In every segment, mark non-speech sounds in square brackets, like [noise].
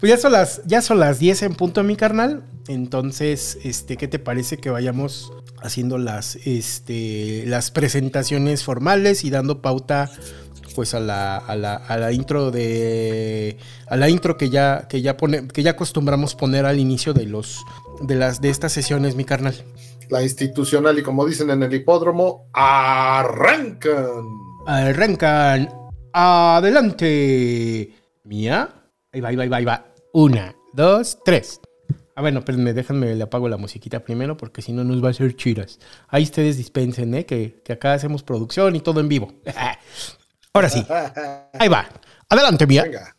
Pues ya son las, ya son las 10 en punto, mi carnal. Entonces, este, ¿qué te parece que vayamos haciendo las, este, las presentaciones formales y dando pauta pues a la, a la, a la intro de a la intro que ya que ya pone que ya acostumbramos poner al inicio de los de las de estas sesiones mi carnal la institucional y como dicen en el hipódromo arrancan. Arrancan. Adelante. Mía. Ahí va ahí va ahí va, ahí va. Una dos tres Ah, bueno, espérenme, déjenme, le apago la musiquita primero porque si no nos va a hacer chiras. Ahí ustedes dispensen, ¿eh? Que, que acá hacemos producción y todo en vivo. [laughs] Ahora sí. Ahí va. Adelante, Mía. Venga.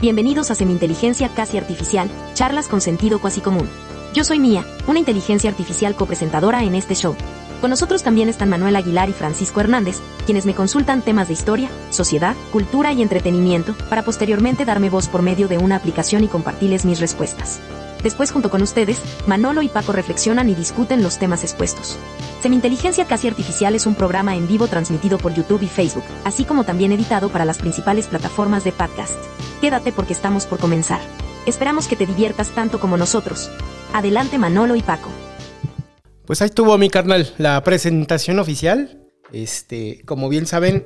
Bienvenidos a Semi-Inteligencia Casi Artificial, charlas con sentido cuasi común. Yo soy Mía, una inteligencia artificial copresentadora en este show. Con nosotros también están Manuel Aguilar y Francisco Hernández, quienes me consultan temas de historia, sociedad, cultura y entretenimiento, para posteriormente darme voz por medio de una aplicación y compartirles mis respuestas. Después, junto con ustedes, Manolo y Paco reflexionan y discuten los temas expuestos. Seminteligencia Casi Artificial es un programa en vivo transmitido por YouTube y Facebook, así como también editado para las principales plataformas de podcast. Quédate porque estamos por comenzar. Esperamos que te diviertas tanto como nosotros. Adelante Manolo y Paco. Pues ahí tuvo mi carnal la presentación oficial. Este, como bien saben,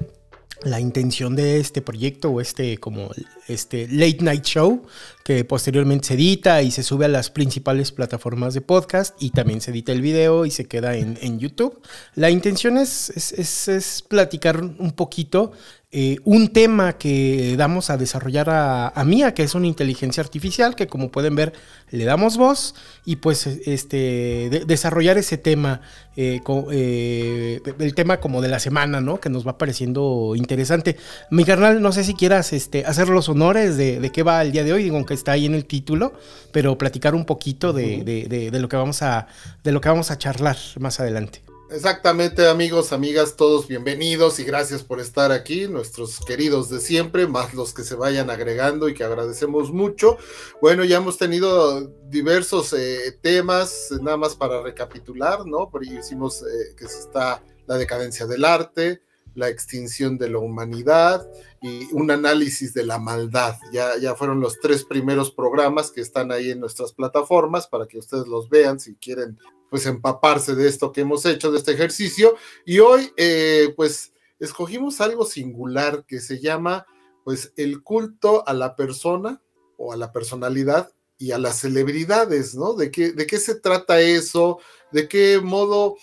la intención de este proyecto o este como este late night show que posteriormente se edita y se sube a las principales plataformas de podcast y también se edita el video y se queda en, YouTube. La intención es, es, platicar un poquito eh, un tema que damos a desarrollar a, Mía, que es una inteligencia artificial, que como pueden ver le damos voz y pues este, desarrollar ese tema, eh, eh, el tema como de la semana, ¿no? Que nos va pareciendo interesante. Mi carnal, no sé si quieras este, hacer los honores de, qué va el día de hoy, digo, aunque está ahí en el título, pero platicar un poquito de, de, lo que vamos a, de lo que vamos a charlar más adelante. Exactamente, amigos, amigas, todos bienvenidos y gracias por estar aquí, nuestros queridos de siempre, más los que se vayan agregando y que agradecemos mucho. Bueno, ya hemos tenido diversos eh, temas, nada más para recapitular, ¿no? Porque hicimos eh, que está la decadencia del arte, la extinción de la humanidad y un análisis de la maldad. Ya, ya fueron los tres primeros programas que están ahí en nuestras plataformas para que ustedes los vean si quieren pues empaparse de esto que hemos hecho, de este ejercicio. Y hoy, eh, pues, escogimos algo singular que se llama, pues, el culto a la persona o a la personalidad y a las celebridades, ¿no? ¿De qué, de qué se trata eso? ¿De qué modo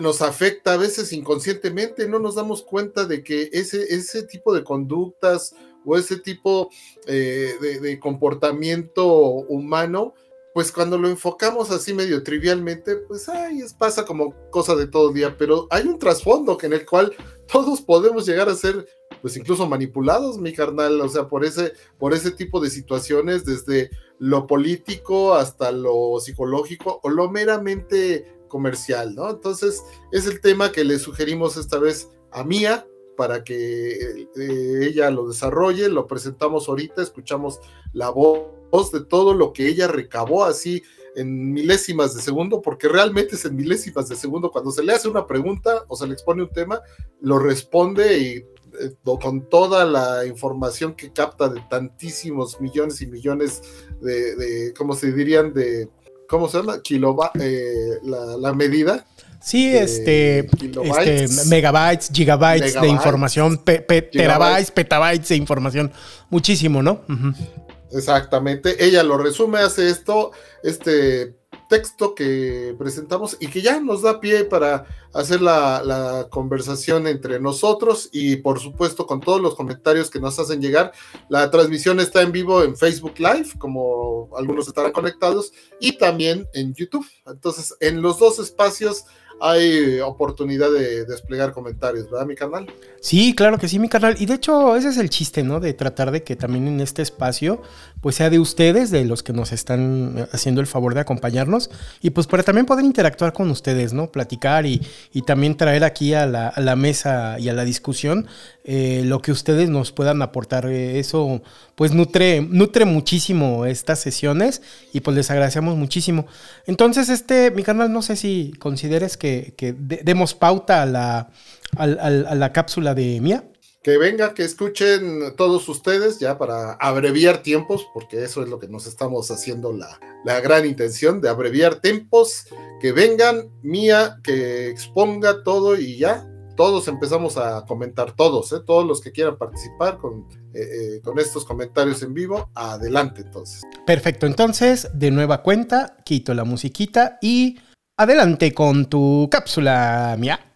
nos afecta a veces inconscientemente? No nos damos cuenta de que ese, ese tipo de conductas o ese tipo eh, de comportamiento humano pues cuando lo enfocamos así medio trivialmente, pues ay, es, pasa como cosa de todo día, pero hay un trasfondo en el cual todos podemos llegar a ser, pues incluso manipulados, mi carnal, o sea, por ese, por ese tipo de situaciones, desde lo político hasta lo psicológico o lo meramente comercial, ¿no? Entonces, es el tema que le sugerimos esta vez a Mía, para que eh, ella lo desarrolle, lo presentamos ahorita, escuchamos la voz de todo lo que ella recabó así en milésimas de segundo, porque realmente es en milésimas de segundo. Cuando se le hace una pregunta o se le expone un tema, lo responde y eh, con toda la información que capta de tantísimos millones y millones de, ¿cómo se dirían? De, ¿cómo se llama? Kiloba, eh, la, medida. Sí, este, este, megabytes, gigabytes de información, terabytes, petabytes de información, muchísimo, ¿no? Exactamente. Ella lo resume, hace esto, este texto que presentamos y que ya nos da pie para hacer la, conversación entre nosotros y por supuesto con todos los comentarios que nos hacen llegar. La transmisión está en vivo en Facebook Live, como algunos estarán conectados, y también en YouTube. Entonces, en los dos espacios hay oportunidad de desplegar comentarios, ¿verdad, mi canal? Sí, claro que sí, mi canal. Y de hecho, ese es el chiste, ¿no? De tratar de que también en este espacio, pues sea de ustedes, de los que nos están haciendo el favor de acompañarnos, y pues para también poder interactuar con ustedes, ¿no? Platicar y, también traer aquí a la, a la, mesa y a la discusión eh, lo que ustedes nos puedan aportar. Eh, eso, pues nutre, nutre muchísimo estas sesiones y pues les agradecemos muchísimo. Entonces, este, mi canal, no sé si consideres que, demos pauta a la, a, la cápsula de Mía. que venga, que escuchen todos ustedes, ya para abreviar tiempos, porque eso es lo que nos estamos haciendo la, la gran intención de abreviar tiempos, que vengan, Mía, que exponga todo y ya, todos empezamos a comentar, todos, ¿eh? todos los que quieran participar eh, eh, con estos comentarios en vivo, adelante entonces. Perfecto, entonces, de nueva cuenta, quito la musiquita y adelante con tu cápsula, Mía.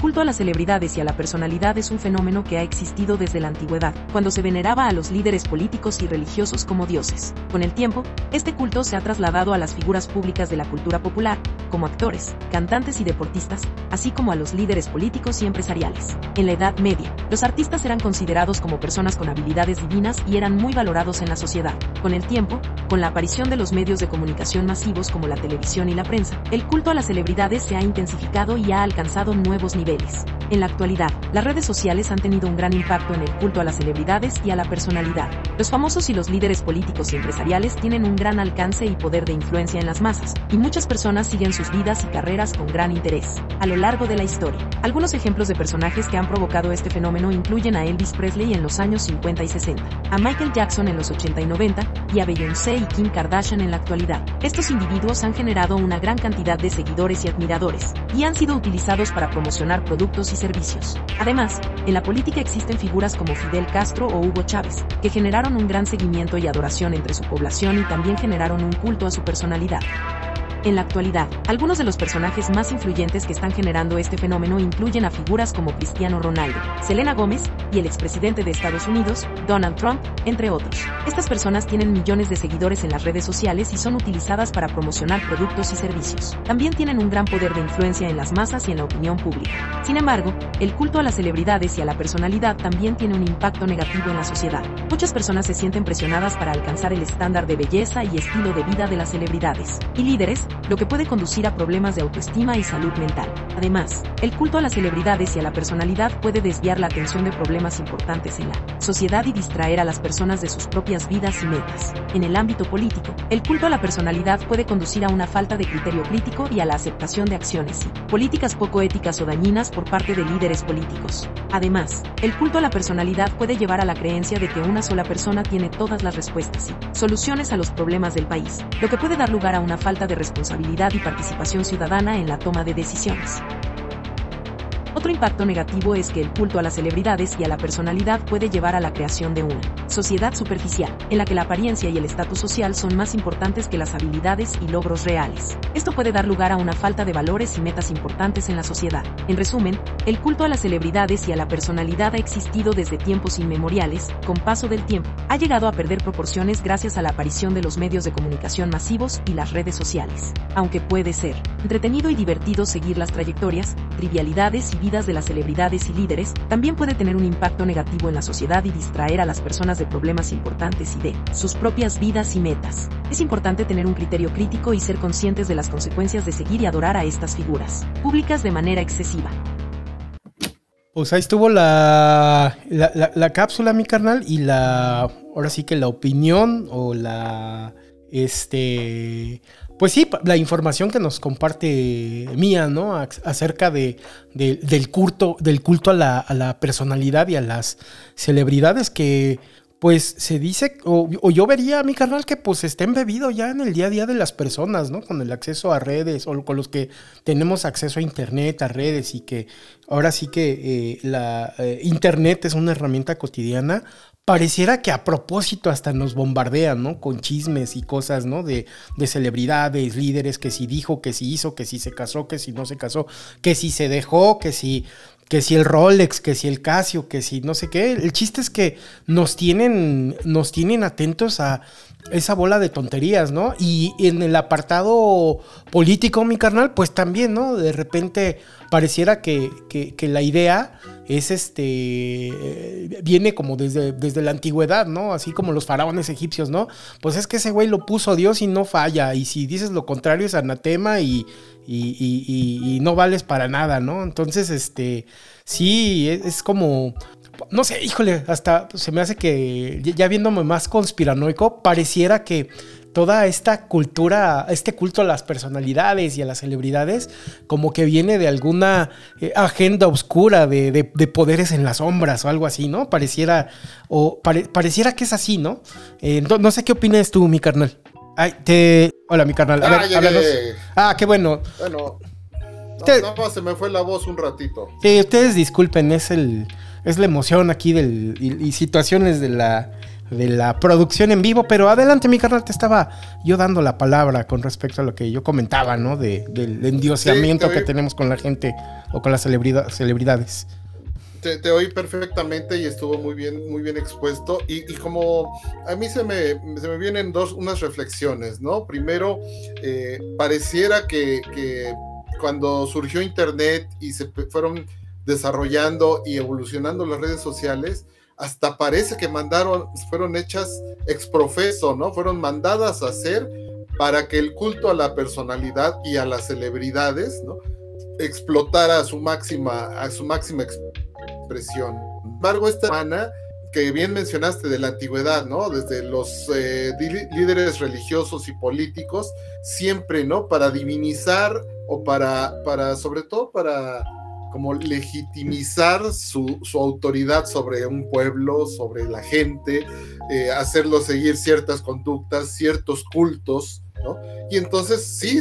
Culto a las celebridades y a la personalidad es un fenómeno que ha existido desde la antigüedad, cuando se veneraba a los líderes políticos y religiosos como dioses. Con el tiempo, este culto se ha trasladado a las figuras públicas de la cultura popular, como actores, cantantes y deportistas, así como a los líderes políticos y empresariales. En la Edad Media, los artistas eran considerados como personas con habilidades divinas y eran muy valorados en la sociedad. Con el tiempo, con la aparición de los medios de comunicación masivos como la televisión y la prensa, el culto a las celebridades se ha intensificado y ha alcanzado nuevos niveles en la actualidad, las redes sociales han tenido un gran impacto en el culto a las celebridades y a la personalidad. Los famosos y los líderes políticos y empresariales tienen un gran alcance y poder de influencia en las masas, y muchas personas siguen sus vidas y carreras con gran interés. A lo largo de la historia, algunos ejemplos de personajes que han provocado este fenómeno incluyen a Elvis Presley en los años 50 y 60, a Michael Jackson en los 80 y 90, y a Beyoncé y Kim Kardashian en la actualidad. Estos individuos han generado una gran cantidad de seguidores y admiradores, y han sido utilizados para promocionar productos y servicios. Además, en la política existen figuras como Fidel Castro o Hugo Chávez, que generaron un gran seguimiento y adoración entre su población y también generaron un culto a su personalidad. En la actualidad, algunos de los personajes más influyentes que están generando este fenómeno incluyen a figuras como Cristiano Ronaldo, Selena Gómez y el expresidente de Estados Unidos, Donald Trump, entre otros. Estas personas tienen millones de seguidores en las redes sociales y son utilizadas para promocionar productos y servicios. También tienen un gran poder de influencia en las masas y en la opinión pública. Sin embargo, el culto a las celebridades y a la personalidad también tiene un impacto negativo en la sociedad. Muchas personas se sienten presionadas para alcanzar el estándar de belleza y estilo de vida de las celebridades. Y líderes, lo que puede conducir a problemas de autoestima y salud mental. Además, el culto a las celebridades y a la personalidad puede desviar la atención de problemas importantes en la sociedad y distraer a las personas de sus propias vidas y metas. En el ámbito político, el culto a la personalidad puede conducir a una falta de criterio crítico y a la aceptación de acciones y políticas poco éticas o dañinas por parte de líderes políticos. Además, el culto a la personalidad puede llevar a la creencia de que una sola persona tiene todas las respuestas y soluciones a los problemas del país, lo que puede dar lugar a una falta de responsabilidad responsabilidad y participación ciudadana en la toma de decisiones. Otro impacto negativo es que el culto a las celebridades y a la personalidad puede llevar a la creación de una sociedad superficial, en la que la apariencia y el estatus social son más importantes que las habilidades y logros reales. Esto puede dar lugar a una falta de valores y metas importantes en la sociedad. En resumen, el culto a las celebridades y a la personalidad ha existido desde tiempos inmemoriales, con paso del tiempo, ha llegado a perder proporciones gracias a la aparición de los medios de comunicación masivos y las redes sociales. Aunque puede ser entretenido y divertido seguir las trayectorias, trivialidades y vidas de las celebridades y líderes, también puede tener un impacto negativo en la sociedad y distraer a las personas de problemas importantes y de sus propias vidas y metas. Es importante tener un criterio crítico y ser conscientes de las consecuencias de seguir y adorar a estas figuras públicas de manera excesiva. Pues ahí estuvo la, la, la, cápsula, mi carnal, y la, ahora sí que la opinión o la, este, pues sí, la información que nos comparte Mía, ¿no? Acerca de, del, culto, del culto a la, personalidad y a las celebridades que, pues se dice, o, yo vería a mi carnal que pues está embebido ya en el día a día de las personas, ¿no? Con el acceso a redes o con los que tenemos acceso a internet, a redes y que ahora sí que eh, la eh, internet es una herramienta cotidiana pareciera que a propósito hasta nos bombardean, ¿no? Con chismes y cosas, ¿no? De, de, celebridades, líderes, que si dijo, que si hizo, que si se casó, que si no se casó, que si se dejó, que si, que si el Rolex, que si el Casio, que si no sé qué. El chiste es que nos tienen, nos tienen atentos a esa bola de tonterías, ¿no? Y en el apartado político, mi carnal, pues también, ¿no? De repente pareciera que, que la idea es este, eh, viene como desde, desde la antigüedad, ¿no? Así como los faraones egipcios, ¿no? Pues es que ese güey lo puso Dios y no falla, y si dices lo contrario es anatema y, y, no vales para nada, ¿no? Entonces, este, sí, es, como, no sé, híjole, hasta se me hace que ya viéndome más conspiranoico, pareciera que toda esta cultura, este culto a las personalidades y a las celebridades, como que viene de alguna eh, agenda oscura de, poderes en las sombras o algo así, ¿no? Pareciera, o pareciera que es así, ¿no? Eh, no, sé qué opinas tú, mi carnal. Ay, te... Hola, mi carnal. A ah, Ah, qué bueno. Bueno. No, se me fue la voz un ratito. Sí, ustedes disculpen, es el es la emoción aquí del, y, situaciones de la, de la producción en vivo. Pero adelante, mi carnal, te estaba yo dando la palabra con respecto a lo que yo comentaba, ¿no? De, del endioseamiento que tenemos con la gente o con las celebridades. Te, oí perfectamente y estuvo muy bien, muy bien expuesto. Y, como a mí se me, se me vienen dos, unas reflexiones, ¿no? Primero, eh, pareciera que, que cuando surgió Internet y se fueron desarrollando y evolucionando las redes sociales, hasta parece que mandaron, fueron hechas exprofeso, ¿no? Fueron mandadas a hacer para que el culto a la personalidad y a las celebridades, ¿no? explotara a su máxima, a su máxima expresión. Sin embargo, esta semana que bien mencionaste de la antigüedad, ¿no? Desde los eh, líderes religiosos y políticos, siempre, ¿no? Para divinizar o para, para sobre todo para como legitimizar su, autoridad sobre un pueblo, sobre la gente, eh, hacerlo seguir ciertas conductas, ciertos cultos, ¿no? Y entonces sí,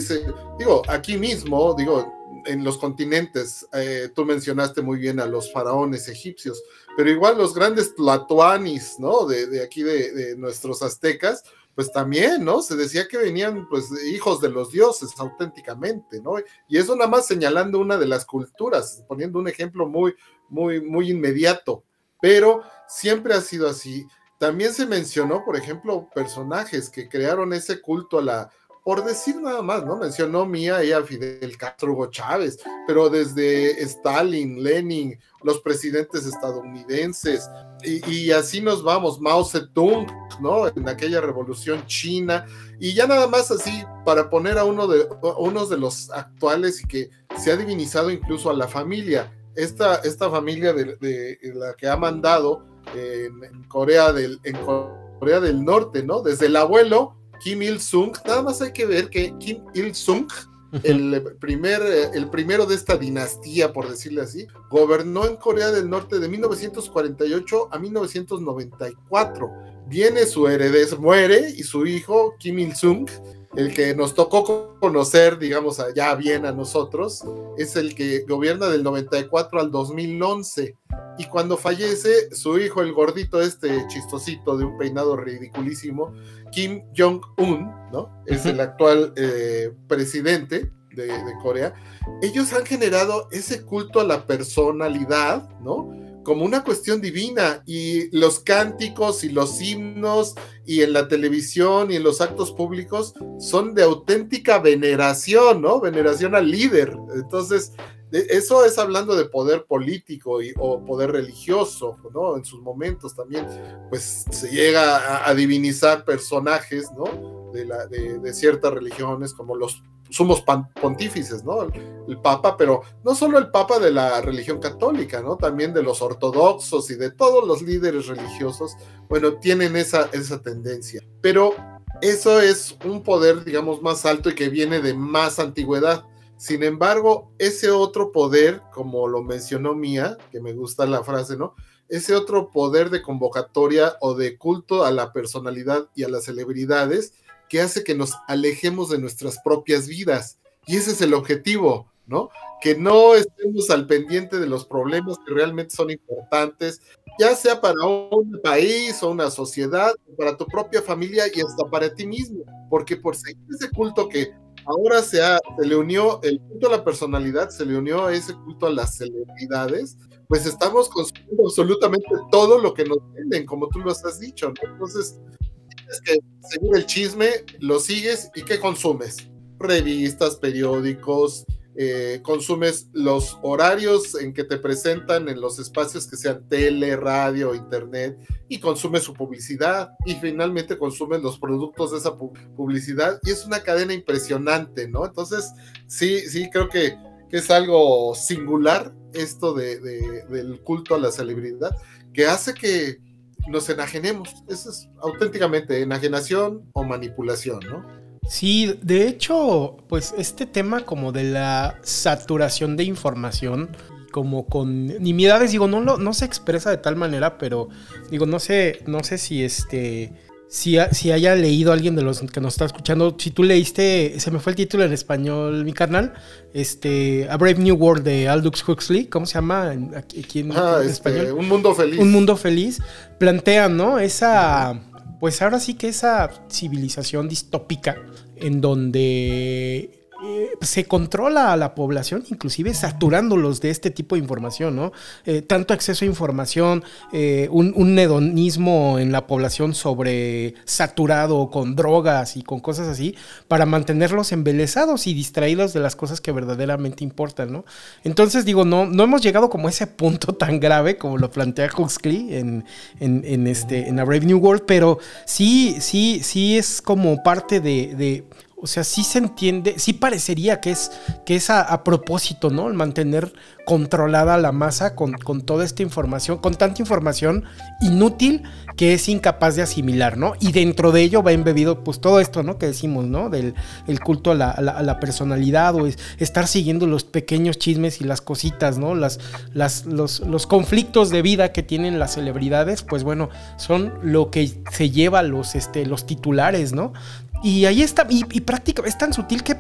digo, aquí mismo, digo, en los continentes, eh, tú mencionaste muy bien a los faraones egipcios, pero igual los grandes tlatoanis, ¿no? De, aquí de, de nuestros aztecas, pues también, ¿no? Se decía que venían, pues, hijos de los dioses auténticamente, ¿no? Y eso nada más señalando una de las culturas, poniendo un ejemplo muy, muy, muy inmediato, pero siempre ha sido así. También se mencionó, por ejemplo, personajes que crearon ese culto a la, por decir nada más, ¿no? Mencionó Mía y a Fidel Castro, Hugo Chávez, pero desde Stalin, Lenin, los presidentes estadounidenses, y, así nos vamos, Mao Zedong, ¿no? En aquella revolución china, y ya nada más así para poner a uno de, unos de los actuales y que se ha divinizado incluso a la familia, esta, esta familia de, la que ha mandado Corea del, en Corea del Norte, ¿no? Desde el abuelo Kim Il-sung, nada más hay que ver que Kim Il-sung, el, primer, el primero de esta dinastía, por decirle así, gobernó en Corea del Norte de 1948 a 1994. Viene su heredero, muere y su hijo, Kim Il-sung, el que nos tocó conocer, digamos, allá bien a nosotros, es el que gobierna del 94 al 2011. Y cuando fallece, su hijo, el gordito este chistosito de un peinado ridiculísimo, Kim Jong-un, ¿no? Es el actual eh, presidente de, de Corea. Ellos han generado ese culto a la personalidad, ¿no? Como una cuestión divina y los cánticos y los himnos y en la televisión y en los actos públicos son de auténtica veneración, ¿no? Veneración al líder. Entonces, eso es hablando de poder político y, o poder religioso, ¿no? En sus momentos también, pues se llega a, divinizar personajes, ¿no? De, la, de ciertas religiones como los somos pontífices, ¿no? El, Papa, pero no solo el Papa de la religión católica, ¿no? También de los ortodoxos y de todos los líderes religiosos, bueno, tienen esa, esa tendencia. Pero eso es un poder, digamos, más alto y que viene de más antigüedad. Sin embargo, ese otro poder, como lo mencionó Mía, que me gusta la frase, ¿no? Ese otro poder de convocatoria o de culto a la personalidad y a las celebridades, que hace que nos alejemos de nuestras propias vidas. Y ese es el objetivo, ¿no? Que no estemos al pendiente de los problemas que realmente son importantes, ya sea para un país o una sociedad, para tu propia familia y hasta para ti mismo, porque por seguir ese culto que ahora se, se le unió, el culto a la personalidad se le unió a ese culto a las celebridades, pues estamos consumiendo absolutamente todo lo que nos venden, como tú lo has dicho, ¿no? Entonces, es que según el chisme, lo sigues y ¿qué consumes? Revistas, periódicos, eh, consumes los horarios en que te presentan en los espacios que sean tele, radio, internet, y consumes su publicidad, y finalmente consumes los productos de esa publicidad, y es una cadena impresionante, ¿no? Entonces, sí, sí, creo que, que es algo singular esto de, del culto a la celebridad, que hace que nos enajenemos. Eso es auténticamente enajenación o manipulación, ¿no? Sí, de hecho, pues este tema como de la saturación de información, como con nimiedades, digo, no, no se expresa de tal manera, pero digo, no sé, no sé si este si, si, haya leído alguien de los que nos está escuchando, si tú leíste, se me fue el título en español, mi carnal, este, A Brave New World de Aldous Huxley, ¿cómo se llama aquí en, ah, este, español? Un mundo feliz. Un mundo feliz. Plantean, ¿no? Esa, pues ahora sí que esa civilización distópica en donde se controla a la población, inclusive saturándolos de este tipo de información, ¿no? Eh, tanto acceso a información, eh, un, un, hedonismo en la población sobre saturado con drogas y con cosas así, para mantenerlos embelesados y distraídos de las cosas que verdaderamente importan, ¿no? Entonces, digo, no, no hemos llegado como a ese punto [laughs] tan grave como lo plantea Huxley en, en, este, en A Brave New World, pero sí, sí, sí es como parte de o sea, sí se entiende, sí parecería que es, que es a, propósito, ¿no? El mantener controlada la masa con, toda esta información, con tanta información inútil que es incapaz de asimilar, ¿no? Y dentro de ello va embebido, pues todo esto, ¿no? Que decimos, ¿no? Del el culto a la, personalidad o estar siguiendo los pequeños chismes y las cositas, ¿no? Las, los, los conflictos de vida que tienen las celebridades, pues bueno, son lo que se lleva los, este, los titulares, ¿no? Y ahí está, y, prácticamente es tan sutil que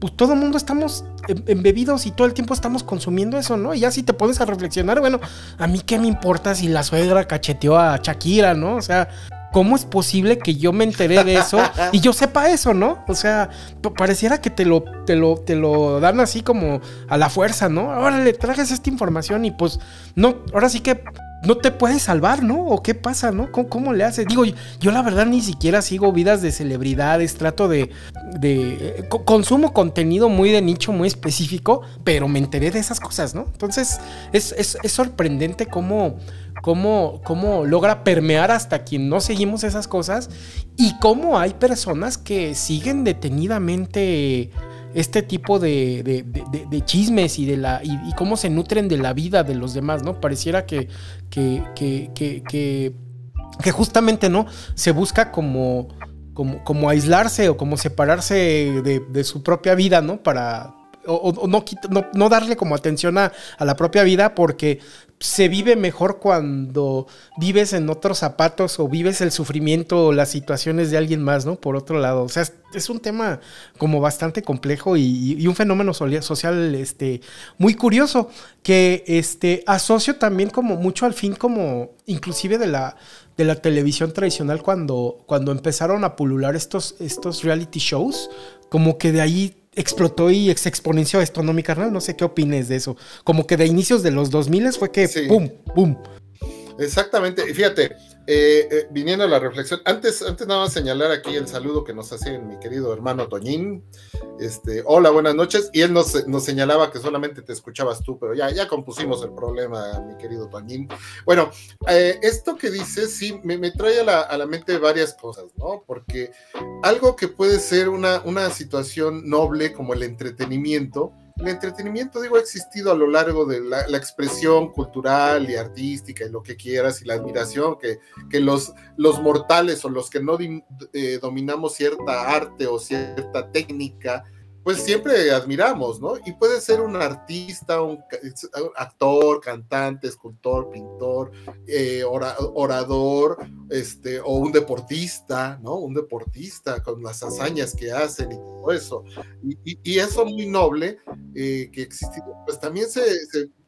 pues todo el mundo estamos em, embebidos y todo el tiempo estamos consumiendo eso, ¿no? Y ya si te pones a reflexionar, bueno, a mí qué me importa si la suegra cacheteó a Shakira, ¿no? O sea, ¿cómo es posible que yo me enteré de eso [laughs] y yo sepa eso, ¿no? O sea, pareciera que te lo, te lo, te lo dan así como a la fuerza, ¿no? Ahora le trajes esta información y pues no, ahora sí que no te puedes salvar, ¿no? ¿O qué pasa, no? ¿Cómo, le haces? Digo, yo, la verdad ni siquiera sigo vidas de celebridades, trato de, de eh, consumo contenido muy de nicho, muy específico, pero me enteré de esas cosas, ¿no? Entonces es, es sorprendente cómo, cómo, cómo logra permear hasta quien no seguimos esas cosas y cómo hay personas que siguen detenidamente este tipo de, chismes y de la y, cómo se nutren de la vida de los demás, ¿no? Pareciera que, que, que, que, justamente, ¿no? Se busca como, como, como aislarse o como separarse de, su propia vida, ¿no? Para, o, no, no, darle como atención a, a, la propia vida porque se vive mejor cuando vives en otros zapatos o vives el sufrimiento o las situaciones de alguien más, ¿no? Por otro lado, o sea, es, un tema como bastante complejo y, un fenómeno social este, muy curioso que este, asocio también como mucho al fin como inclusive de la, de la televisión tradicional cuando, cuando empezaron a pulular estos, estos reality shows, como que de ahí explotó y se exponenció esto, ¿no, mi carnal? No sé qué opines de eso. Como que de inicios de los 2000 fue que ¡pum! ¡pum! Exactamente. Fíjate, eh, eh, viniendo a la reflexión, antes, antes nada más señalar aquí el saludo que nos hace mi querido hermano Toñín. Este, hola, buenas noches. Y él nos, nos, señalaba que solamente te escuchabas tú, pero ya, ya compusimos el problema, mi querido Toñín. Bueno, eh, esto que dices sí me, me trae a la, a la, mente varias cosas, ¿no? Porque algo que puede ser una, una situación noble como el entretenimiento, el entretenimiento, digo, ha existido a lo largo de la, expresión cultural y artística y lo que quieras, y la admiración que, que los, los mortales o los que no eh, dominamos cierta arte o cierta técnica, pues siempre admiramos, ¿no? Y puede ser un artista, un actor, cantante, escultor, pintor, eh, orador, este, o un deportista, ¿no? Un deportista con las hazañas que hacen y todo eso. Y, eso muy noble eh, que existe, pues también se,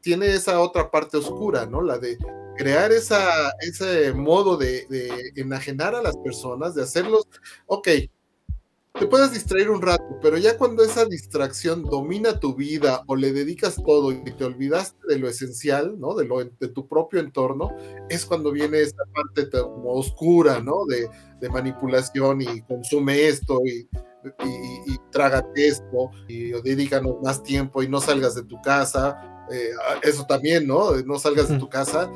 tiene esa otra parte oscura, ¿no? La de crear esa, ese modo de, de enajenar a las personas, de hacerlos, ok, te puedes distraer un rato, pero ya cuando esa distracción domina tu vida o le dedicas todo y te olvidaste de lo esencial, ¿no? De, lo, de tu propio entorno, es cuando viene esa parte como oscura, ¿no? De, manipulación y consume esto y, y, trágate esto y dedícanos más tiempo y no salgas de tu casa. Eh, eso también, ¿no? No salgas de tu casa,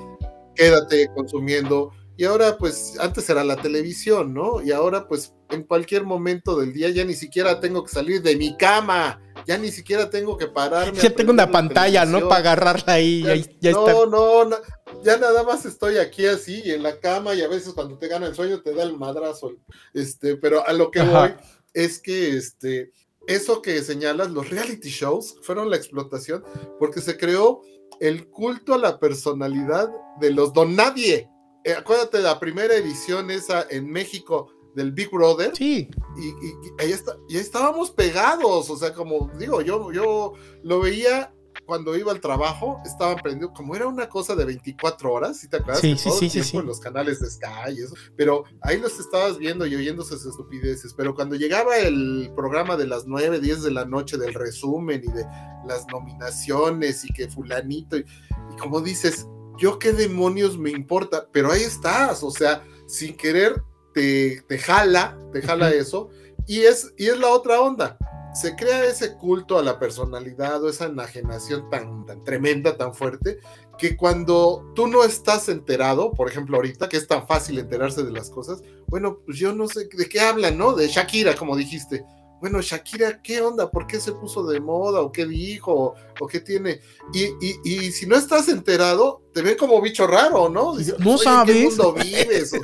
quédate consumiendo y ahora pues antes era la televisión, ¿no? Y ahora pues en cualquier momento del día ya ni siquiera tengo que salir de mi cama ya ni siquiera tengo que pararme. Ya tengo una pantalla, ¿no? Para agarrarla ahí. Ya, ya no, está. no, no, ya nada más estoy aquí así en la cama y a veces cuando te gana el sueño te da el madrazo. Este, pero a lo que voy es que este, eso que señalas, los reality shows fueron la explotación porque se creó el culto a la personalidad de los don nadie. Eh, acuérdate de la primera edición esa en México del Big Brother. Sí. Y, y, ahí, está, y estábamos pegados, o sea, como digo, yo, yo lo veía cuando iba al trabajo, estaban prendidos, como era una cosa de 24 horas, ¿sí te acuerdas? Sí, sí, todo sí, el tiempo sí. En los canales de Sky y eso, pero ahí los estabas viendo y oyendo esas estupideces, pero cuando llegaba el programa de las 9, 10 de la noche del resumen y de las nominaciones y que fulanito, y, y como dices, yo qué demonios me importa, pero ahí estás, o sea, sin querer te, te jala, te jala eso, y es, y es la otra onda. Se crea ese culto a la personalidad o esa enajenación tan, tan tremenda, tan fuerte, que cuando tú no estás enterado, por ejemplo ahorita, que es tan fácil enterarse de las cosas, bueno, pues yo no sé de qué hablan, ¿no? De Shakira, como dijiste. Bueno, Shakira, ¿qué onda? ¿Por qué se puso de moda? ¿O qué dijo? ¿O, o qué tiene? Y, y, y, si no estás enterado, te ven como bicho raro, ¿no? Dices, no sabes. ¿En qué mundo vives? O,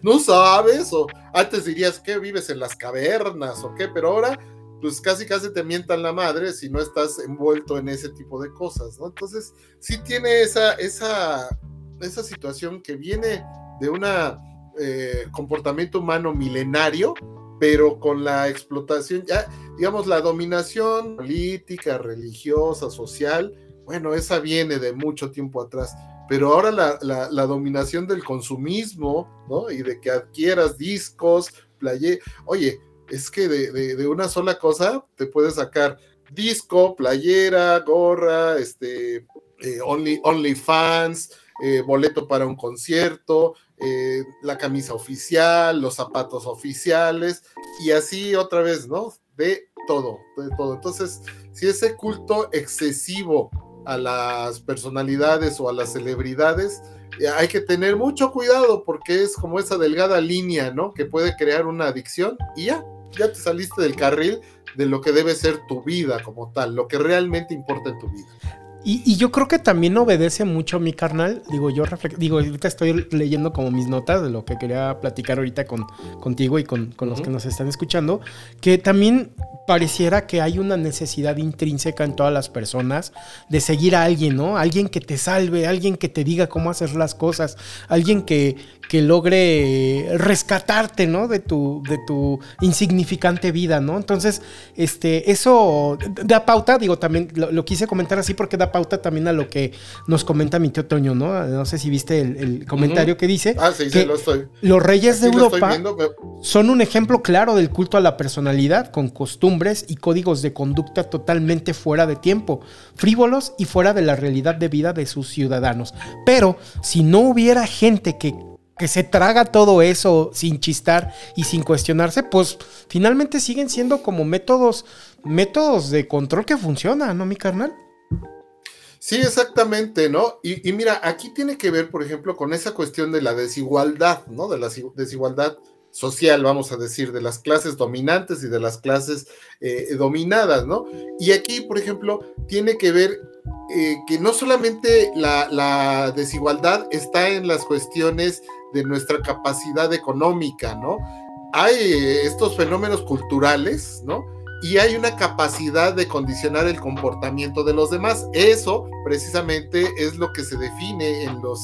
no sabes. O antes dirías que vives en las cavernas o qué, pero ahora pues casi casi te mientan la madre si no estás envuelto en ese tipo de cosas, ¿no? Entonces, sí tiene esa, esa, esa situación que viene de un eh, comportamiento humano milenario, pero con la explotación, ya, digamos, la dominación política, religiosa, social, bueno, esa viene de mucho tiempo atrás. Pero ahora la, la, dominación del consumismo, ¿no? Y de que adquieras discos, playe, oye, es que de, de, de, una sola cosa te puedes sacar disco, playera, gorra, este, eh, only, only fans, eh, boleto para un concierto, eh, la camisa oficial, los zapatos oficiales, y así otra vez, ¿no? De todo, de todo. Entonces, si ese culto excesivo a las personalidades o a las celebridades, hay que tener mucho cuidado porque es como esa delgada línea, ¿no? Que puede crear una adicción y ya, ya te saliste del carril de lo que debe ser tu vida como tal, lo que realmente importa en tu vida. Y, y, yo creo que también obedece mucho a mi carnal. Digo, yo digo, ahorita estoy leyendo como mis notas de lo que quería platicar ahorita con, contigo y con, con los uh -huh. que nos están escuchando. Que también pareciera que hay una necesidad intrínseca en todas las personas de seguir a alguien, ¿no? Alguien que te salve, alguien que te diga cómo hacer las cosas, alguien que, que logre rescatarte, ¿no? De tu, de tu insignificante vida, ¿no? Entonces, este, eso da pauta, digo, también lo, lo, quise comentar así porque da pauta también a lo que nos comenta mi tío Toño, ¿no? No sé si viste el, el comentario uh -huh. que dice. Ah, sí, que sí, lo estoy. Los reyes de Europa estoy viendo, pero- son un ejemplo claro del culto a la personalidad, con costumbres y códigos de conducta totalmente fuera de tiempo, frívolos y fuera de la realidad de vida de sus ciudadanos. Pero si no hubiera gente que que se traga todo eso sin chistar y sin cuestionarse, pues finalmente siguen siendo como métodos, métodos de control que funcionan, ¿no, mi carnal? Sí, exactamente, ¿no? Y, mira, aquí tiene que ver, por ejemplo, con esa cuestión de la desigualdad, ¿no? De la desigualdad social, vamos a decir, de las clases dominantes y de las clases eh, dominadas, ¿no? Y aquí, por ejemplo, tiene que ver eh, que no solamente la, la, desigualdad está en las cuestiones de nuestra capacidad económica, ¿no? Hay eh, estos fenómenos culturales, ¿no? Y hay una capacidad de condicionar el comportamiento de los demás. Eso precisamente es lo que se define en los,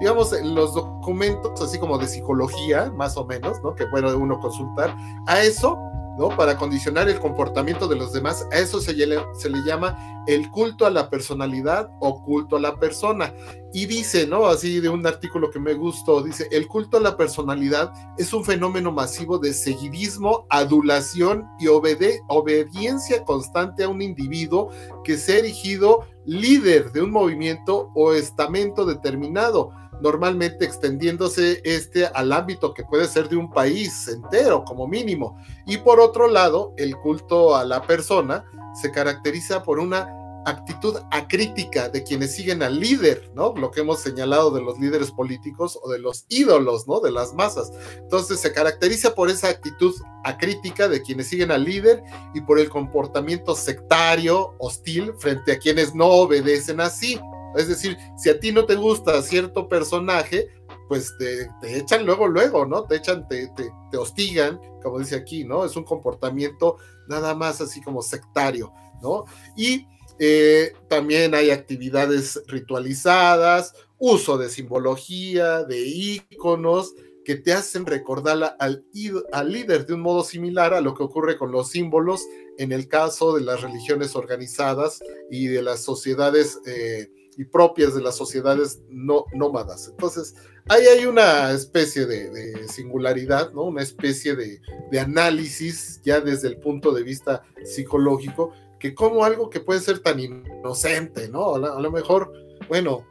digamos, en los documentos así como de psicología, más o menos, ¿no? Que puede uno consultar. A eso ¿no? Para condicionar el comportamiento de los demás, a eso se le, se le, llama el culto a la personalidad o culto a la persona. Y dice, ¿no? Así de un artículo que me gustó, dice, el culto a la personalidad es un fenómeno masivo de seguidismo, adulación y obediencia constante a un individuo que se ha erigido líder de un movimiento o estamento determinado normalmente extendiéndose este al ámbito que puede ser de un país entero como mínimo. Y por otro lado, el culto a la persona se caracteriza por una actitud acrítica de quienes siguen al líder, ¿no? Lo que hemos señalado de los líderes políticos o de los ídolos, ¿no? De las masas. Entonces se caracteriza por esa actitud acrítica de quienes siguen al líder y por el comportamiento sectario, hostil, frente a quienes no obedecen así. Es decir, si a ti no te gusta cierto personaje, pues te, echan luego, luego, ¿no? Te echan, te, te, hostigan, como dice aquí, ¿no? Es un comportamiento nada más así como sectario, ¿no? Y eh, también hay actividades ritualizadas, uso de simbología, de íconos, que te hacen recordar al, al, líder de un modo similar a lo que ocurre con los símbolos en el caso de las religiones organizadas y de las sociedades eh, y propias de las sociedades no, nómadas. Entonces, ahí hay una especie de, singularidad, ¿no? Una especie de, análisis ya desde el punto de vista psicológico, que como algo que puede ser tan inocente, ¿no? A lo, mejor, bueno,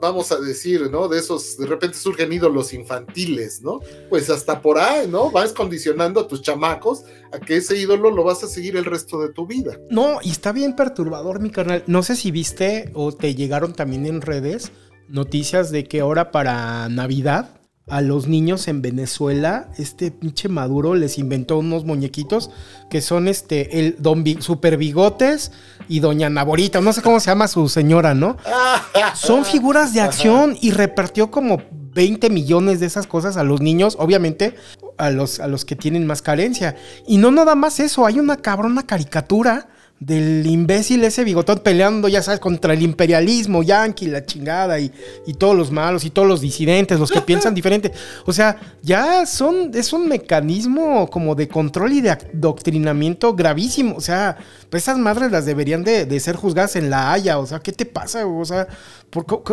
vamos a decir, ¿no? De esos, de repente surgen ídolos infantiles, ¿no? Pues hasta por ahí, ¿no? Vas condicionando a tus chamacos a que ese ídolo lo vas a seguir el resto de tu vida. No, y está bien perturbador, mi carnal. No sé si viste o te llegaron también en redes noticias de que ahora para Navidad a los niños en Venezuela, este pinche Maduro les inventó unos muñequitos que son este, el Don Super Bigotes y Doña Naborita, no sé cómo se llama su señora, ¿no? [laughs] son figuras de acción y repartió como 20 millones de esas cosas a los niños, obviamente a los, a los que tienen más carencia. Y no nada más eso, hay una cabrona caricatura del imbécil ese bigotón peleando, ya sabes, contra el imperialismo yankee, la chingada, y, y, todos los malos, y todos los disidentes, los que piensan [laughs] diferente. O sea, ya son, es un mecanismo como de control y de adoctrinamiento gravísimo. O sea, pues esas madres las deberían de, ser juzgadas en la Haya. O sea, ¿qué te pasa? O sea,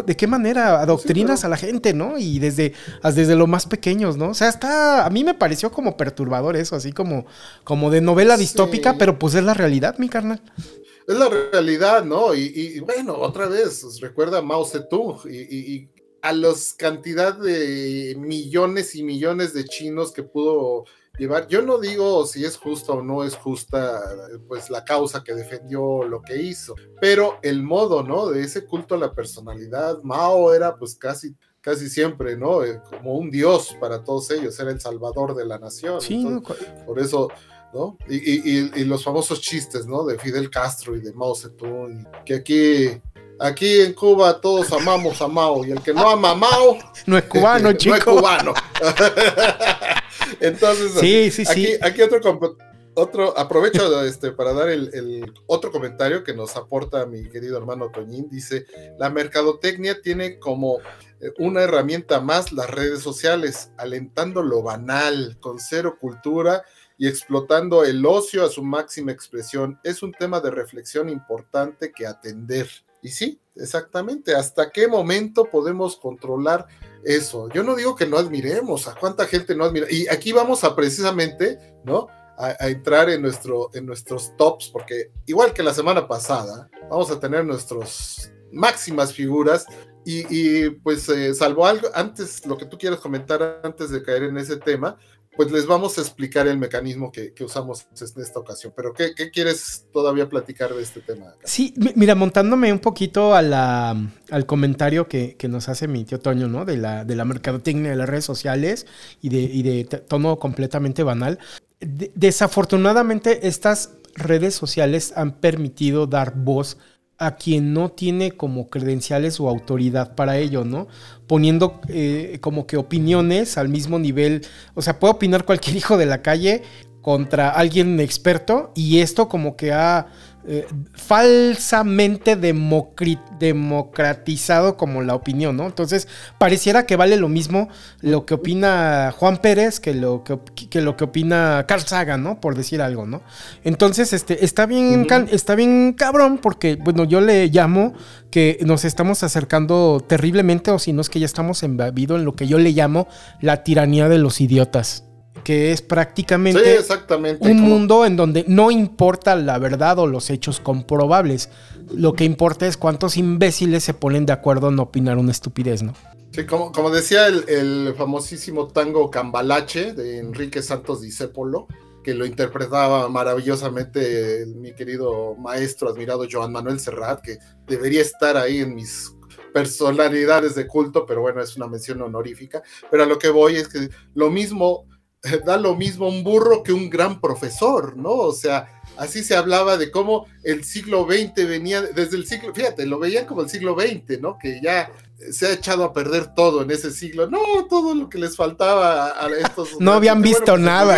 ¿de qué manera adoctrinas a la gente, no? Y desde, desde lo más pequeños, ¿no? O sea, está, a mí me pareció como perturbador eso, así como, como de novela distópica, pero pues es la realidad, mi carnal. Es la realidad, ¿no? Y, bueno, otra vez, recuerda a Mao Zedong y, a las cantidad de millones y millones de chinos que pudo llevar. Yo no digo si es justa o no es justa, pues la causa que defendió lo que hizo, pero el modo, ¿no? De ese culto a la personalidad, Mao era pues casi casi siempre, ¿no? Eh, como un dios para todos ellos, era el salvador de la nación. Sí, por eso y, los famosos chistes, ¿no? De Fidel Castro y de Mao Zedong, que aquí, aquí en Cuba todos amamos a Mao y el que no ama a Mao [laughs] no es cubano, chico. [laughs] No es cubano. [laughs] Entonces, sí, sí, aquí, sí. aquí otro otro, aprovecho este, para dar el, otro comentario que nos aporta mi querido hermano Toñín. Dice, la mercadotecnia tiene como eh, una herramienta más las redes sociales, alentando lo banal, con cero cultura y explotando el ocio a su máxima expresión. Es un tema de reflexión importante que atender. Y sí, exactamente, ¿hasta qué momento podemos controlar eso? Yo no digo que no admiremos, a cuánta gente no admira. Y aquí vamos a precisamente, ¿no? A, entrar en, nuestro, en nuestros tops, porque igual que la semana pasada, vamos a tener nuestras máximas figuras. Y, pues, eh, salvo algo, antes, lo que tú quieras comentar antes de caer en ese tema, pues les vamos a explicar el mecanismo que, usamos en esta ocasión. Pero, ¿qué, quieres todavía platicar de este tema? Sí, mira, montándome un poquito al comentario que, nos hace mi tío Toño, ¿no? De la, de la mercadotecnia de las redes sociales y de, y tono completamente banal. desafortunadamente, estas redes sociales han permitido dar voz a quien no tiene como credenciales o autoridad para ello, ¿no? Poniendo eh, como que opiniones al mismo nivel, o sea, puede opinar cualquier [laughs] hijo de la calle contra alguien experto y esto como que ha eh, falsamente democratizado como la opinión, ¿no? Entonces, pareciera que vale lo mismo lo que opina Juan Pérez que lo que, lo que opina Carl Sagan, ¿no? Por decir algo, ¿no? Entonces, este, está bien, está bien cabrón, porque, bueno, yo le llamo que nos estamos acercando terriblemente, o si no es que ya estamos embebidos en lo que yo le llamo la tiranía de los idiotas que es prácticamente un mundo en donde no importa la verdad o los hechos comprobables. Lo que importa es cuántos imbéciles se ponen de acuerdo en opinar una estupidez, ¿no? Sí, como, decía el, famosísimo tango Cambalache de Enrique Santos Discépolo, que lo interpretaba maravillosamente mi querido maestro admirado Joan Manuel Serrat, que debería estar ahí en mis personalidades de culto, pero bueno, es una mención honorífica. Pero a lo que voy es que lo mismo, [laughs] da lo mismo un burro que un gran profesor, ¿no? O sea, así se hablaba de cómo el siglo XX venía, desde el siglo, fíjate, lo veían como el siglo XX, ¿no? Que ya se ha echado a perder todo en ese siglo. No, todo lo que les faltaba a estos. [laughs] no habían visto pues, nada.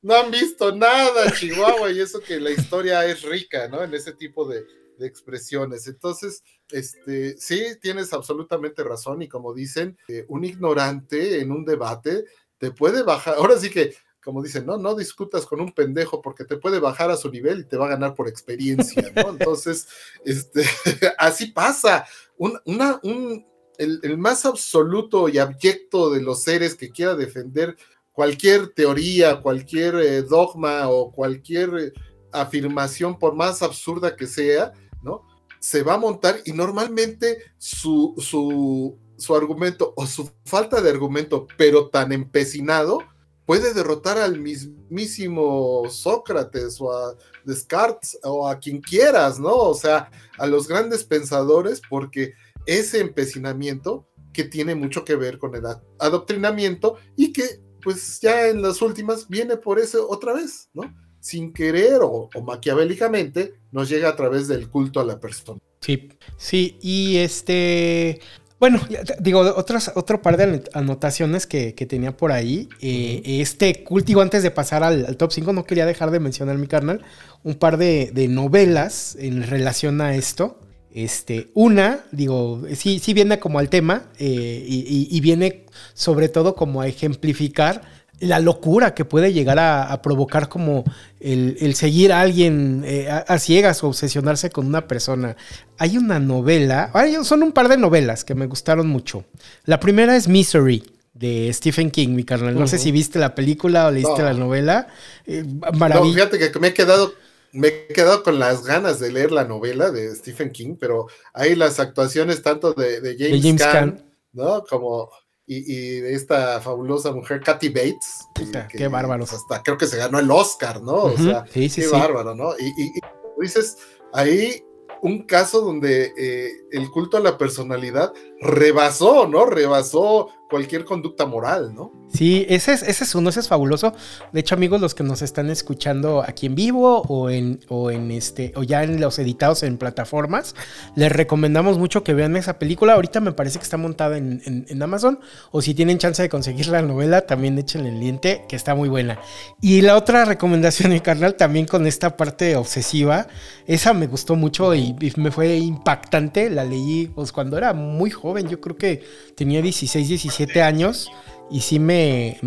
No han visto nada, Chihuahua, y eso que la historia es rica, ¿no? En ese tipo de, expresiones. Entonces, este, sí, tienes absolutamente razón, y como dicen, eh, un ignorante en un debate te puede bajar. Ahora sí que como dicen, no, no discutas con un pendejo porque te puede bajar a su nivel y te va a ganar por experiencia, ¿no? [laughs] Entonces, este, [laughs] así pasa. Un, una, un, el, más absoluto y abyecto de los seres que quiera defender cualquier teoría, cualquier eh, dogma o cualquier eh, afirmación, por más absurda que sea, ¿no? Se va a montar y normalmente su, su, su argumento o su falta de argumento, pero tan empecinado, puede derrotar al mismísimo Sócrates o a Descartes o a quien quieras, ¿no? O sea, a los grandes pensadores, porque ese empecinamiento que tiene mucho que ver con el adoctrinamiento y que pues ya en las últimas viene por eso otra vez, ¿no? Sin querer o, maquiavélicamente nos llega a través del culto a la persona. Sí, sí, y este, bueno, digo, otras, otro par de anotaciones que, tenía por ahí. Eh, este cultivo, antes de pasar al, top 5, no quería dejar de mencionar mi carnal. Un par de, novelas en relación a esto. Este, una, digo, sí, sí viene como al tema eh, y, viene sobre todo como a ejemplificar la locura que puede llegar a, provocar como el, seguir a alguien eh, a, ciegas o obsesionarse con una persona. Hay una novela, son un par de novelas que me gustaron mucho. La primera es Misery de Stephen King, mi carnal. No sé si viste la película o leíste la novela. Eh, no, fíjate que me he quedado me he quedado con las ganas de leer la novela de Stephen King, pero hay las actuaciones tanto de, James, Caan, ¿no? Como y, de esta fabulosa mujer, Kathy Bates. qué bárbaro. Pues, hasta creo que se ganó el Oscar, ¿no? O sea, qué bárbaro, ¿no? Y, y, dices, ahí un caso donde eh, el culto a la personalidad rebasó, ¿no? Rebasó cualquier conducta moral, ¿no? Sí, ese es, ese es uno, ese es fabuloso. De hecho, amigos, los que nos están escuchando aquí en vivo o en, o en este, o ya en los editados en plataformas, les recomendamos mucho que vean esa película. Ahorita me parece que está montada en, Amazon. O si tienen chance de conseguir la novela, también échenle el diente, que está muy buena. Y la otra recomendación, mi carnal, también con esta parte obsesiva, esa me gustó mucho y, me fue impactante. La leí pues, cuando era muy joven, yo creo que tenía 16, 17 años. Y sí me,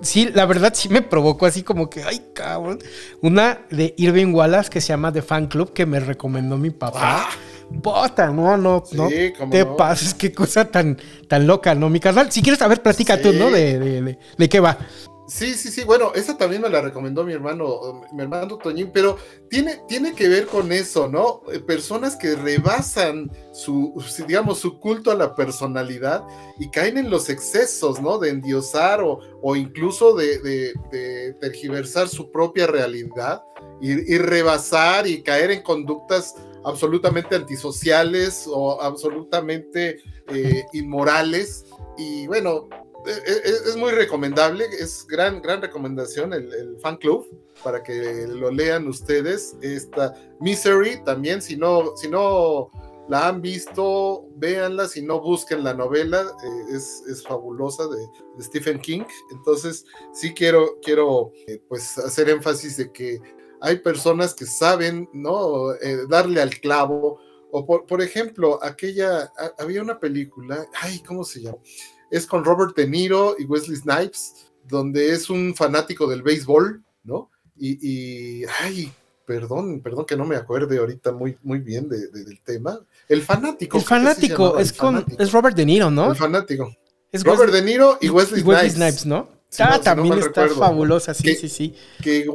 Sí, la verdad sí me provocó así como que, ay, cabrón. Una de Irving Wallace que se llama The Fan Club que me recomendó mi papá. Ah. Bota, no, no, no te pases, qué cosa tan, tan loca, ¿no? Mi carnal, si quieres saber, platica tú, ¿no? De, de, de, qué va. Sí, sí, sí, bueno, esa también me la recomendó mi hermano, mi hermano Toñín, pero tiene, tiene que ver con eso, ¿no? Eh, personas que rebasan su, digamos, su culto a la personalidad y caen en los excesos, ¿no? De endiosar o, o incluso de, de, tergiversar su propia realidad y, rebasar y caer en conductas absolutamente antisociales o absolutamente eh, inmorales. Y bueno, es, muy recomendable, es gran, gran recomendación el, fan club para que lo lean ustedes. Esta Misery también, si no, si no la han visto, véanla, si no busquen la novela, eh, es, fabulosa de, Stephen King. Entonces, sí quiero, quiero eh, pues hacer énfasis de que hay personas que saben, ¿no? Eh, darle al clavo. O por, por ejemplo, aquella, había una película, ay, ¿cómo se llama? Es con Robert De Niro y Wesley Snipes, donde es un fanático del béisbol, ¿no? Y, ay, perdón, perdón que no me acuerde ahorita muy, muy bien del tema. El fanático. El fanático, es con, es Robert De Niro, ¿no? El fanático. Es Robert De Niro y Wesley, Snipes. ¿no? ah, también está fabulosa, sí, sí, sí. Que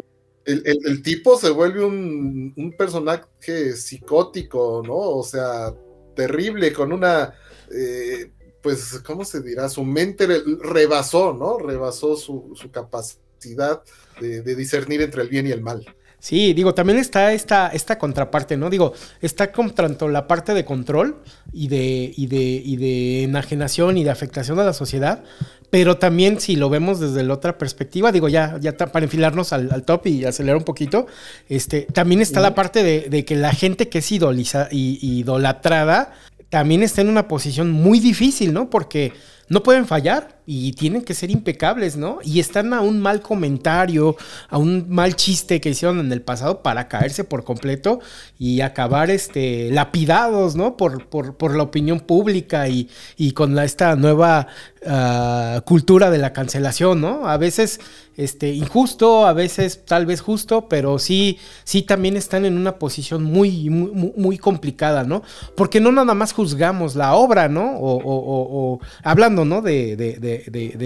el, tipo se vuelve un, un, personaje psicótico, ¿no? O sea, terrible, con una eh, pues, ¿cómo se dirá? Su mente rebasó, ¿no? Rebasó su, capacidad de, de discernir entre el bien y el mal. Sí, digo, también está esta, esta contraparte, ¿no? Digo, está con tanto la parte de control y de, y de, y de enajenación y de afectación a la sociedad, pero también si lo vemos desde la otra perspectiva, digo, ya, ya para enfilarnos al, top y acelerar un poquito, este, también está la parte de, que la gente que es idoliza, idolatrada también está en una posición muy difícil, ¿no? Porque no pueden fallar y tienen que ser impecables, ¿no? Y están a un mal comentario, a un mal chiste que hicieron en el pasado para caerse por completo y acabar este, lapidados, ¿no? Por, por, la opinión pública y, con la, esta nueva ah, cultura de la cancelación, ¿no? A veces este, injusto, a veces tal vez justo, pero sí, sí también están en una posición muy, muy, muy complicada, ¿no? Porque no nada más juzgamos la obra, ¿no? O, hablando, ¿no? de de,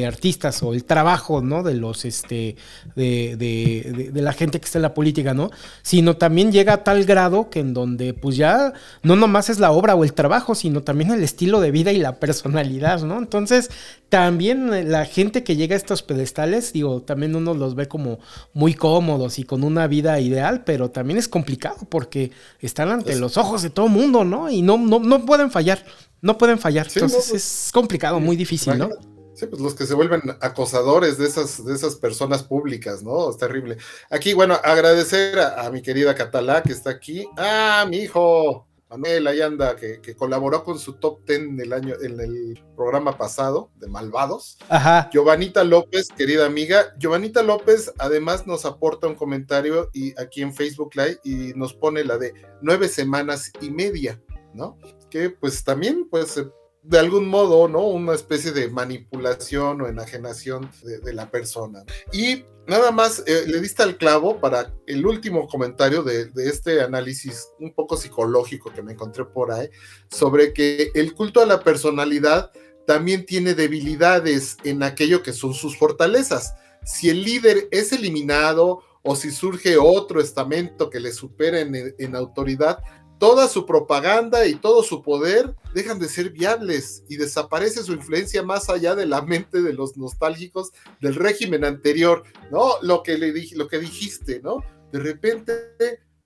artistas o el trabajo, ¿no? De los, este, de, la gente que está en la política, ¿no? Sino también llega a tal grado que en donde, pues ya, no nomás es la obra o el trabajo, sino también el estilo de vida y la personalidad, ¿no? Entonces, también la gente que llega a estos pedestales, digo, también uno los ve como muy cómodos y con una vida ideal, pero también es complicado porque están ante los ojos de todo mundo, ¿no? Y no, no, no pueden fallar, no pueden fallar. Entonces pues, es complicado, muy difícil, ¿no? Sí, pues los que se vuelven acosadores de esas, de esas personas públicas, ¿no? Es terrible. Aquí, bueno, agradecer a, mi querida Catalá que está aquí. Ah, mi hijo, Manuel Ayanda, que, que colaboró con su top ten en el año, en el programa pasado de Malvados. Ajá. Giovanita López, querida amiga. Giovanita López además nos aporta un comentario y aquí en Facebook Live y nos pone la de nueve semanas y media, ¿no? Que pues también pues de algún modo, ¿no? Una especie de manipulación o enajenación de, la persona. Y nada más eh, le diste al clavo para el último comentario de, este análisis un poco psicológico que me encontré por ahí, sobre que el culto a la personalidad también tiene debilidades en aquello que son sus fortalezas. Si el líder es eliminado o si surge otro estamento que le supera en autoridad, toda su propaganda y todo su poder dejan de ser viables y desaparece su influencia más allá de la mente de los nostálgicos del régimen anterior, ¿no? Lo que, le dijiste, ¿no? De repente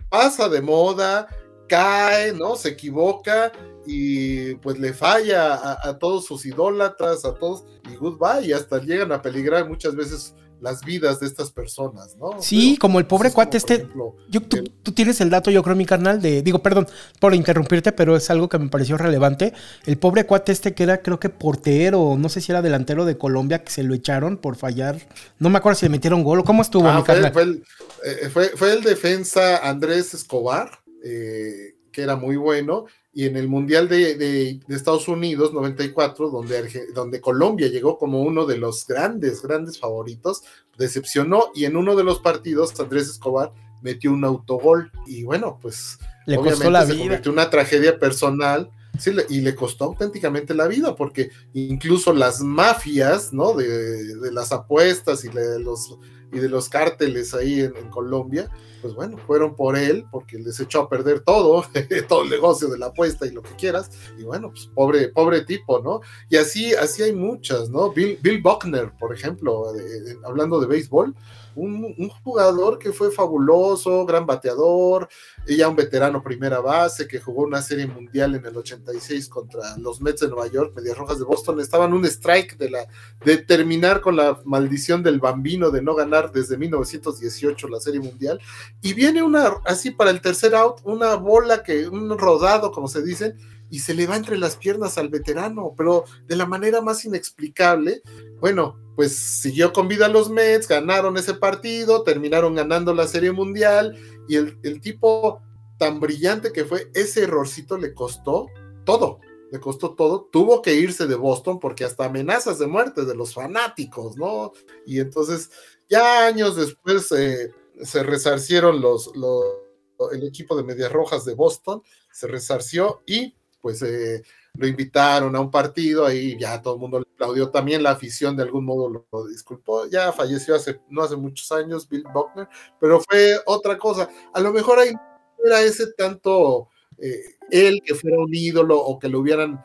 pasa de moda, cae, ¿no? Se equivoca y pues le falla a, a todos sus idólatras, a todos, y goodbye, y hasta llegan a peligrar muchas veces las vidas de estas personas, ¿no? Sí, como el pobre cuate este. yo, tú, tienes el dato, yo creo, mi carnal, de. Digo, perdón por interrumpirte, pero es algo que me pareció relevante. El pobre cuate este que era, creo que portero, no sé si era delantero de Colombia, que se lo echaron por fallar. No me acuerdo si le metieron gol o cómo estuvo, ah, mi carnal. Eh, fue el, fue, el defensa Andrés Escobar, eh, que era muy bueno y en el Mundial de, Estados Unidos 94, donde, donde Colombia llegó como uno de los grandes, grandes favoritos, decepcionó y en uno de los partidos Andrés Escobar metió un autogol y bueno, pues le costó la se convirtió en una tragedia personal. Sí, y le costó auténticamente la vida, porque incluso las mafias, ¿no? De, de las apuestas y de los, y de los cárteles ahí en Colombia, pues bueno, fueron por él porque les echó a perder todo, [laughs] todo el negocio de la apuesta y lo que quieras. Y bueno, pues pobre, pobre tipo, ¿no? Y así, así hay muchas, ¿no? Bill, Bill Buckner, por ejemplo, hablando de béisbol, un, jugador que fue fabuloso, gran bateador, ya un veterano primera base que jugó una serie mundial en el 86 contra los Mets de Nueva York, Medias Rojas de Boston, estaban un strike de, la, de terminar con la maldición del bambino de no ganar desde 1918 la serie mundial, y viene una, así para el tercer out, una bola que, un rodado, como se dice, y se le va entre las piernas al veterano, pero de la manera más inexplicable. Bueno, pues siguió con vida los Mets, ganaron ese partido, terminaron ganando la Serie Mundial y el, tipo tan brillante que fue, ese errorcito le costó todo, le costó todo, tuvo que irse de Boston porque hasta amenazas de muerte de los fanáticos, ¿no? Y entonces, ya años después eh, se resarcieron los, los, el equipo de Medias Rojas de Boston, se resarció y pues eh, lo invitaron a un partido, ahí ya todo el mundo le aplaudió, también la afición de algún modo lo, disculpó, ya falleció hace, no hace muchos años Bill Buckner, pero fue otra cosa, a lo mejor ahí era ese tanto eh, él que fuera un ídolo o que lo hubieran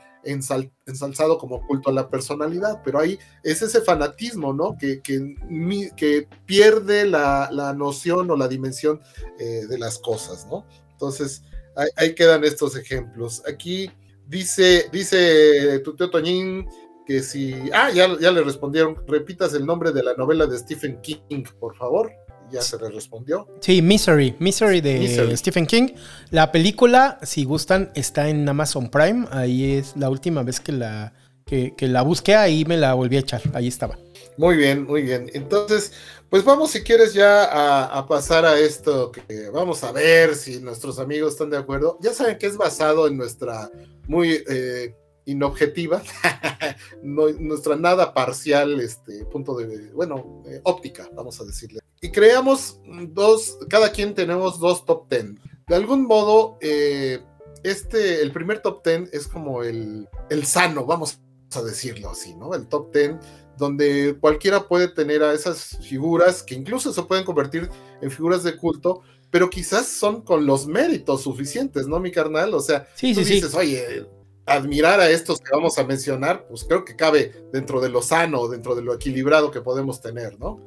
ensalzado como culto a la personalidad, pero ahí es ese fanatismo, ¿no? Que, que, pierde la, noción o la dimensión eh, de las cosas, ¿no? Entonces, ahí, quedan estos ejemplos. Aquí dice, dice tu tío Toñín que si, ah, ya, ya le respondieron, repitas el nombre de la novela de Stephen King, por favor ya se le respondió. Sí, Misery, Misery de Stephen King. La película, si gustan, está en Amazon Prime. Ahí es la última vez que la, que, la busqué, ahí me la volví a echar. Ahí estaba. Muy bien, muy bien. Entonces, pues vamos si quieres ya a, pasar a esto, que vamos a ver si nuestros amigos están de acuerdo. Ya saben que es basado en nuestra muy... Eh, inobjetiva, [laughs] nuestra nada parcial este, punto de, bueno, eh, óptica, vamos a decirle. Y creamos dos, cada quien tenemos dos top ten. De algún modo, eh, este, el primer top ten es como el, el sano, vamos a decirlo así, ¿no? El top ten donde cualquiera puede tener a esas figuras que incluso se pueden convertir en figuras de culto, pero quizás son con los méritos suficientes, ¿no, mi carnal? O sea, tú dices, oye, admirar a estos que vamos a mencionar, pues creo que cabe dentro de lo sano, dentro de lo equilibrado que podemos tener, ¿no?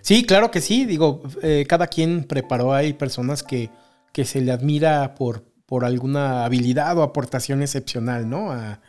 Sí, claro que sí. Digo, eh, cada quien preparó. Hay personas que, que se le admira por, por alguna habilidad o aportación excepcional, ¿no? A,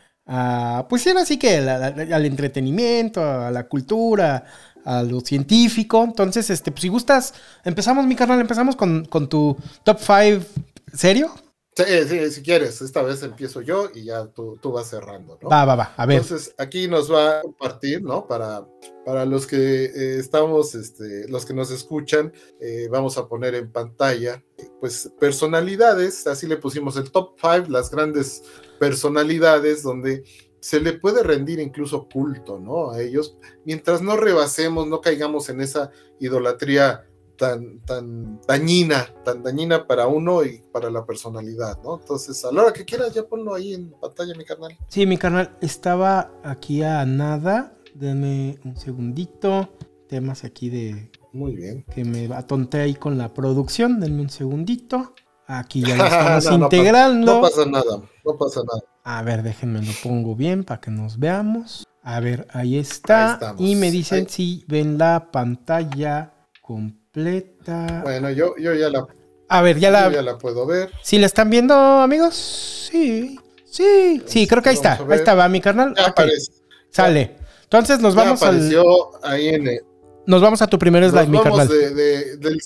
pues era así que al entretenimiento, a la cultura, a lo científico. Entonces, este, pues si gustas, empezamos, mi carnal, empezamos con, con tu top 5. ¿Serio? Sí, sí, si quieres, esta vez empiezo yo y ya tú, tú, vas cerrando, ¿no? Va, va, va, a ver. Entonces, aquí nos va a compartir, ¿no? Para, para los que eh, estamos, este, los que nos escuchan, eh, vamos a poner en pantalla, pues, personalidades, así le pusimos el top 5, las grandes personalidades donde se le puede rendir incluso culto, ¿no? A ellos, mientras no rebasemos, no caigamos en esa idolatría tan, tan dañina, tan dañina para uno y para la personalidad, ¿no? Entonces, a la hora que quieras, ya ponlo ahí en pantalla, mi carnal. Sí, mi carnal, estaba aquí a nada. Denme un segundito. Temas aquí de. Muy bien. Que me atonté ahí con la producción. Denme un segundito. Aquí ya [laughs] lo estamos integrando. No pasa, nada, no pasa nada. A ver, déjenme lo pongo bien para que nos veamos. A ver, ahí está. y me dicen si ven la pantalla completa bueno, yo, yo ya la. A ver, ya la. ya la puedo ver. ¿Sí la están viendo, amigos? Sí. Sí, sí, creo que ahí está. Ahí está, va mi carnal. Ya aparece. Sale. Entonces nos vamos apareció ahí en Nos vamos a tu primer slide, mi carnal. del,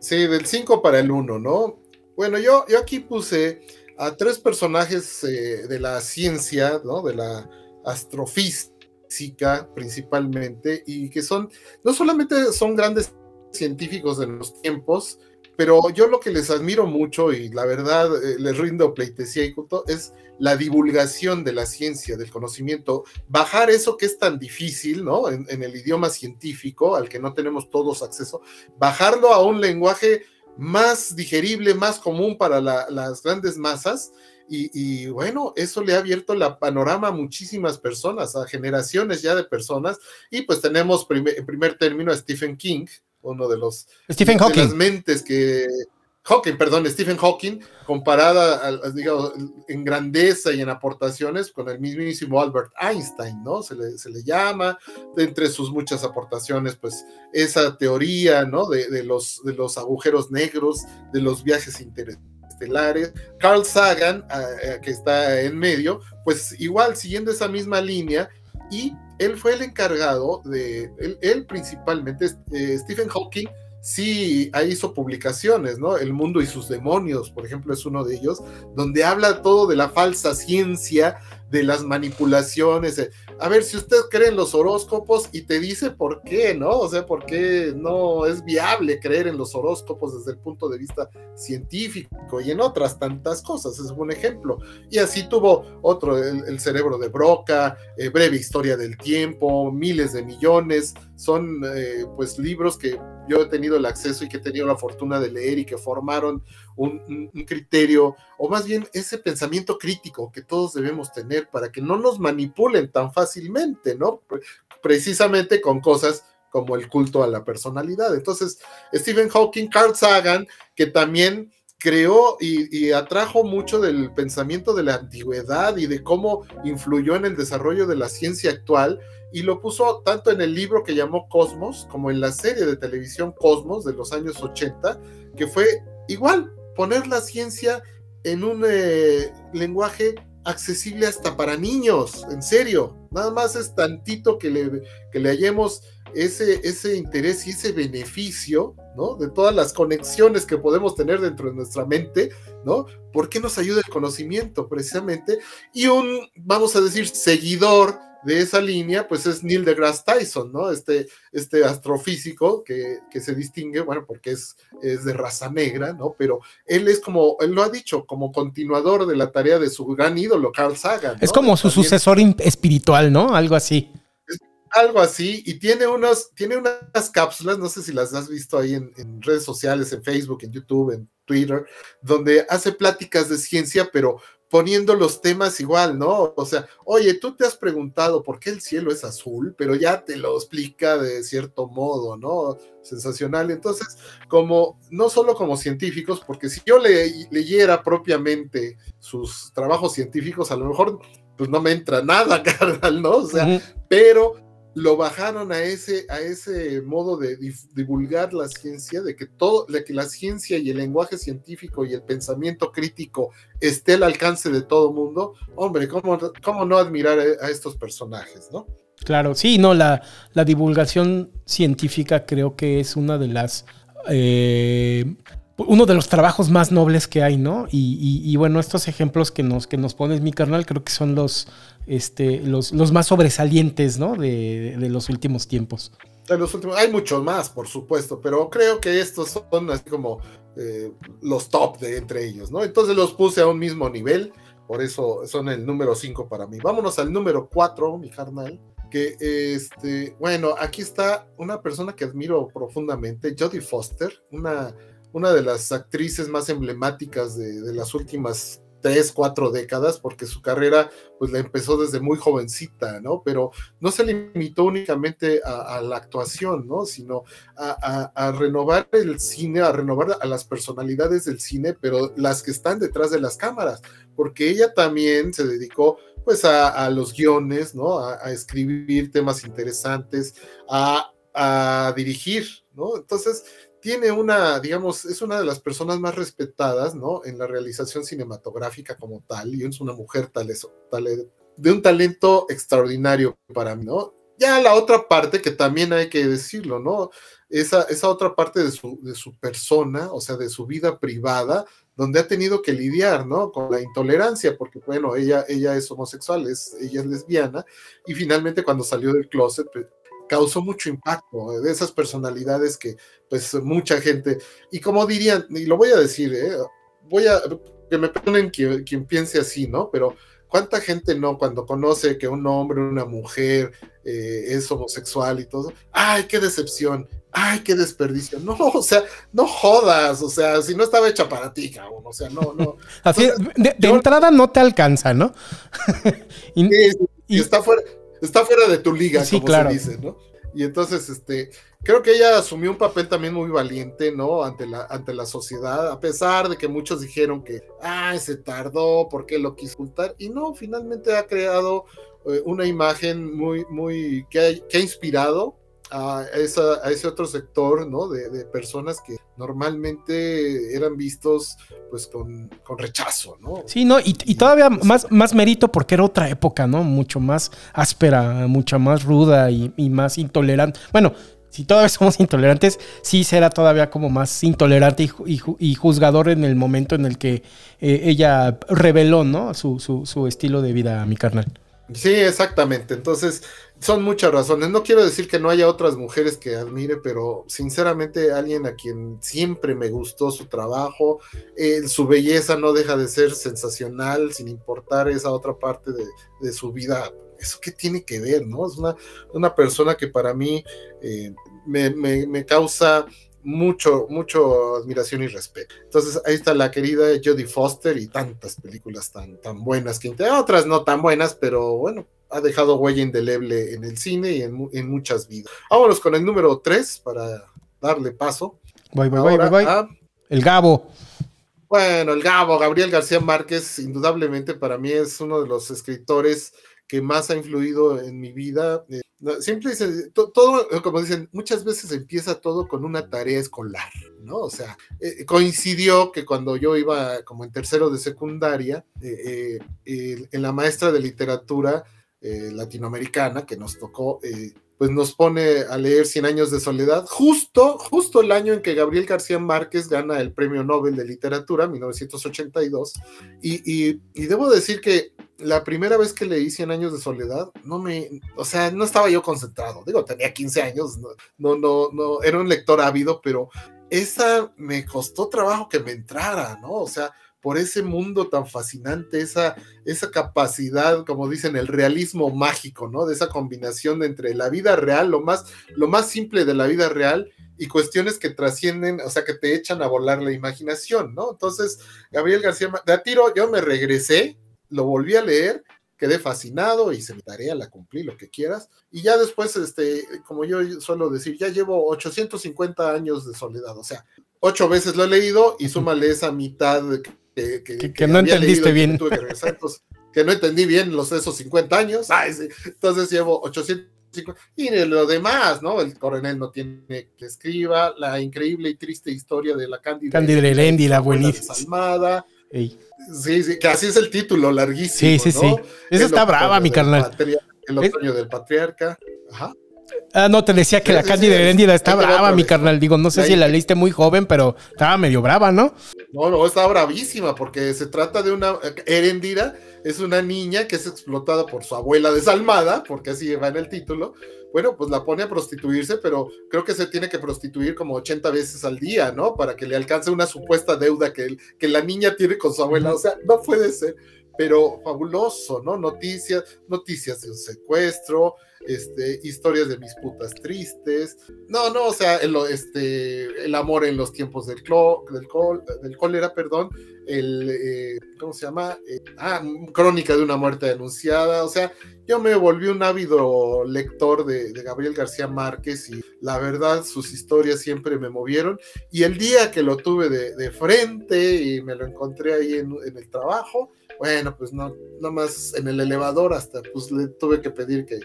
sí, del 5 para el 1, ¿no? Bueno, yo, yo aquí puse a tres personajes eh, de la ciencia, ¿no? De la astrofísica principalmente, y que son, no solamente son grandes científicos de los tiempos, pero yo lo que les admiro mucho y la verdad eh, les rindo pleitesía y culto es la divulgación de la ciencia, del conocimiento, bajar eso que es tan difícil, ¿no? En, el idioma científico al que no tenemos todos acceso, bajarlo a un lenguaje más digerible, más común para las grandes masas. Y, bueno, eso le ha abierto la panorama a muchísimas personas, a generaciones ya de personas. Y pues tenemos en primer término a Stephen King, uno de los Stephen Hawking. las mentes que Hawking, perdón, Stephen Hawking, comparada digamos, en grandeza y en aportaciones con el mismísimo Albert Einstein, ¿no? Se le, se le llama, entre sus muchas aportaciones, pues esa teoría, ¿no? De, los, de los agujeros negros, de los viajes interestelares. Carl Sagan, eh, que está en medio, pues igual siguiendo esa misma línea y él fue el encargado de, él, principalmente, eh, Stephen Hawking, sí hizo publicaciones, ¿no? El mundo y sus demonios, por ejemplo, es uno de ellos, donde habla todo de la falsa ciencia, de las manipulaciones. A ver, si usted cree en los horóscopos y te dice por qué, ¿no? O sea, por qué no es viable creer en los horóscopos desde el punto de vista científico y en otras tantas cosas, es un ejemplo. Y así tuvo otro, el, cerebro de Broca, eh, breve historia del tiempo, miles de millones, son eh, pues libros que yo he tenido el acceso y que he tenido la fortuna de leer y que formaron un, criterio, o más bien ese pensamiento crítico que todos debemos tener para que no nos manipulen tan fácilmente, ¿no? Precisamente con cosas como el culto a la personalidad. Entonces, Stephen Hawking, Carl Sagan, que también creó y, atrajo mucho del pensamiento de la antigüedad y de cómo influyó en el desarrollo de la ciencia actual y lo puso tanto en el libro que llamó Cosmos como en la serie de televisión Cosmos de los años 80, que fue igual, poner la ciencia en un eh, lenguaje accesible hasta para niños, en serio. Nada más es tantito que le, que le hallemos ese, ese interés y ese beneficio, ¿no? De todas las conexiones que podemos tener dentro de nuestra mente, ¿no? ¿Por qué nos ayuda el conocimiento, precisamente? Y un, vamos a decir, seguidor de esa línea, pues es Neil deGrasse Tyson, ¿no? Este, este astrofísico que, que, se distingue, bueno, porque es, es de raza negra, ¿no? Pero él es como, él lo ha dicho, como continuador de la tarea de su gran ídolo, Carl Sagan. Es como su sucesor espiritual, ¿no? Algo así. Algo así, y tiene, unos, tiene unas cápsulas, no sé si las has visto ahí en, en redes sociales, en Facebook, en YouTube, en Twitter, donde hace pláticas de ciencia, pero poniendo los temas igual, ¿no? O sea, oye, tú te has preguntado por qué el cielo es azul, pero ya te lo explica de cierto modo, ¿no? Sensacional. Entonces, como, no solo como científicos, porque si yo le, leyera propiamente sus trabajos científicos, a lo mejor pues no me entra nada, [laughs] carnal, ¿no? O sea, pero lo bajaron a ese, a ese modo de divulgar la ciencia, de que todo, de que la ciencia y el lenguaje científico y el pensamiento crítico esté al alcance de todo mundo. Hombre, ¿cómo, cómo no admirar a, estos personajes, no? Claro, sí, no, la, la divulgación científica creo que es una de las eh, uno de los trabajos más nobles que hay, ¿no? Y, bueno, estos ejemplos que nos, que nos pones, mi carnal, creo que son los, este, los, más sobresalientes, ¿no? De, los últimos tiempos. De hay muchos más, por supuesto, pero creo que estos son así como eh, los top de entre ellos, ¿no? Entonces los puse a un mismo nivel, por eso son el número 5 para mí. Vámonos al número 4, mi carnal que este, bueno, aquí está una persona que admiro profundamente, Jodie Foster, una una de las actrices más emblemáticas de, las últimas tres, cuatro décadas, porque su carrera pues la empezó desde muy jovencita, ¿no? Pero no se limitó únicamente a, la actuación, ¿no? Sino a, renovar el cine, a renovar a las personalidades del cine, pero las que están detrás de las cámaras, porque ella también se dedicó pues a, los guiones, ¿no? A, escribir temas interesantes, a dirigir, ¿no? Entonces, tiene una, digamos, es una de las personas más respetadas, ¿no? En la realización cinematográfica como tal, y es una mujer tal, tal, de un talento extraordinario para mí, ¿no? Ya la otra parte, que también hay que decirlo, ¿no? Esa, esa otra parte de su, de su persona, o sea, de su vida privada, donde ha tenido que lidiar, ¿no? Con la intolerancia, porque, bueno, ella, ella es homosexual, es, ella es lesbiana, y finalmente cuando salió del closet, pues, causó mucho impacto de esas personalidades que pues mucha gente, y como dirían, y lo voy a decir, ¿eh? voy a, que me perdonen quien, quien, piense así, ¿no? Pero ¿cuánta gente no cuando conoce que un hombre una mujer eh, es homosexual y todo? ¡Ay, qué decepción! ¡Ay, qué desperdicio! No, o sea, no jodas, o sea, si no estaba hecha para ti, cabrón, o sea, no, no. [laughs] Así, de, entrada no te alcanza, ¿no? [laughs] y, y, está fuera está fuera de tu liga, como se dice, ¿no? Y entonces, este, creo que ella asumió un papel también muy valiente, ¿no? Ante la, ante la sociedad, a pesar de que muchos dijeron que, ah, se tardó, porque lo quiso ocultar? Y no, finalmente ha creado eh, una imagen muy, muy, que que ha inspirado a, ese otro sector, ¿no? De, personas que normalmente eran vistos pues con, rechazo, ¿no? Sí, no, y, todavía más, más mérito porque era otra época, ¿no? Mucho más áspera, mucho más ruda y, más intolerante. Bueno, si todavía [laughs] somos intolerantes, sí será todavía como más intolerante y, juzgador en el momento en el que eh, ella reveló, ¿no? Su, su, su estilo de vida, mi carnal. Sí, exactamente. Entonces, son muchas razones. No quiero decir que no haya otras mujeres que admire, pero sinceramente alguien a quien siempre me gustó su trabajo, eh, su belleza no deja de ser sensacional, sin importar esa otra parte de, su vida. ¿Eso qué tiene que ver, no? Es una, una persona que para mí eh, me, me causa mucho, mucho admiración y respeto. Entonces ahí está la querida Jodie Foster y tantas películas tan, tan buenas, que otras no tan buenas, pero bueno, ha dejado huella indeleble en el cine y en, muchas vidas. Vámonos con el número 3 para darle paso. Voy, voy, voy, voy. El Gabo. Bueno, el Gabo, Gabriel García Márquez, indudablemente para mí es uno de los escritores que más ha influido en mi vida. Eh, siempre dicen, todo, como dicen, muchas veces empieza todo con una tarea escolar, ¿no? O sea, eh, coincidió que cuando yo iba como en tercero de secundaria, eh, en la maestra de literatura latinoamericana que nos tocó, pues nos pone a leer Cien años de soledad, justo, justo el año en que Gabriel García Márquez gana el Premio Nobel de Literatura, 1982, y, y, y debo decir que la primera vez que leí Cien años de soledad, no me, o sea, no estaba yo concentrado, digo, tenía 15 años, no, no, no, era un lector ávido, pero esa me costó trabajo que me entrara, ¿no? O sea, por ese mundo tan fascinante, esa, esa capacidad, como dicen, el realismo mágico, ¿no? De esa combinación entre la vida real, lo más, lo más simple de la vida real y cuestiones que trascienden, o sea, que te echan a volar la imaginación, ¿no? Entonces, Gabriel García, de a tiro yo me regresé, lo volví a leer, quedé fascinado, y se mi tarea, la cumplí, lo que quieras, y ya después, este, como yo suelo decir, ya llevo 850 años de soledad, o sea, ocho veces lo he leído y súmale esa mitad que, no entendiste bien. Que, no entendí bien los esos 50 años. Entonces llevo 850. Y lo demás, ¿no? El coronel no tiene que escriba, la increíble y triste historia de la Cándida. Cándida Lerendi, la buenísima. Desalmada. Sí, sí, que así es el título, larguísimo. Sí, sí, sí. Esa está brava, mi carnal. El otoño del patriarca. Ajá. Ah, no, te decía que la Cándida Heréndida está brava, mi carnal. Digo, no sé si la leíste muy joven, pero estaba medio brava, ¿no? No, no, está bravísima, porque se trata de una. Herendira es una niña que es explotada por su abuela desalmada, porque así va en el título. Bueno, pues la pone a prostituirse, pero creo que se tiene que prostituir como 80 veces al día, ¿no? Para que le alcance una supuesta deuda que, que la niña tiene con su abuela. O sea, no puede ser pero fabuloso, ¿no? Noticias, noticias de un secuestro, este, historias de mis putas tristes. No, no, o sea, el, este, el amor en los tiempos del, del, del cólera, perdón, el, eh, ¿cómo se llama? Eh, ah, crónica de una muerte denunciada, o sea, yo me volví un ávido lector de, Gabriel García Márquez y la verdad sus historias siempre me movieron y el día que lo tuve de, frente y me lo encontré ahí en el trabajo, bueno, pues no, más en el elevador hasta pues le tuve que pedir que,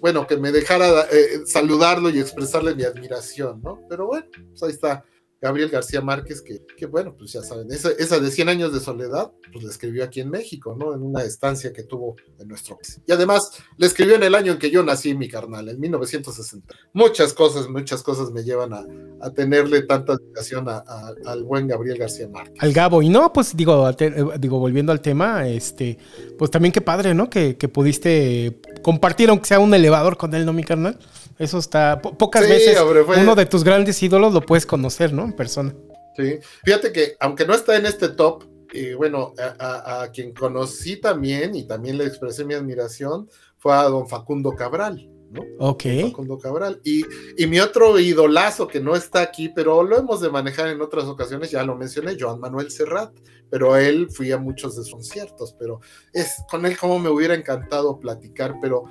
bueno, que me dejara eh, saludarlo y expresarle mi admiración, ¿no? Pero bueno, pues ahí está Gabriel García Márquez, que, bueno, pues ya saben, esa, de 100 años de soledad, pues la escribió aquí en México, ¿no? En una estancia que tuvo en nuestro país. Y además, le escribió en el año en que yo nací, mi carnal, en 1960. Muchas cosas, muchas cosas me llevan a, tenerle tanta dedicación al buen Gabriel García Márquez. Al Gabo, y no, pues digo, eh, digo, volviendo al tema, este, pues también qué padre, ¿no? Que, que pudiste compartir, aunque sea un elevador con él, ¿no, mi carnal? Eso está. pocas veces uno de tus grandes ídolos lo puedes conocer, ¿no? En persona. Sí. Fíjate que, aunque no está en este top, y bueno, a, quien conocí también y también le expresé mi admiración fue a don Facundo Cabral. ¿no? Ok. Facundo Cabral. Y, y, mi otro idolazo que no está aquí, pero lo hemos de manejar en otras ocasiones, ya lo mencioné, Joan Manuel Serrat, pero él fui a muchos de sus conciertos, pero es con él como me hubiera encantado platicar, pero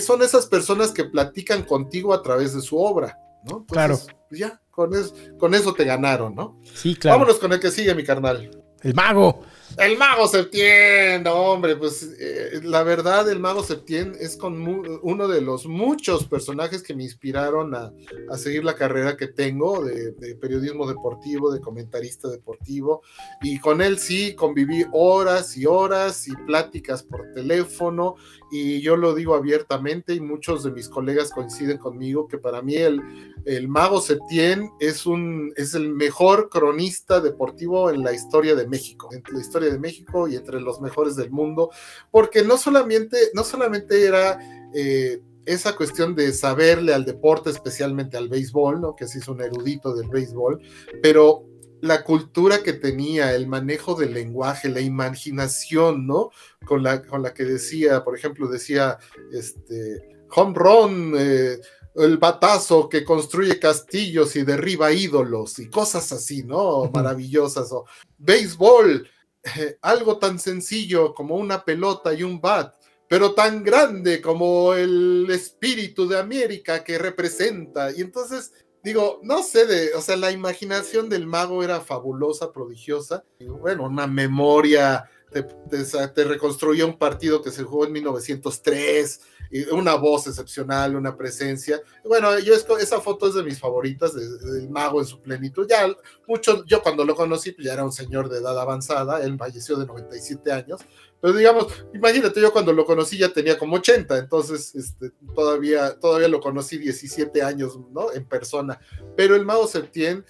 son esas personas que platican contigo a través de su obra, ¿no? claro. Pues ya, con eso, con eso te ganaron, ¿no? Sí, claro. Vámonos con el que sigue, mi carnal. El mago. El mago Septién, hombre, pues eh, la verdad el mago Septién es con uno de los muchos personajes que me inspiraron a, seguir la carrera que tengo de, periodismo deportivo, de comentarista deportivo, y con él sí conviví horas y horas y pláticas por teléfono, y yo lo digo abiertamente y muchos de mis colegas coinciden conmigo que para mí el, el mago Septién es, es el mejor cronista deportivo en la historia de México, en la historia de México y entre los mejores del mundo, porque no solamente, no solamente era eh, esa cuestión de saberle al deporte, especialmente al béisbol, ¿no? que sí es un erudito del béisbol, pero la cultura que tenía, el manejo del lenguaje, la imaginación, ¿no? Con la, con la que decía, por ejemplo, decía, este, home run, eh, el batazo que construye castillos y derriba ídolos y cosas así, ¿no? Maravillosas. O béisbol, eh, algo tan sencillo como una pelota y un bat, pero tan grande como el espíritu de América que representa. Y entonces digo, no sé, de, o sea, la imaginación del mago era fabulosa, prodigiosa. Y bueno, una memoria, te, te, te reconstruía un partido que se jugó en 1903 una voz excepcional, una presencia. Bueno, yo esa foto es de mis favoritas, del mago en su plenitud. Ya mucho, yo cuando lo conocí, pues ya era un señor de edad avanzada, él falleció de 97 años, pero digamos, imagínate, yo cuando lo conocí ya tenía como 80, entonces este, todavía, todavía lo conocí 17 años, ¿no? En persona. Pero el mago Septién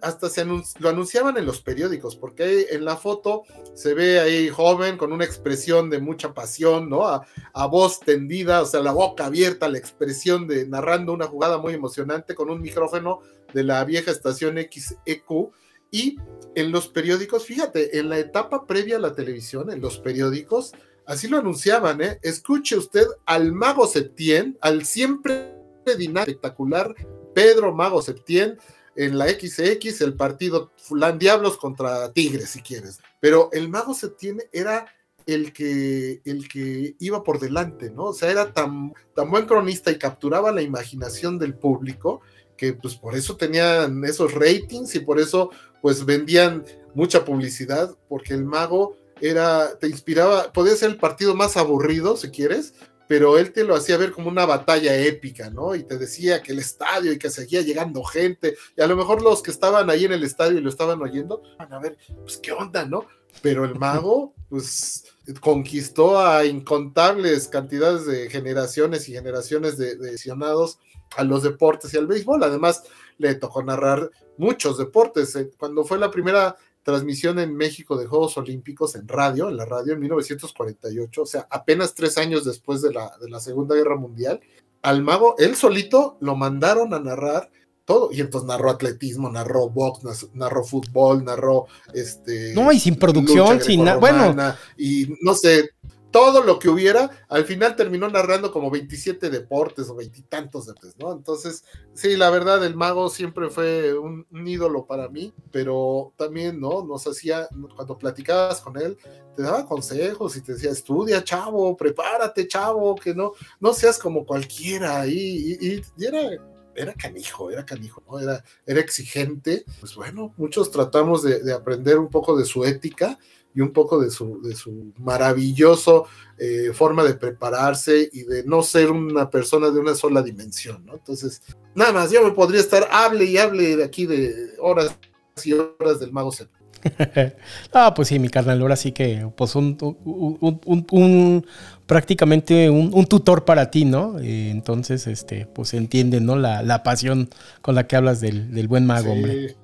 hasta se lo anunciaban en los periódicos, porque en la foto se ve ahí joven con una expresión de mucha pasión, ¿no? A, voz tendida, o sea, la boca abierta, la expresión de narrando una jugada muy emocionante con un micrófono de la vieja estación XEQ. Y en los periódicos, fíjate, en la etapa previa a la televisión, en los periódicos, así lo anunciaban, ¿eh? Escuche usted al Mago Septién, al siempre dinámico espectacular Pedro Mago Septién en la XX el partido Fulán Diablos contra Tigres, si quieres. Pero el Mago Septién era el que, el que iba por delante, ¿no? O sea, era tan, tan buen cronista y capturaba la imaginación del público que pues por eso tenían esos ratings y por eso pues vendían mucha publicidad, porque el mago era, te inspiraba, podía ser el partido más aburrido, si quieres, pero él te lo hacía ver como una batalla épica, ¿no? Y te decía que el estadio y que seguía llegando gente, y a lo mejor los que estaban ahí en el estadio y lo estaban oyendo, van a ver, pues qué onda, ¿no? Pero el mago, [laughs] pues conquistó a incontables cantidades de generaciones y generaciones de, de aficionados a los deportes y al béisbol. Además, le tocó narrar muchos deportes. Eh, cuando fue la primera transmisión en México de Juegos Olímpicos en radio, en la radio en 1948, o sea, apenas tres años después de la, de la Segunda Guerra Mundial, al mago, él solito lo mandaron a narrar todo, y entonces narró atletismo, narró box, narró fútbol, narró este... No, y sin producción, sin nada, bueno. Y no sé, todo lo que hubiera, al final terminó narrando como 27 deportes o veintitantos deportes, ¿no? Entonces, sí, la verdad, el mago siempre fue un, ídolo para mí, pero también, ¿no? Nos hacía, cuando platicabas con él, te daba consejos y te decía, estudia, chavo, prepárate, chavo, que no, no seas como cualquiera, y, y, era era canijo, era canijo, ¿no? Era, era exigente. Pues bueno, muchos tratamos de, de, aprender un poco de su ética y un poco de su, de su maravilloso eh, forma de prepararse y de no ser una persona de una sola dimensión, ¿no? Entonces, nada más, yo me podría estar, hable y hable de aquí de horas y horas del mago Zen. [laughs] ah, pues sí, mi carnal, ahora sí que, pues un, un, prácticamente un, tutor para ti, ¿no? Eh, entonces, este, pues entiende, ¿no? La, la, pasión con la que hablas del, del buen mago, hombre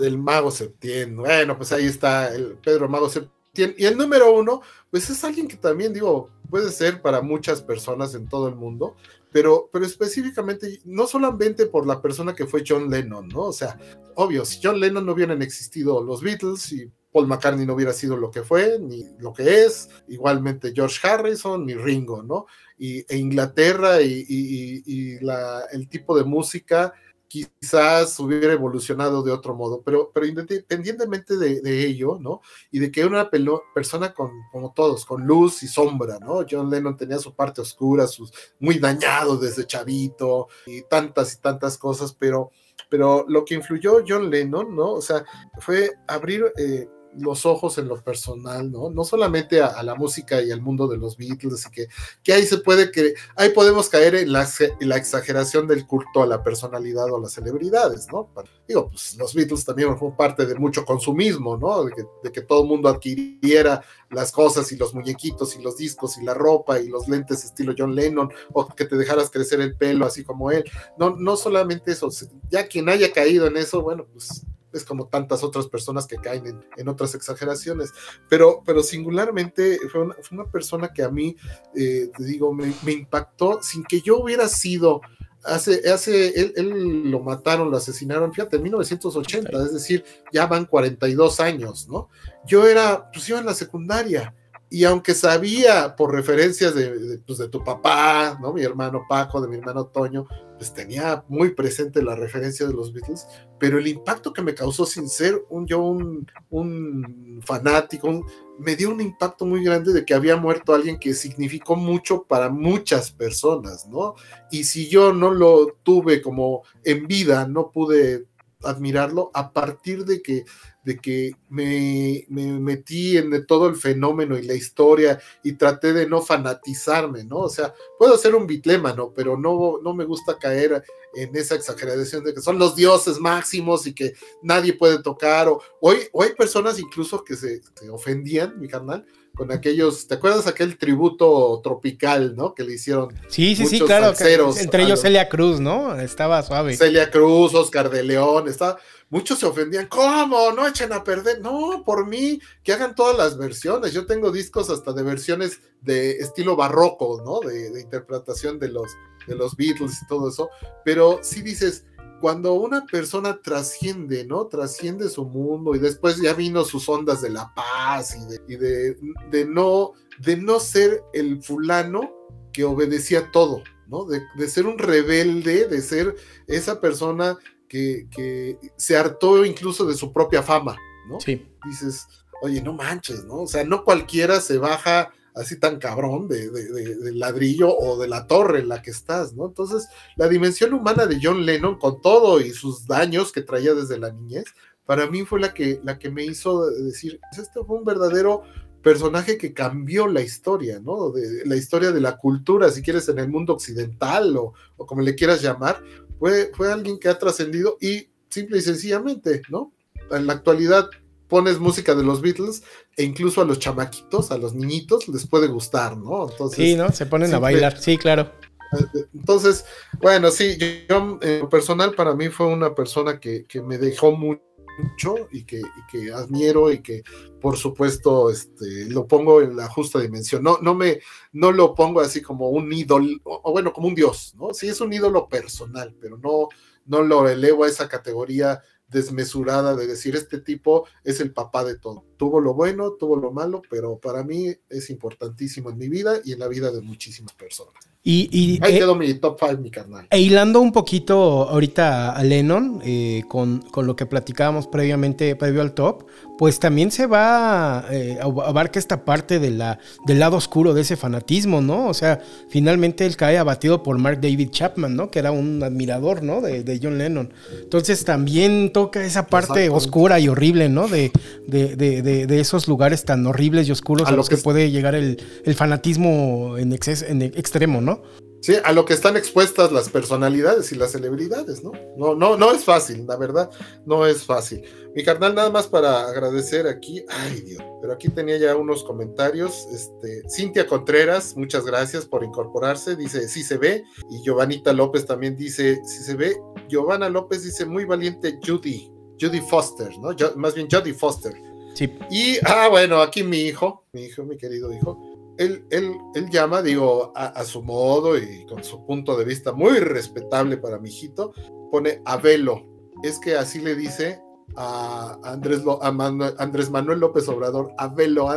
del Mago Septién. Bueno, pues ahí está el Pedro Mago Septién. Y el número uno, pues es alguien que también, digo, puede ser para muchas personas en todo el mundo, pero, pero específicamente, no solamente por la persona que fue John Lennon, ¿no? O sea, obvio, si John Lennon no hubieran existido los Beatles y Paul McCartney no hubiera sido lo que fue, ni lo que es, igualmente George Harrison, ni Ringo, ¿no? Y, e Inglaterra y, el tipo de música quizás hubiera evolucionado de otro modo, pero, pero independientemente de, ello, ¿no? Y de que era una persona con, como todos, con luz y sombra, ¿no? John Lennon tenía su parte oscura, sus, muy dañado desde chavito y tantas y tantas cosas, pero, pero lo que influyó John Lennon, ¿no? O sea, fue abrir... Eh, los ojos en lo personal, ¿no? No solamente a, la música y al mundo de los Beatles, y que, que ahí se puede que, ahí podemos caer en la, exageración del culto a la personalidad o a las celebridades, ¿no? Digo, pues los Beatles también fueron parte de mucho consumismo, ¿no? De que, de que todo el mundo adquiriera las cosas y los muñequitos y los discos y la ropa y los lentes estilo John Lennon, o que te dejaras crecer el pelo así como él. No, no solamente eso, ya quien haya caído en eso, bueno, pues es como tantas otras personas que caen en, otras exageraciones, pero, pero singularmente fue una, persona que a mí, eh, te digo, me, impactó sin que yo hubiera sido, hace, hace él, lo mataron, lo asesinaron, fíjate, en 1980, es decir, ya van 42 años, ¿no? Yo era, pues yo en la secundaria, y aunque sabía por referencias de, pues de, tu papá, ¿no? Mi hermano Paco, de mi hermano Toño, pues tenía muy presente la referencia de los Beatles, pero el impacto que me causó sin ser un yo un, un fanático, me dio un impacto muy grande de que había muerto alguien que significó mucho para muchas personas, ¿no? Y si yo no lo tuve como en vida, no pude admirarlo a partir de que, de que me, metí en todo el fenómeno y la historia y traté de no fanatizarme, ¿no? O sea, puedo ser un bitlémano, pero no, no me gusta caer en esa exageración de que son los dioses máximos y que nadie puede tocar, o, hoy, hay personas incluso que se, ofendían, mi canal, con aquellos, ¿te acuerdas aquel tributo tropical, ¿no? Que le hicieron. Sí, sí, sí, claro. entre ellos Celia Cruz, ¿no? Estaba suave. Celia Cruz, Oscar de León, estaba. Muchos se ofendían, ¿cómo? No echen a perder. No, por mí, que hagan todas las versiones. Yo tengo discos hasta de versiones de estilo barroco, ¿no? De, interpretación de los, de los Beatles y todo eso. Pero si dices, cuando una persona trasciende, ¿no? Trasciende su mundo y después ya vino sus ondas de la paz y de, de, no, de no ser el fulano que obedecía todo, ¿no? De, ser un rebelde, de ser esa persona que, que, se hartó incluso de su propia fama, ¿no? Sí. Dices, oye, no manches, ¿no? O sea, no cualquiera se baja así tan cabrón de, del ladrillo o de la torre en la que estás, ¿no? Entonces, la dimensión humana de John Lennon, con todo y sus daños que traía desde la niñez, para mí fue la que, la que me hizo decir, este fue un verdadero personaje que cambió la historia, ¿no? De, la historia de la cultura, si quieres, en el mundo occidental o, o como le quieras llamar, fue, fue alguien que ha trascendido y simple y sencillamente, ¿no? En la actualidad pones música de los Beatles e incluso a los chamaquitos, a los niñitos les puede gustar, ¿no? Entonces, sí, ¿no? Se ponen a bailar, sí, claro. Entonces, bueno, sí, yo en personal para mí fue una persona que, me dejó mucho y que, que, admiro y que por supuesto este, lo pongo en la justa dimensión. No, no, me, no lo pongo así como un ídolo, o bueno, como un dios, ¿no? Sí es un ídolo personal, pero no, no lo elevo a esa categoría desmesurada de decir este tipo es el papá de todo. Tuvo lo bueno, tuvo lo malo, pero para mí es importantísimo en mi vida y en la vida de muchísimas personas. Y, Ahí eh, quedó mi top 5, mi carnal. E hilando un poquito ahorita a Lennon, eh, con, lo que platicábamos previamente, previo al top, pues también se va, eh, abarca esta parte de la, del lado oscuro de ese fanatismo, ¿no? O sea, finalmente él cae abatido por Mark David Chapman, ¿no? Que era un admirador, ¿no? De, John Lennon. Entonces también toca esa parte oscura y horrible, ¿no? De, de, esos lugares tan horribles y oscuros a, los que, puede llegar el, el fanatismo en, exceso, en extremo, ¿no? Sí, a lo que están expuestas las personalidades y las celebridades, ¿no? No, no, no es fácil, la verdad, no es fácil. Mi carnal, nada más para agradecer aquí, ay Dios, pero aquí tenía ya unos comentarios. Este, Cintia Contreras, muchas gracias por incorporarse, dice, sí se ve, y Giovanita López también dice, sí se ve. Giovanna López dice, muy valiente Judy, Judy Foster, ¿no? más bien Judy Foster. Sí. Y, ah, bueno, aquí mi hijo, mi hijo, mi querido hijo, él, él, llama, digo, a, su modo y con su punto de vista muy respetable para mi hijito, pone Abelo. Es que así le dice a Andrés, Andrés Manuel López Obrador, Abelo.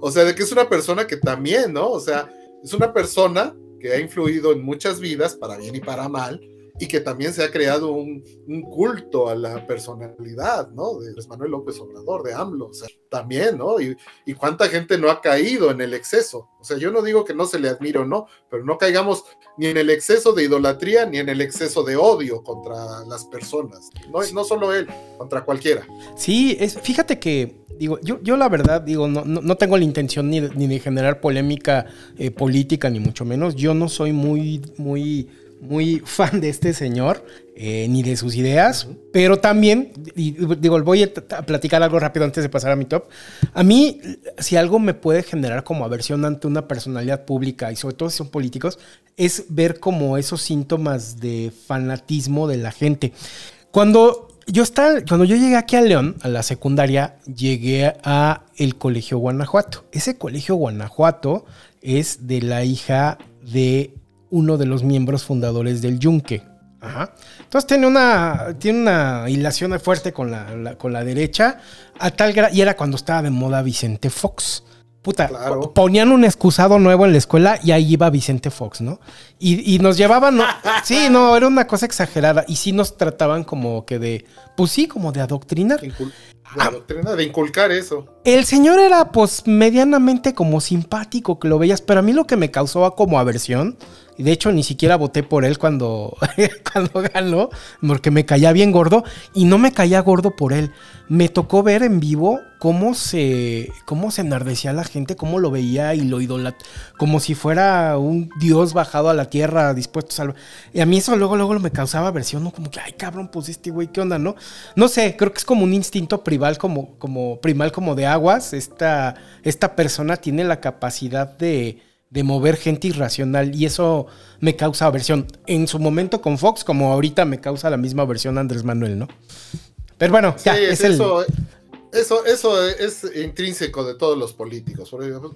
O sea, de que es una persona que también, ¿no? O sea, es una persona que ha influido en muchas vidas, para bien y para mal, y que también se ha creado un, culto a la personalidad, ¿no? De Manuel López Obrador, de AMLO, también, ¿no? Y, cuánta gente no ha caído en el exceso. O sea, yo no digo que no se le admire o no, pero no caigamos ni en el exceso de idolatría ni en el exceso de odio contra las personas. No, no solo él, contra cualquiera. Sí, es, fíjate que Digo, yo, yo la verdad, digo, no, no, tengo la intención ni, ni de generar polémica eh, política, ni mucho menos. Yo no soy muy, muy muy fan de este señor, eh, ni de sus ideas, pero también, digo, voy a, platicar algo rápido antes de pasar a mi top. A mí, si algo me puede generar como aversión ante una personalidad pública, y sobre todo si son políticos, es ver como esos síntomas de fanatismo de la gente. Cuando yo estaba, cuando yo llegué aquí a León, a la secundaria, llegué a el Colegio Guanajuato. Ese Colegio Guanajuato es de la hija de uno de los miembros fundadores del Yunque. Ajá. Entonces tiene una, tiene una hilación fuerte con la, con la derecha, a tal y era cuando estaba de moda Vicente Fox. Puta, ponían un excusado nuevo en la escuela y ahí iba Vicente Fox, ¿no? Y, nos llevaban, [laughs] sí, no, era una cosa exagerada. Y sí nos trataban como que de, pues sí, como de adoctrinar. la doctrina, de inculcar eso. El señor era pues medianamente como simpático que lo veías, pero a mí lo que me causó como aversión y de hecho, ni siquiera voté por él cuando, [laughs] cuando ganó, porque me caía bien gordo. Y no me caía gordo por él. Me tocó ver en vivo cómo se, cómo se enardecía la gente, cómo lo veía y lo idolatraba. Como si fuera un dios bajado a la tierra, dispuesto a salvar. Y a mí eso luego, luego me causaba aversión, ¿no? Como que, ay, cabrón, pues este güey, ¿qué onda, no? No sé, creo que es como un instinto primal, como, como, primal como de aguas. Esta, esta persona tiene la capacidad de de mover gente irracional y eso me causa aversión. En su momento con Fox, como ahorita me causa la misma aversión Andrés Manuel, ¿no? Pero bueno, ya, es eso, eso, eso es intrínseco de todos los políticos,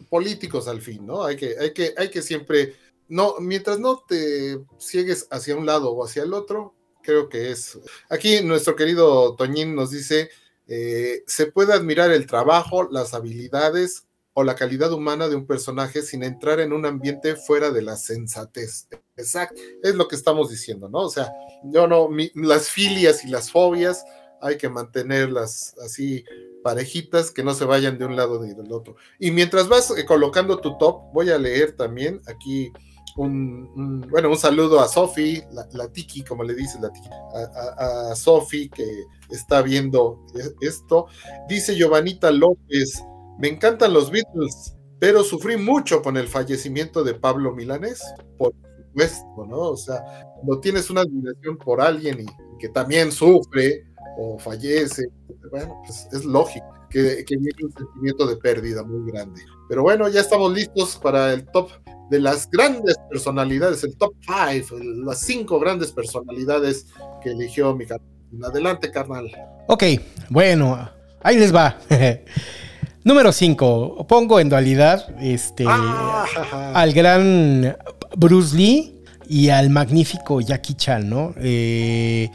políticos al fin, ¿no? Hay que, hay que, hay que siempre, no, mientras no te ciegues hacia un lado o hacia el otro, creo que es. Aquí nuestro querido Toñín nos dice, eh, se puede admirar el trabajo, las habilidades, o la calidad humana de un personaje sin entrar en un ambiente fuera de la sensatez. Exacto, es lo que estamos diciendo, ¿no? O sea, yo no, las filias y las fobias hay que mantenerlas así parejitas, que no se vayan de un lado ni del otro. Y mientras vas eh, colocando tu top, voy a leer también aquí un, bueno, un saludo a Sofi, la, Tiki, como le dice la Tiki, a, a Sofi que está viendo e, esto. Dice Giovanita López, me encantan los Beatles, pero sufrí mucho con el fallecimiento de Pablo Milanés, por supuesto, ¿no? O sea, cuando tienes una admiración por alguien y que también sufre o fallece, bueno, pues es lógico que, que viene un sentimiento de pérdida muy grande. Pero bueno, ya estamos listos para el top de las grandes personalidades, el top five, las cinco grandes personalidades que eligió mi carnal. Adelante, carnal. Ok, bueno, ahí les va. [laughs] Número 5. Pongo en dualidad este, ah. al gran Bruce Lee y al magnífico Jackie Chan, ¿no? Eh,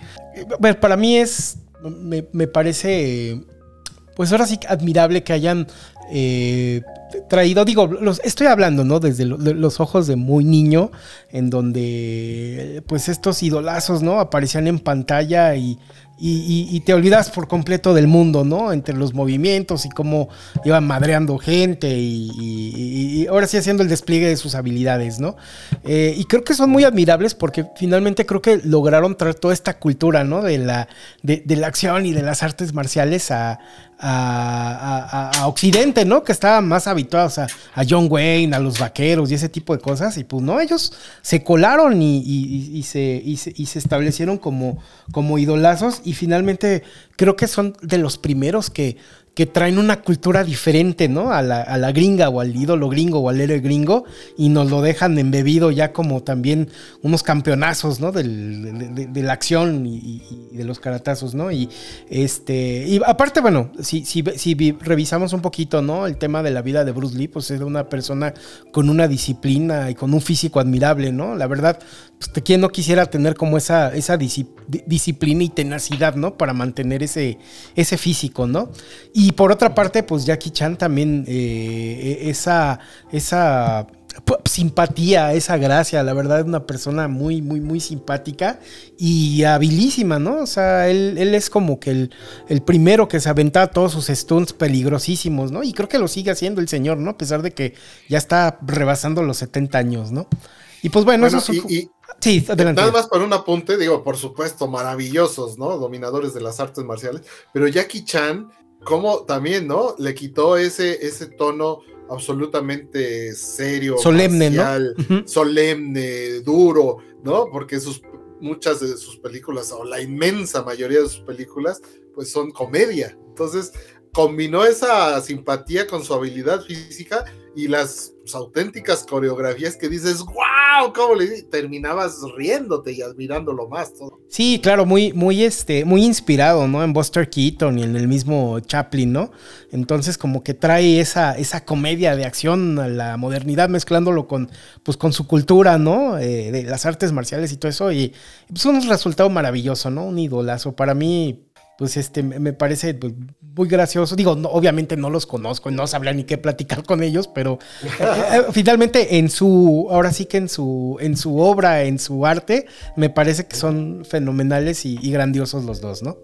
para mí es. Me, me, parece. Pues ahora sí admirable que hayan eh, traído, digo, los, estoy hablando, ¿no? Desde los ojos de muy niño, en donde pues estos idolazos, ¿no? Aparecían en pantalla y y, te olvidas por completo del mundo, ¿no? Entre los movimientos y cómo iban madreando gente y, ahora sí haciendo el despliegue de sus habilidades, ¿no? Eh, y creo que son muy admirables porque finalmente creo que lograron traer toda esta cultura, ¿no? De la, de, la acción y de las artes marciales a, a, Occidente, ¿no? Que estaban más habituados a, John Wayne, a los vaqueros y ese tipo de cosas. Y pues no, ellos se colaron y, se, y se, establecieron como, como idolazos y finalmente creo que son de los primeros que que traen una cultura diferente, ¿no? A la, a la, gringa o al ídolo gringo o al héroe gringo y nos lo dejan embebido ya como también unos campeonazos, ¿no? Del, de, la acción y, de los caratazos, ¿no? Y este, y aparte, bueno, si, si, si, revisamos un poquito, ¿no? El tema de la vida de Bruce Lee, pues es una persona con una disciplina y con un físico admirable, ¿no? La verdad, pues, ¿quién no quisiera tener como esa, esa disciplina y tenacidad, ¿no? Para mantener ese, ese físico, ¿no? Y por otra parte, pues Jackie Chan también, eh, e, esa, esa simpatía, esa gracia, la verdad es una persona muy, muy, muy simpática y habilísima, ¿no? O sea, él, es como que el, el, primero que se aventa todos sus stunts peligrosísimos, ¿no? Y creo que lo sigue haciendo el señor, ¿no? A pesar de que ya está rebasando los 70 años, ¿no? Y pues bueno, eso es... Y, sí, adelante. Nada más para un apunte, digo, por supuesto, maravillosos, ¿no? Dominadores de las artes marciales, pero Jackie Chan cómo también, ¿no? Le quitó ese, ese tono absolutamente serio, solemne, ¿no? solemne, duro, ¿no? Porque sus, muchas de sus películas, o la inmensa mayoría de sus películas, pues son comedia. Entonces, combinó esa simpatía con su habilidad física y las auténticas coreografías que dices, wow, ¿cómo le terminabas riéndote y admirándolo más todo? Sí, claro, muy, muy, este, muy inspirado, ¿no? En Buster Keaton y en el mismo Chaplin, ¿no? Entonces, como que trae esa, esa comedia de acción a la modernidad, mezclándolo con, pues, con su cultura, ¿no? Eh, de las artes marciales y todo eso, y pues un resultado maravilloso, ¿no? Un idolazo. Para mí, pues este me parece pues, muy gracioso. Digo, obviamente no los conozco, no sabría ni qué platicar con ellos, pero eh, eh, [laughs] finalmente en su, ahora sí que en su, en su obra, en su arte, me parece que son fenomenales y, grandiosos los dos, ¿no?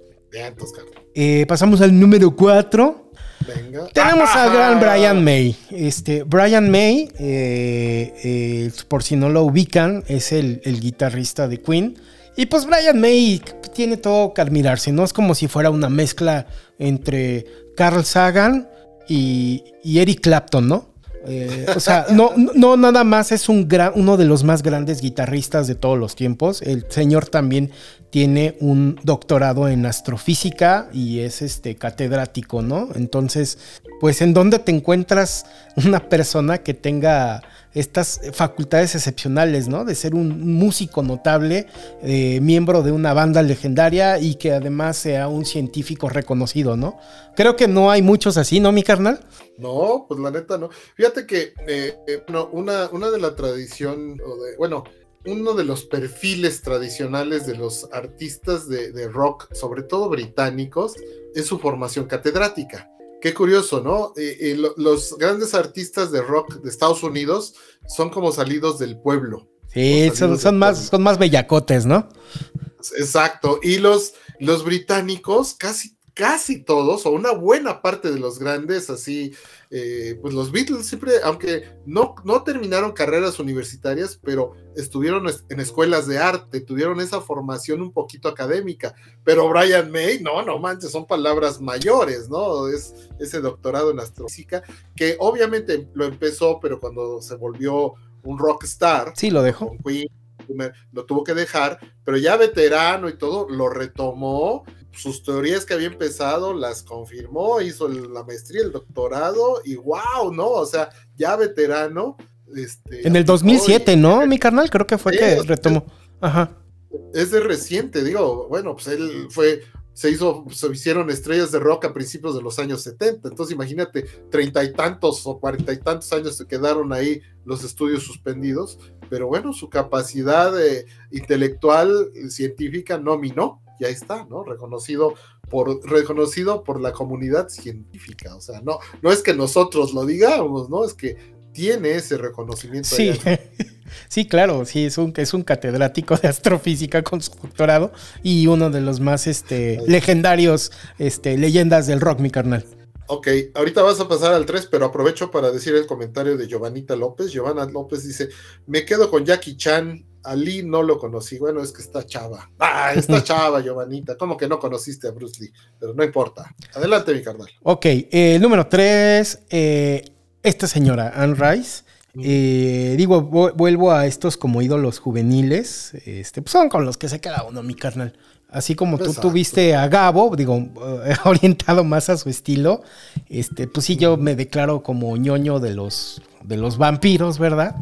Eh, pasamos al número 4. Venga. Tenemos al gran [laughs] Brian May. Este, Brian May, eh, eh, por si no lo ubican, es el, guitarrista de Queen. Y pues Brian May tiene todo que admirarse, ¿no? Es como si fuera una mezcla entre Carl Sagan y, y Eric Clapton, ¿no? Eh, o sea, [laughs] no, no nada más es un gran, uno de los más grandes guitarristas de todos los tiempos. El señor también tiene un doctorado en astrofísica y es este catedrático, ¿no? Entonces, pues en dónde te encuentras una persona que tenga estas facultades excepcionales, ¿no? De ser un músico notable, eh, miembro de una banda legendaria y que además sea un científico reconocido, ¿no? Creo que no hay muchos así, ¿no, mi carnal? No, pues la neta no. Fíjate que eh, eh, una, una de la tradición, bueno, uno de los perfiles tradicionales de los artistas de rock, sobre todo británicos, es su formación catedrática. Qué curioso, ¿no? los grandes artistas de rock de Estados Unidos son como salidos del pueblo. Sí, son, más, son más bellacotes, ¿no? Exacto. Y los, los británicos, casi casi todos, o una buena parte de los grandes, así, eh, pues los Beatles siempre, aunque no, no terminaron carreras universitarias, pero estuvieron en escuelas de arte, tuvieron esa formación un poquito académica. Pero Brian May, no, no manches, son palabras mayores, ¿no? Es ese doctorado en astrofísica, que obviamente lo empezó, pero cuando se volvió un rockstar. Sí, lo dejó. lo tuvo que dejar, pero ya veterano y todo, lo retomó sus teorías que había empezado las confirmó, hizo la maestría, el doctorado y wow, ¿no? O sea, ya veterano. Este, en el 2007, ¿no? [laughs] Mi carnal, creo que fue que retomó. Ajá. Es de reciente, digo, bueno, pues él fue, se hizo, se hicieron estrellas de rock a principios de los años 70, entonces imagínate, treinta y tantos o cuarenta y tantos años se quedaron ahí los estudios suspendidos, pero bueno, su capacidad eh, intelectual, científica no minó, ya está, ¿no? Reconocido por, reconocido por la comunidad científica. O sea, no, no es que nosotros lo digamos, ¿no? Es que tiene ese reconocimiento. Sí, [laughs] sí claro, sí, es un, es un catedrático de astrofísica con su doctorado y uno de los más este, legendarios este, leyendas del rock, mi carnal. Ok, ahorita vas a pasar al 3, pero aprovecho para decir el comentario de Giovanita López. Giovanna López dice, me quedo con Jackie Chan Ali no lo conocí. Bueno, es que está chava. Ah, está [laughs] chava, Giovanita. ¿Cómo que no conociste a Bruce Lee? Pero no importa. Adelante, mi carnal. Ok, eh, número tres. Eh, esta señora, Anne Rice. Eh, digo, vuelvo a estos como ídolos juveniles. Este, pues son con los que se queda uno, mi carnal. Así como tú tuviste a Gabo, digo, [laughs] orientado más a su estilo, este, pues sí, yo me declaro como ñoño de los, de los vampiros, ¿verdad?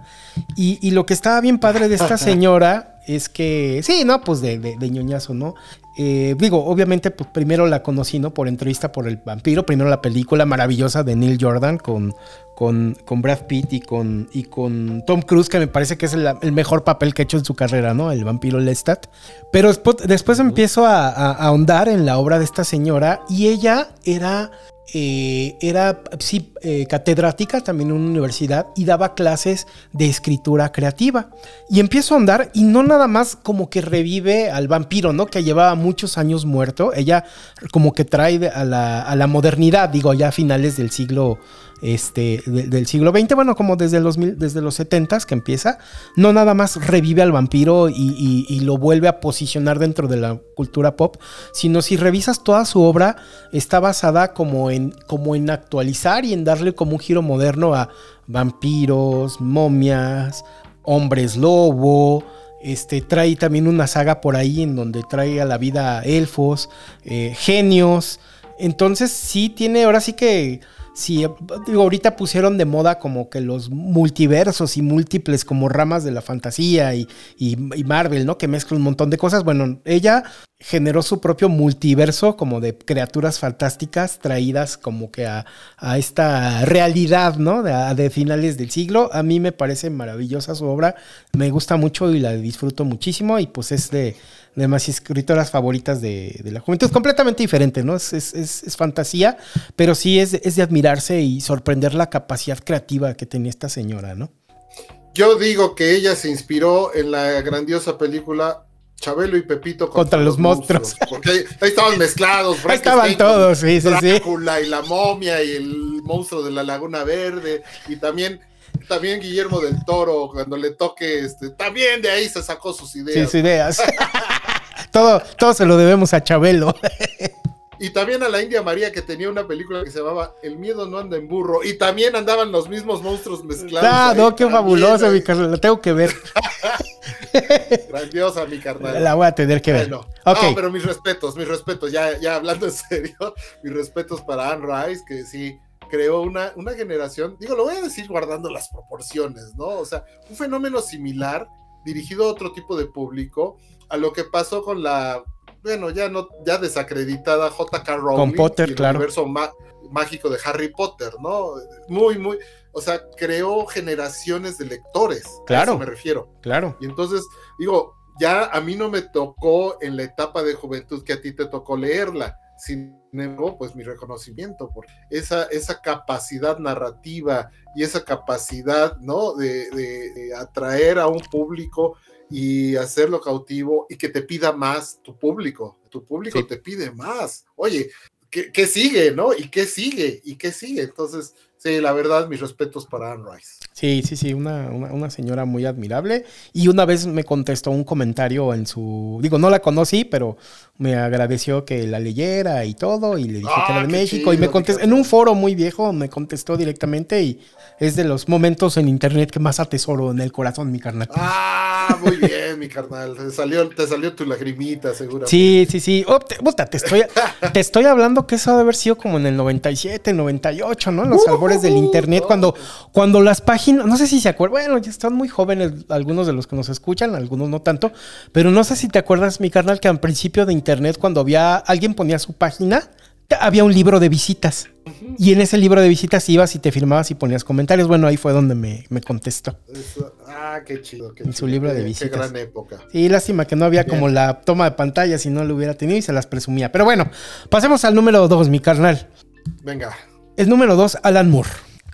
Y, y lo que estaba bien padre de esta [laughs] señora es que, sí, no, pues de, de, ñoñazo, ¿no? Eh, digo, obviamente, pues primero la conocí, ¿no? Por entrevista por el vampiro, primero la película maravillosa de Neil Jordan con, con, con Brad Pitt y con, y con Tom Cruise, que me parece que es el, mejor papel que ha hecho en su carrera, ¿no? El vampiro Lestat. Pero después, después empiezo a, a ahondar en la obra de esta señora y ella era eh, era sí, eh, catedrática también en una universidad y daba clases de escritura creativa. Y empiezo a andar y no nada más como que revive al vampiro, ¿no? Que llevaba muchos años muerto. Ella como que trae a la, a la modernidad, digo, ya a finales del siglo este, del siglo XX, bueno, como desde los, desde los 70 que empieza, no nada más revive al vampiro y, lo vuelve a posicionar dentro de la cultura pop, sino si revisas toda su obra, está basada como en, como en actualizar y en darle como un giro moderno a vampiros, momias, hombres lobo, este, trae también una saga por ahí en donde trae a la vida elfos, eh, genios. Entonces sí tiene, ahora sí que Sí, digo, ahorita pusieron de moda como que los multiversos y múltiples como ramas de la fantasía y, y, Marvel, ¿no? Que mezclan un montón de cosas. Bueno, ella generó su propio multiverso como de criaturas fantásticas traídas como que a, esta realidad, ¿no? De, de, finales del siglo. A mí me parece maravillosa su obra, me gusta mucho y la disfruto muchísimo y pues es de de mis escritoras favoritas de, la juventud. Completamente diferente, ¿no? Es, es, fantasía, pero sí es, es, de admirarse y sorprender la capacidad creativa que tenía esta señora, ¿no? Yo digo que ella se inspiró en la grandiosa película Chabelo y Pepito contra, los, monstruos. Porque ahí, estaban [laughs] mezclados. Ahí estaban todos, sí, sí, sí. y la momia y el monstruo de la Laguna Verde. Y también, también Guillermo del Toro, cuando le toque, este, también de ahí se sacó sus ideas. Sí, sus ideas. [laughs] todo, todo se lo debemos a Chabelo. [laughs] Y también a la India María que tenía una película que se llamaba El miedo no anda en burro. Y también andaban los mismos monstruos mezclados. Ah, no, qué fabuloso, mi carnal. La tengo que ver. [laughs] Grandiosa, mi carnal. La voy a tener que ver. Bueno, no, pero mis respetos, mis respetos. Ya, ya hablando en serio, [laughs] mis respetos para Anne Rice, que sí creó una, una generación. Digo, lo voy a decir guardando las proporciones, ¿no? O sea, un fenómeno similar dirigido a otro tipo de público a lo que pasó con la bueno, ya no, ya desacreditada J.K. Rowling. Con Potter, el claro. universo mágico de Harry Potter, ¿no? Muy, muy, o sea, creó generaciones de lectores. Claro. A eso me refiero. Claro. Y entonces, digo, ya a mí no me tocó en la etapa de juventud que a ti te tocó leerla. Sin embargo, pues mi reconocimiento por esa, esa capacidad narrativa y esa capacidad, ¿no? De, de atraer a un público y hacerlo cautivo y que te pida más tu público. Tu público te pide más. Oye, ¿qué, sigue, no? ¿Y qué sigue? ¿Y qué sigue? Entonces, sí, la verdad, mis respetos para Anne Rice. Sí, sí, sí, una, una, señora muy admirable. Y una vez me contestó un comentario en su. Digo, no la conocí, pero me agradeció que la leyera y todo. Y le dije que era de ah, México. y me contestó. En un foro muy viejo me contestó directamente. Y es de los momentos en internet que más atesoro en el corazón, mi carnal. Ah, muy bien, mi carnal. Te salió, te salió tu lagrimita, seguro. Sí, sí, sí. Oh, te, estoy, te estoy hablando que eso debe haber sido como en el 97, 98, ¿no? Los albores del internet. Cuando, cuando las páginas, no sé si se acuerdan, bueno, ya están muy jóvenes algunos de los que nos escuchan, algunos no tanto, pero no sé si te acuerdas, mi carnal, que al principio de internet, cuando había alguien ponía su página, había un libro de visitas. Y en ese libro de visitas ibas y te firmabas y ponías comentarios. Bueno, ahí fue donde me, contestó. ah, qué chido. en su libro de visitas. Qué gran época. Sí, lástima que no había como la toma de pantalla si no lo hubiera tenido y se las presumía. Pero bueno, pasemos al número dos, mi carnal. Venga. El número dos, Alan Moore.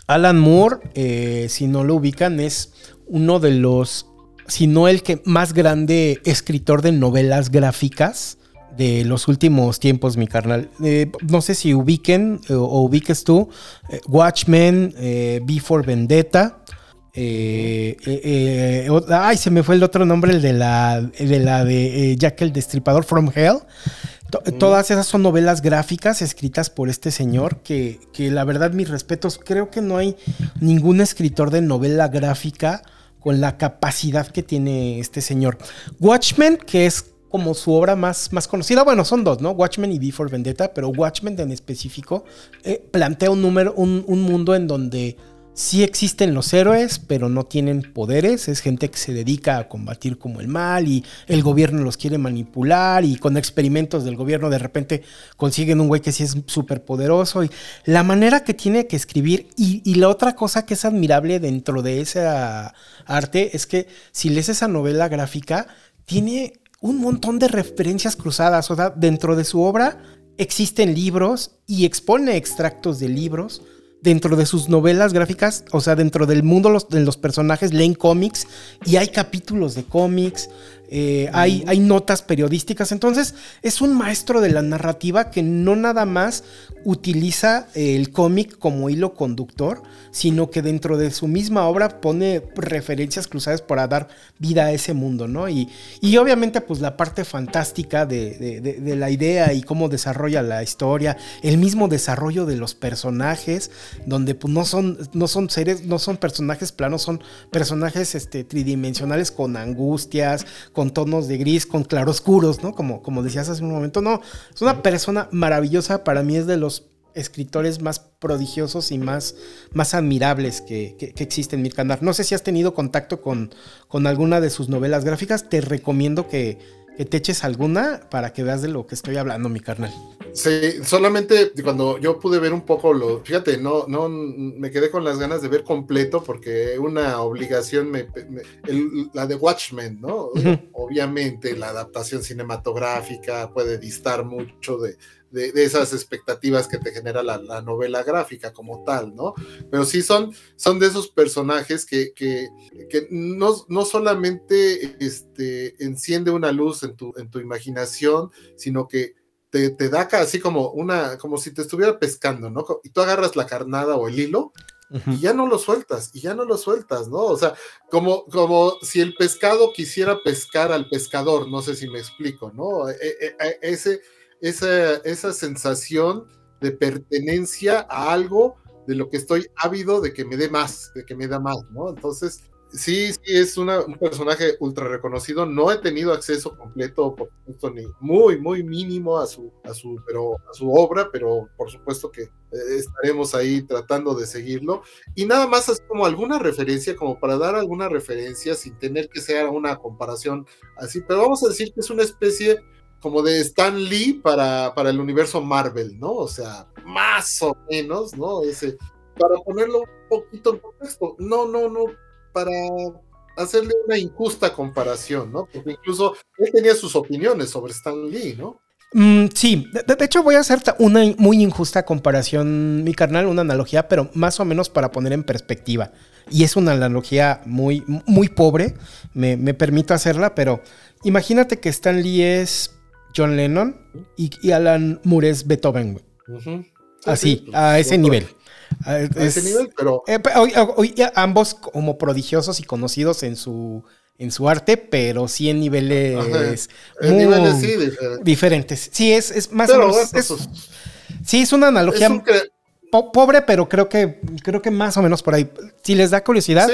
Alan Moore, eh, si no lo ubican, es uno de los, si no el que más grande escritor de novelas gráficas de los últimos tiempos, mi carnal. Eh, no sé si ubiquen eh, o, ubiques tú eh, Watchmen, Before Vendetta. ay, se me fue el otro nombre, el de la de, la de Jack el Destripador from Hell. Todas esas son novelas gráficas escritas por este señor que, que la verdad mis respetos, creo que no hay ningún escritor de novela gráfica con la capacidad que tiene este señor. Watchmen, que es como su obra más, más conocida. Bueno, son dos, ¿no? Watchmen y Before Vendetta, pero Watchmen en específico eh, plantea un, número, un, mundo en donde sí existen los héroes, pero no tienen poderes. Es gente que se dedica a combatir como el mal y el gobierno los quiere manipular y con experimentos del gobierno de repente consiguen un güey que sí es súper poderoso. Y la manera que tiene que escribir y, y, la otra cosa que es admirable dentro de esa arte es que si lees esa novela gráfica, tiene un montón de referencias cruzadas. O sea, dentro de su obra existen libros y expone extractos de libros. Dentro de sus novelas gráficas, o sea, dentro del mundo de los personajes leen cómics y hay capítulos de cómics. Eh, hay, hay, notas periodísticas. Entonces, es un maestro de la narrativa que no nada más utiliza el cómic como hilo conductor, sino que dentro de su misma obra pone referencias cruzadas para dar vida a ese mundo, ¿no? Y, y obviamente, pues la parte fantástica de, de, la idea y cómo desarrolla la historia, el mismo desarrollo de los personajes, donde pues, no, son, no son seres, no son personajes planos, son personajes este, tridimensionales con angustias, con tonos de gris, con claroscuros, ¿no? Como, como decías hace un momento. No, es una persona maravillosa. Para mí es de los escritores más prodigiosos y más, más admirables que, que, existen, Mirkandar. No sé si has tenido contacto con, con alguna de sus novelas gráficas. Te recomiendo que, que te eches alguna para que veas de lo que estoy hablando, mi carnal. Sí, solamente cuando yo pude ver un poco lo, fíjate, no, no, me quedé con las ganas de ver completo porque una obligación, me, la de Watchmen, ¿no? Obviamente la adaptación cinematográfica puede distar mucho de, de, esas expectativas que te genera la, novela gráfica como tal, ¿no? Pero sí son, son de esos personajes que, que, que no, no, solamente este, enciende una luz en tu, en tu imaginación, sino que te, da así como una, como si te estuviera pescando, ¿no? Y tú agarras la carnada o el hilo y ya no lo sueltas, y ya no lo sueltas, ¿no? O sea, como, como si el pescado quisiera pescar al pescador, no sé si me explico, ¿no? E, e, e, ese, esa, esa sensación de pertenencia a algo de lo que estoy ávido de que me dé más, de que me da más, ¿no? Entonces, Sí, sí, es un personaje ultra reconocido. No he tenido acceso completo, por supuesto, ni muy, muy mínimo a su, a su, pero, a su obra, pero por supuesto que eh, estaremos ahí tratando de seguirlo. Y nada más es como alguna referencia, como para dar alguna referencia sin tener que ser una comparación así, pero vamos a decir que es una especie como de Stan Lee para, para el universo Marvel, ¿no? O sea, más o menos, ¿no? Ese, para ponerlo un poquito en contexto. No, no, no para hacerle una injusta comparación, ¿no? Porque incluso él tenía sus opiniones sobre Stan Lee, ¿no? Mm, sí, de, hecho voy a hacer una muy injusta comparación, mi carnal, una analogía, pero más o menos para poner en perspectiva. Y es una analogía muy, muy pobre, me, permito hacerla, pero imagínate que Stan Lee es John Lennon y, Alan Moore es Beethoven. Así, a ese nivel. A ese nivel, pero... Eh, ambos como prodigiosos y conocidos en su, en su arte, pero sí en niveles, [laughs] diferentes. Sí, es, es más o menos... Pues, sí, es una analogía pobre, pero creo que, creo que más o menos por ahí. Si les da curiosidad,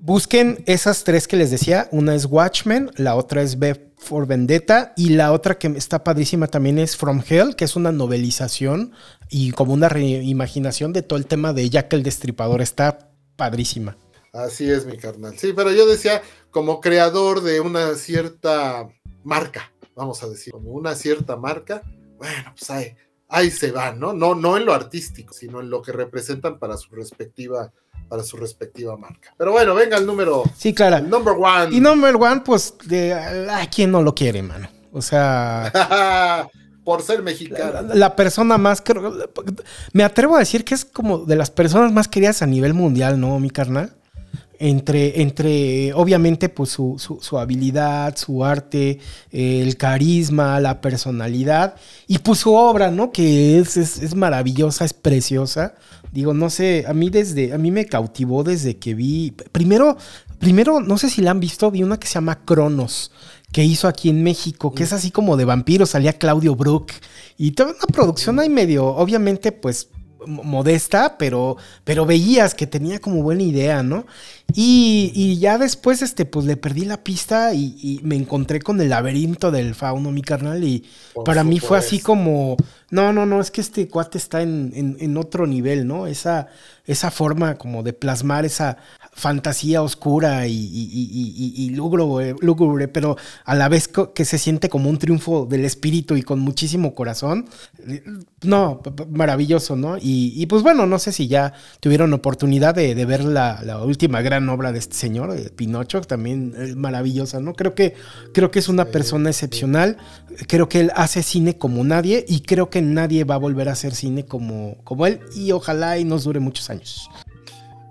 busquen esas tres que les decía. Una es Watchmen, la otra es B for Vendetta y la otra que está padrísima también es From Hell, que es una novelización y como una reimaginación de todo el tema de Jack el Destripador. Está padrísima. Así es, mi carnal. Sí, pero yo decía, como creador de una cierta marca, vamos a decir, como una cierta marca, bueno, pues ahí, ahí se van, ¿no? ¿no? No en lo artístico, sino en lo que representan para su respectiva para su respectiva marca. Pero bueno, venga el número. Sí, claro. number one. Y number one, pues, de, ¿a quién no lo quiere, mano? O sea. [laughs] por ser mexicano. La, persona más. Me atrevo a decir que es como de las personas más queridas a nivel mundial, ¿no, mi carnal? Entre, entre obviamente, pues su, su, habilidad, su arte, el carisma, la personalidad y pues su obra, ¿no? Que es, es, es, maravillosa, es preciosa. Digo, no sé, a mí desde, a mí me cautivó desde que vi, primero, primero, no sé si la han visto, vi una que se llama Cronos, que hizo aquí en México, que es así como de vampiros, salía Claudio Brook y toda una producción ahí medio, obviamente, pues modesta, pero, pero veías que tenía como buena idea, ¿no? Y, ya después, este, pues le perdí la pista y, me encontré con el laberinto del fauno, mi carnal, y para mí fue así como, no, no, no, es que este cuate está en, en, otro nivel, ¿no? Esa, esa forma como de plasmar esa fantasía oscura y, y, lúgubre, pero a la vez que se siente como un triunfo del espíritu y con muchísimo corazón. No, maravilloso, ¿no? Y, pues bueno, no sé si ya tuvieron oportunidad de, ver la, última gran obra de este señor, Pinocho, también es maravillosa, ¿no? Creo que, creo que es una persona excepcional, creo que él hace cine como nadie y creo que nadie va a volver a hacer cine como, como él y ojalá y nos dure muchos años.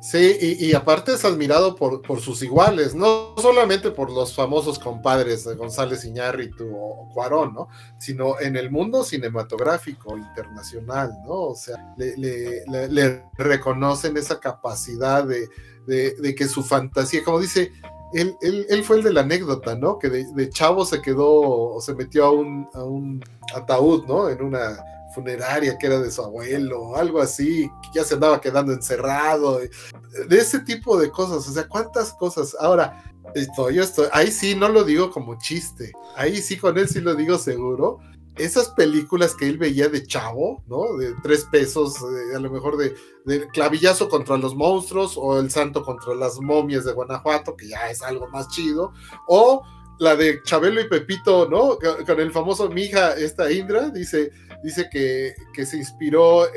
Sí, y, aparte es admirado por, por, sus iguales, no solamente por los famosos compadres de González Iñárritu o Cuarón, ¿no? Sino en el mundo cinematográfico internacional, ¿no? O sea, le, reconocen esa capacidad de, de, que su fantasía, como dice, él, él, fue el de la anécdota, ¿no? Que de, chavo se quedó o se metió a un, ataúd, ¿no? En una funeraria que era de su abuelo, algo así, ya se andaba quedando encerrado, de ese tipo de cosas, o sea, cuántas cosas. Ahora, esto, yo estoy, ahí sí no lo digo como chiste, ahí sí con él sí lo digo seguro. Esas películas que él veía de chavo, ¿no? De tres pesos, a lo mejor de, de clavillazo contra los monstruos o el santo contra las momias de Guanajuato, que ya es algo más chido, o la de Chabelo y Pepito, ¿no? Con el famoso mi hija, esta Indra, dice, dice que, que se inspiró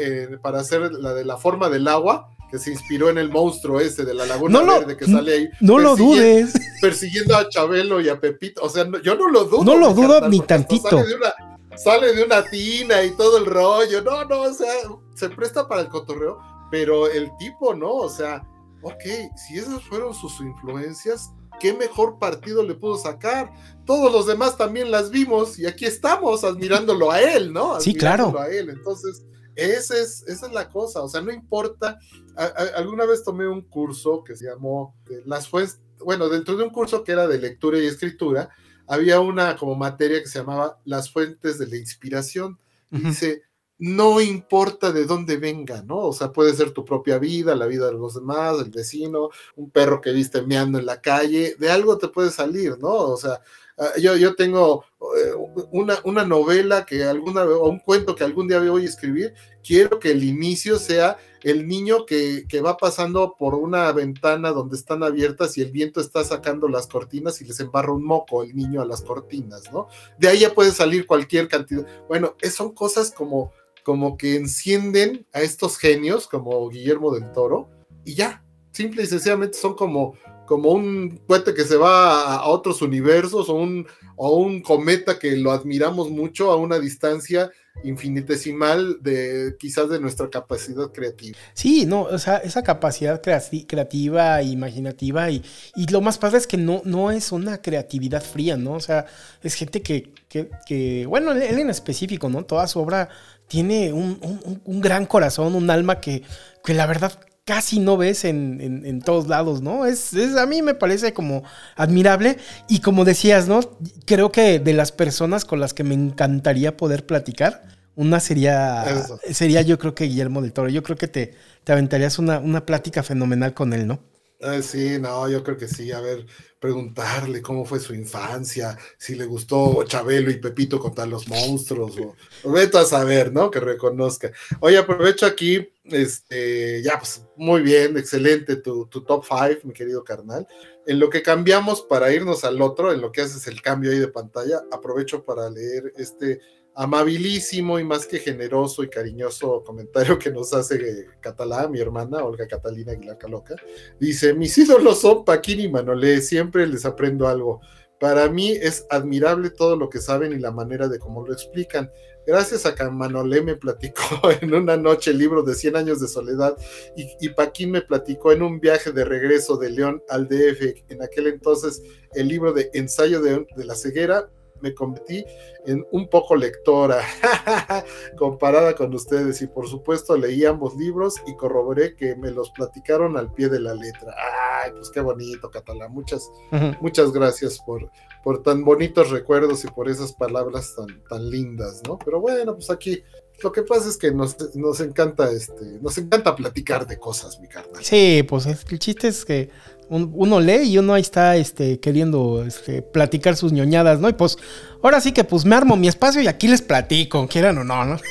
para hacer la de la forma del agua, que se inspiró en el monstruo ese de la Laguna Verde que sale ahí. No lo dudes. Persiguiendo a Chabelo y a Pepito. O sea, yo no lo dudo. No lo dudo ni tantito. Sale de, una, sale de una tina y todo el rollo. No, no, o sea, se presta para el cotorreo, pero el tipo, ¿no? O sea, ok, si esas fueron sus influencias, ¿qué mejor partido le pudo sacar? Todos los demás también las vimos y aquí estamos admirándolo a él, ¿no? Sí, claro. A él. Entonces, esa es, esa es la cosa, o sea, no importa. alguna vez tomé un curso que se llamó eh, Las Fuentes, bueno, dentro de un curso que era de lectura y escritura, había una como materia que se llamaba Las Fuentes de la Inspiración. Y dice, no importa de dónde venga, ¿no? O sea, puede ser tu propia vida, la vida de los demás, el vecino, un perro que viste meando en la calle, de algo te puede salir, ¿no? O sea, ah, yo, yo tengo eh, una, una novela que alguna o un cuento que algún día voy a escribir, quiero que el inicio sea el niño que, que, va pasando por una ventana donde están abiertas y el viento está sacando las cortinas y les embarra un moco el niño a las cortinas, ¿no? De ahí ya puede salir cualquier cantidad. Bueno, son cosas como como que encienden a estos genios como Guillermo del Toro y ya, simple y sencillamente son como, como un cohete que se va a, otros universos o un, o un cometa que lo admiramos mucho a una distancia infinitesimal de quizás de nuestra capacidad creativa. Sí, no, o sea, esa capacidad creativa, imaginativa y, y, lo más padre es que no, no es una creatividad fría, ¿no? O sea, es gente que, que, que bueno, él en específico, ¿no? Toda su obra tiene un, gran corazón, un alma que, que la verdad casi no ves en, todos lados, ¿no? Es, a mí me parece como admirable y como decías, ¿no? Creo que de las personas con las que me encantaría poder platicar, una sería, sería yo creo que Guillermo del Toro. Yo creo que te, te aventarías una, una plática fenomenal con él, ¿no? Sí, no, yo creo que sí. A ver, preguntarle cómo fue su infancia, si le gustó Chabelo y Pepito contra los monstruos, [laughs] o, o a saber, ¿no? Que reconozca. Oye, aprovecho aquí, este, ya, pues muy bien, excelente tu, tu top five, mi querido carnal. En lo que cambiamos para irnos al otro, en lo que haces el cambio ahí de pantalla, aprovecho para leer este amabilísimo y más que generoso y cariñoso comentario que nos hace Catalá, mi hermana Olga Catalina Aguilar Caloca. Dice, mis ídolos son Paquín y Manolé, siempre les aprendo algo. Para mí es admirable todo lo que saben y la manera de cómo lo explican. Gracias a que Manolé me platicó [laughs] en una noche el libro de 100 años de soledad y, Paquín me platicó en un viaje de regreso de León al DF, en aquel entonces el libro de ensayo de la ceguera, me convertí en un poco lectora [laughs] comparada con ustedes y por supuesto leí ambos libros y corroboré que me los platicaron al pie de la letra. Ay, pues qué bonito, Catalá. Muchas, muchas gracias por, por tan bonitos recuerdos y por esas palabras tan, tan lindas, ¿no? Pero bueno, pues aquí lo que pasa es que nos, nos encanta este, nos encanta platicar de cosas, mi carnal. Sí, pues el chiste es que uno lee y uno ahí está este, queriendo este, platicar sus ñoñadas, ¿no? Y pues ahora sí que pues me armo mi espacio y aquí les platico, quieran o no, ¿no? [laughs]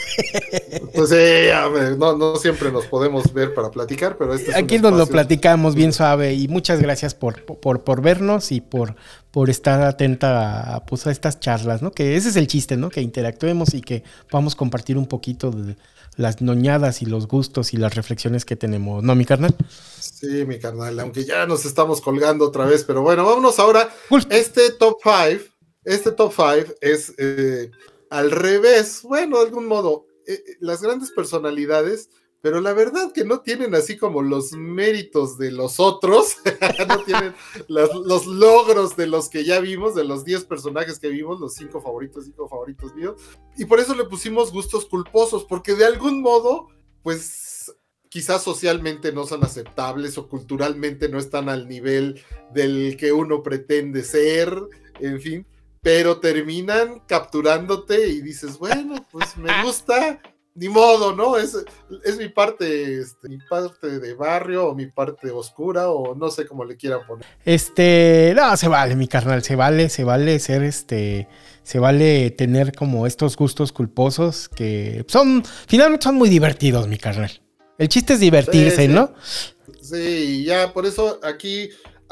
Pues sí, no, no siempre nos podemos ver para platicar, pero este Aquí nos lo platicamos bien suave y muchas gracias por, por, por vernos y por, por estar atenta a, pues, a estas charlas, ¿no? Que ese es el chiste, ¿no? Que interactuemos y que podamos compartir un poquito de las noñadas y los gustos y las reflexiones que tenemos, ¿no, mi carnal? Sí, mi carnal, aunque ya nos estamos colgando otra vez, pero bueno, vámonos ahora. Este top 5, este top 5 es eh, al revés, bueno, de algún modo, eh, eh, las grandes personalidades pero la verdad que no tienen así como los méritos de los otros, [laughs] no tienen los, logros de los que ya vimos, de los 10 personajes que vimos, los 5 favoritos, 5 favoritos míos, y por eso le pusimos gustos culposos, porque de algún modo, pues quizás socialmente no son aceptables o culturalmente no están al nivel del que uno pretende ser, en fin, pero terminan capturándote y dices, bueno, pues me [laughs] gusta, ni modo, ¿no? Es, es mi parte, este, mi parte de barrio o mi parte oscura o no sé cómo le quieran poner. Este, no, se vale, mi carnal, se vale, se vale ser este, se vale tener como estos gustos culposos que son, finalmente son muy divertidos, mi carnal. El chiste es divertirse, ¿no? Sí, ya, por eso aquí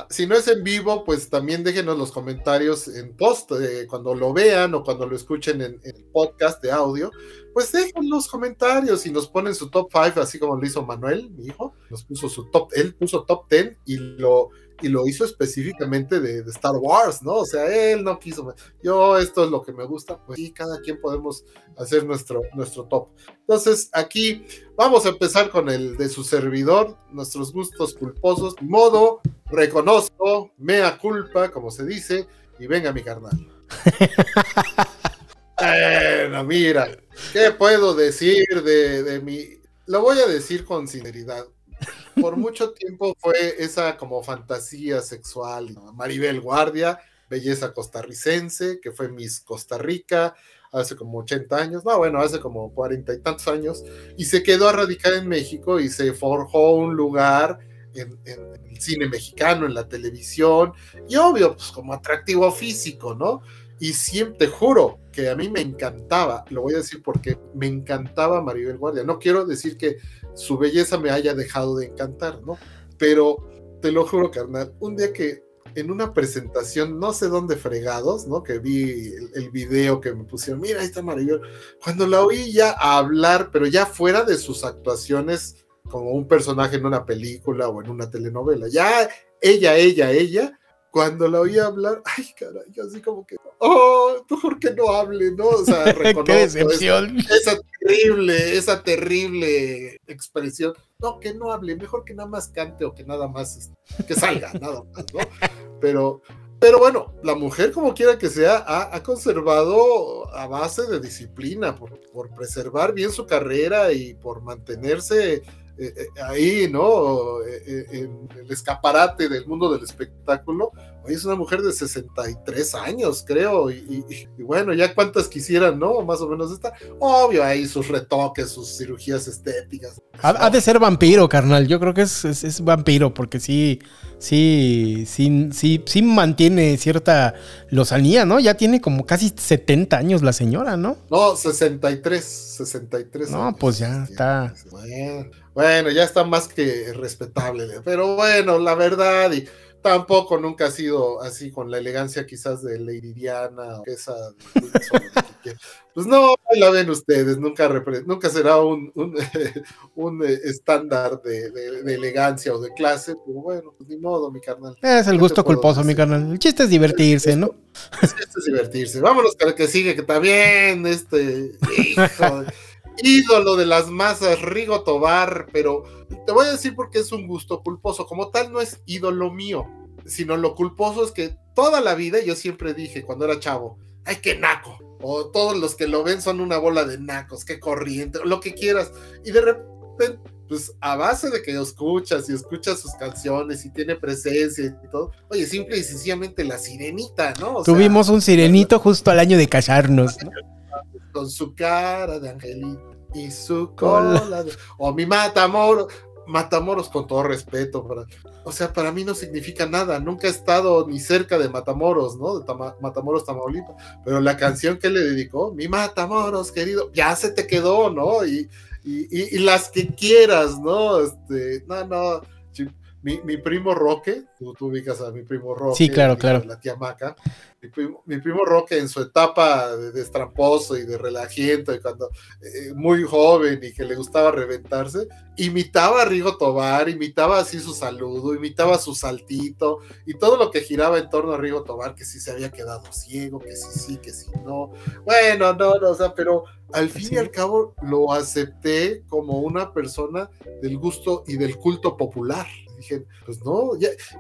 si no es en vivo, pues también déjenos los comentarios en post, eh, cuando lo vean o cuando lo escuchen en, el podcast de audio, pues dejen los comentarios y nos ponen su top 5, así como lo hizo Manuel, mi hijo, nos puso su top, él puso top 10 y lo, y lo hizo específicamente de, Star Wars, ¿no? O sea, él no quiso, yo esto es lo que me gusta, pues sí, cada quien podemos hacer nuestro, nuestro top. Entonces, aquí vamos a empezar con el de su servidor, nuestros gustos culposos, modo, reconozco, mea culpa, como se dice, y venga mi carnal. [laughs] bueno, mira, ¿qué puedo decir de, de mi... Lo voy a decir con sinceridad por mucho tiempo fue esa como fantasía sexual. Maribel Guardia, belleza costarricense, que fue Miss Costa Rica hace como 80 años, no, bueno, hace como 40 y tantos años, y se quedó a radicar en México y se forjó un lugar en, el cine mexicano, en la televisión, y obvio, pues como atractivo físico, ¿no? Y siempre, te juro que a mí me encantaba, lo voy a decir porque me encantaba Maribel Guardia. No quiero decir que su belleza me haya dejado de encantar, ¿no? Pero te lo juro, carnal, un día que en una presentación, no sé dónde fregados, ¿no? Que vi el, video que me pusieron, mira, ahí está Maribel. Cuando la oí ya hablar, pero ya fuera de sus actuaciones como un personaje en una película o en una telenovela, ya ella, ella, ella, cuando la oí hablar, [laughs] ay, caray, así como que, oh, mejor que no hable, ¿no? O sea, [laughs] reconozco Qué decepción. Esa, terrible, esa terrible expresión. No, que no hable, mejor que nada más cante o que nada más, este, que salga, [laughs] nada más, ¿no? Pero, pero bueno, la mujer, como quiera que sea, ha, conservado a base de disciplina, por, por preservar bien su carrera y por mantenerse eh, eh, ahí, ¿no? Eh, en el escaparate del mundo del espectáculo. Hoy es una mujer de 63 años, creo, y, bueno, ya cuántas quisieran, ¿no? Más o menos está. Obvio, ahí sus retoques, sus cirugías estéticas. Ha, de ser vampiro, carnal. Yo creo que es, es, vampiro, porque sí, sí, sí, sí, sí mantiene cierta lozanía, ¿no? Ya tiene como casi 70 años la señora, ¿no? No, 63, 63. No, pues ya está. Bueno. Bueno, ya está más que respetable, pero bueno, la verdad, y tampoco nunca ha sido así con la elegancia quizás de Lady Diana o esa. pues no, la ven ustedes, nunca, nunca será un, un, [laughs] eh, estándar de, elegancia o de clase, pero bueno, pues ni modo, mi carnal. Es el gusto culposo, mi carnal. El chiste es divertirse, ¿no? El chiste es divertirse. Vámonos con el que sigue, que también, este, [laughs] hijo ídolo de las masas, Rigo Tobar, pero te voy a decir porque es un gusto culposo. Como tal, no es ídolo mío, sino lo culposo es que toda la vida yo siempre dije cuando era chavo, ay, qué naco. O todos los que lo ven son una bola de nacos, qué corriente, lo que quieras. Y de repente, pues a base de que lo escuchas y escuchas sus canciones y tiene presencia y todo, oye, simple y sencillamente la sirenita, ¿no? Tuvimos un sirenito justo al año de casarnos, ¿no? Con su cara de angelito y su cola de... o mi Matamoros, Matamoros con todo respeto, o sea, para mí no significa nada, nunca he estado ni cerca de Matamoros, ¿no? De Matamoros, Tamaulipas, pero la canción que le dedicó, mi Matamoros, querido, ya se te quedó, ¿no? Y, y, y las que quieras, ¿no? Este, no, no, mi, primo Roque, tú, tú, ubicas a mi primo Roque, sí, claro, claro. la tía Maca, mi primo, Roque en su etapa de, estramposo y de relajiento y cuando eh, muy joven y que le gustaba reventarse, imitaba a Rigo Tobar, imitaba así su saludo, imitaba su saltito y todo lo que giraba en torno a Rigo Tobar, que si se había quedado ciego, que si sí, que si no. Bueno, no, no, o sea, pero al fin y al cabo lo acepté como una persona del gusto y del culto popular dije, pues no,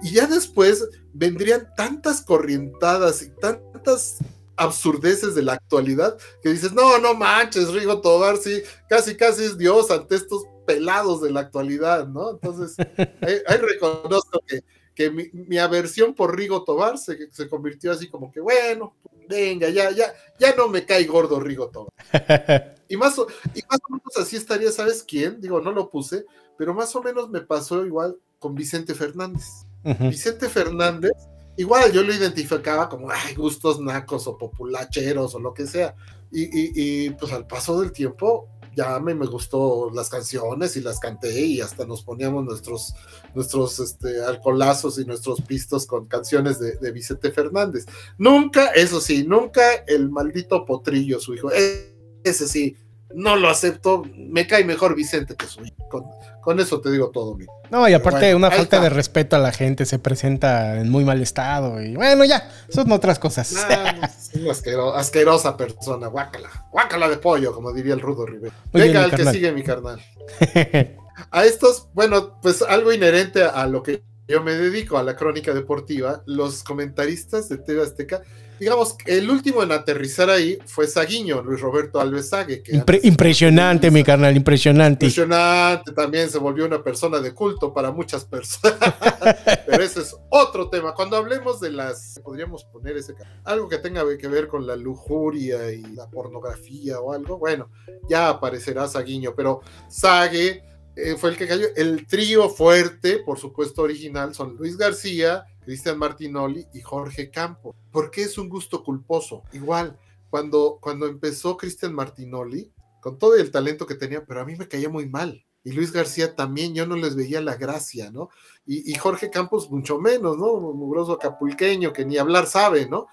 y ya después vendrían tantas corrientadas y tantas absurdeces de la actualidad que dices, no, no manches, Rigo Tobar, sí, casi, casi es Dios ante estos pelados de la actualidad, ¿no? Entonces, [laughs] ahí, reconozco que, que mi, aversión por Rigo Tobar se, se, convirtió así como que, bueno, venga, ya, ya, ya no me cae gordo Rigo Tobar. [laughs] y, más, y más o menos así estaría, ¿sabes quién? Digo, no lo puse, pero más o menos me pasó igual con Vicente Fernández. Vicente Fernández, igual yo lo identificaba como ay, gustos nacos o populacheros o lo que sea. Y, y, pues al paso del tiempo ya me, me gustó las canciones y las canté y hasta nos poníamos nuestros, nuestros este, alcoholazos y nuestros pistos con canciones de, de Vicente Fernández. Nunca, eso sí, nunca el maldito potrillo, su hijo. E, ese sí, no lo acepto, me cae mejor Vicente que su hijo. Con, con eso te digo todo, mi. No, y aparte bueno, una falta está. de respeto a la gente, se presenta en muy mal estado y bueno, ya, son otras cosas. Nah, no, asquerosa, asquerosa persona, guácala, guácala de pollo, como diría el Rudo Rivera. Venga, el que sigue, mi carnal. [laughs] a estos, bueno, pues algo inherente a lo que yo me dedico, a la crónica deportiva, los comentaristas de TV Azteca digamos, el último en aterrizar ahí fue Saguiño, Luis Roberto Alves Sague. Que Impre impresionante, mi carnal, impresionante. Impresionante, también se volvió una persona de culto para muchas personas. [laughs] Pero ese es otro tema. Cuando hablemos de las, podríamos poner ese algo que tenga que ver con la lujuria y la pornografía o algo, bueno, ya aparecerá Saguiño, pero Sague eh, fue el que cayó. El trío fuerte, por supuesto, original, son Luis García, Cristian Martinoli y Jorge Campo. ¿Por qué es un gusto culposo? Igual, cuando, cuando empezó Cristian Martinoli, con todo el talento que tenía, pero a mí me caía muy mal. Y Luis García también, yo no les veía la gracia, ¿no? Y, y Jorge Campos mucho menos, ¿no? Mugroso acapulqueño que ni hablar sabe, ¿no?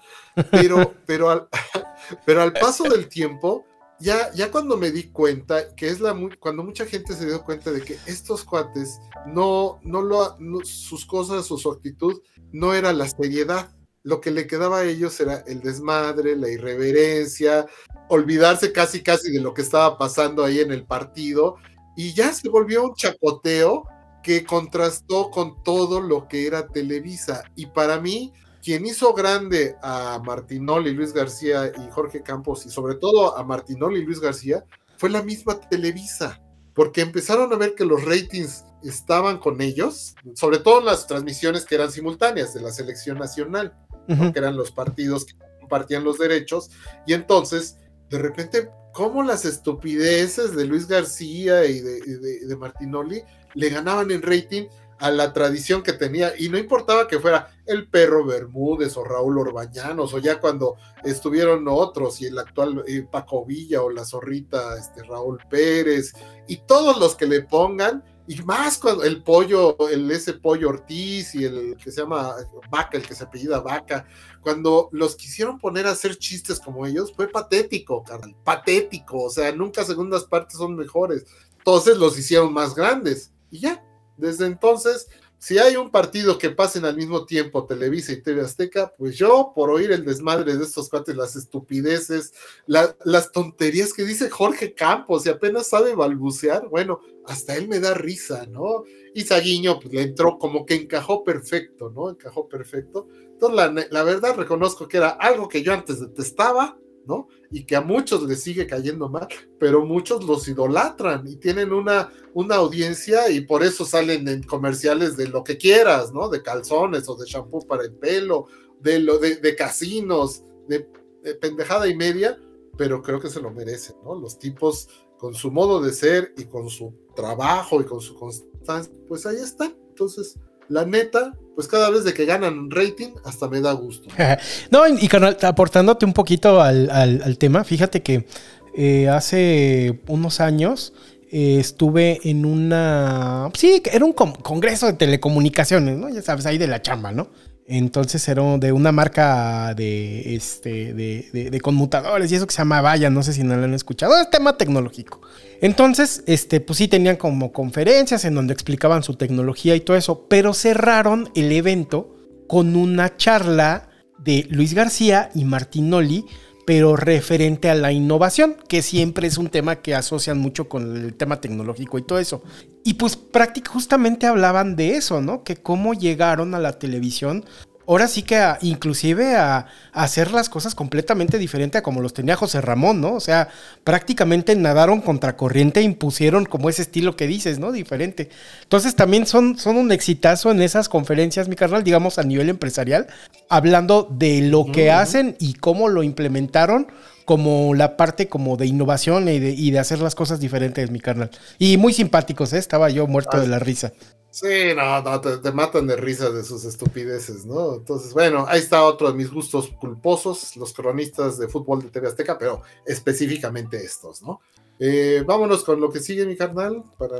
Pero, pero, al, [laughs] pero al paso del tiempo, ya, ya cuando me di cuenta, que es la cuando mucha gente se dio cuenta de que estos cuates no, no lo, no, sus cosas su actitud no era la seriedad. Lo que le quedaba a ellos era el desmadre, la irreverencia, olvidarse casi casi de lo que estaba pasando ahí en el partido y ya se volvió un chacoteo que contrastó con todo lo que era Televisa. Y para mí, quien hizo grande a Martinoli, Luis García y Jorge Campos, y sobre todo a Martinoli y Luis García, fue la misma Televisa, porque empezaron a ver que los ratings estaban con ellos, sobre todo en las transmisiones que eran simultáneas de la selección nacional, uh -huh. que eran los partidos que compartían los derechos, y entonces, de repente, como las estupideces de Luis García y de, de, de Martinoli le ganaban en rating a la tradición que tenía, y no importaba que fuera el perro Bermúdez o Raúl Orbañanos, o ya cuando estuvieron otros, y el actual eh, Paco Villa o la zorrita este, Raúl Pérez, y todos los que le pongan, y más cuando el pollo, el ese pollo Ortiz y el que se llama Vaca, el que se apellida Vaca, cuando los quisieron poner a hacer chistes como ellos, fue patético, carnal, patético, o sea, nunca segundas partes son mejores, entonces los hicieron más grandes, y ya, desde entonces, si hay un partido que pasen al mismo tiempo Televisa y TV Azteca, pues yo, por oír el desmadre de estos cuates, las estupideces, la, las tonterías que dice Jorge Campos y apenas sabe balbucear, bueno, hasta él me da risa, ¿no? Y Saguiño pues, le entró como que encajó perfecto, ¿no? Encajó perfecto. Entonces, la verdad, reconozco que era algo que yo antes detestaba, ¿no? Y que a muchos les sigue cayendo mal, pero muchos los idolatran y tienen una, una audiencia y por eso salen en comerciales de lo que quieras, ¿no? De calzones o de shampoo para el pelo, de, lo, de, de casinos, de, de, pendejada y media, pero creo que se lo merecen, ¿no? Los tipos con su modo de ser y con su trabajo y con su constancia, pues ahí están. Entonces, la neta, pues cada vez de que ganan rating, hasta me da gusto. [laughs] no, y, aportándote un poquito al, al, al tema, fíjate que eh, hace unos años eh, estuve en una. Sí, era un congreso de telecomunicaciones, ¿no? Ya sabes, ahí de la chamba, ¿no? Entonces era de una marca de, este, de, de, conmutadores y eso que se llama Vaya, no sé si no lo han escuchado, es tema tecnológico. Entonces, este, pues sí tenían como conferencias en donde explicaban su tecnología y todo eso, pero cerraron el evento con una charla de Luis García y Martinoli pero referente a la innovación, que siempre es un tema que asocian mucho con el tema tecnológico y todo eso. Y pues prácticamente justamente hablaban de eso, ¿no? Que cómo llegaron a la televisión ahora sí que a, inclusive a, a, hacer las cosas completamente diferente a como los tenía José Ramón, ¿no? O sea, prácticamente nadaron contracorriente e impusieron como ese estilo que dices, ¿no? Diferente. Entonces también son, son un exitazo en esas conferencias, mi carnal, digamos a nivel empresarial, hablando de lo que uh -huh. hacen y cómo lo implementaron como la parte como de innovación y de, y de hacer las cosas diferentes, mi carnal. Y muy simpáticos, ¿eh? Estaba yo muerto ah, de la risa. Sí, no, no, te, te, matan de risa de sus estupideces, ¿no? Entonces, bueno, ahí está otro de mis gustos culposos, los cronistas de fútbol de TV Azteca, pero específicamente estos, ¿no? Eh, vámonos con lo que sigue, mi carnal, para.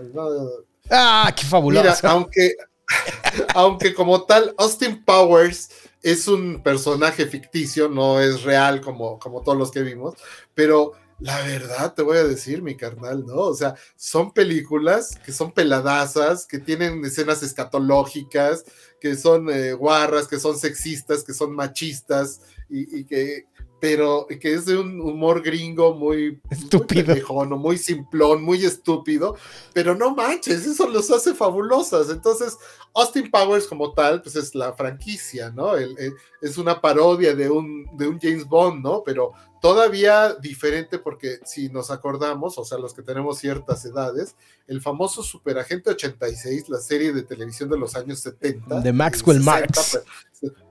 Ah, qué fabuloso. Mira, aunque, [laughs] aunque como tal, Austin Powers es un personaje ficticio, no es real como, como todos los que vimos, pero la verdad te voy a decir, mi carnal, ¿no? O sea, son películas que son peladazas, que tienen escenas escatológicas, que son eh, guarras, que son sexistas, que son machistas y, que pero que es de un humor gringo muy estúpido, muy, muy simplón, muy estúpido, pero no manches, eso los hace fabulosas. Entonces, Austin Powers como tal, pues es la franquicia, ¿no? es una parodia de un, de un James Bond, ¿no? Pero todavía diferente porque si nos acordamos, o sea, los que tenemos ciertas edades, el famoso Superagente 86, la serie de televisión de los años 70. De Maxwell Marx.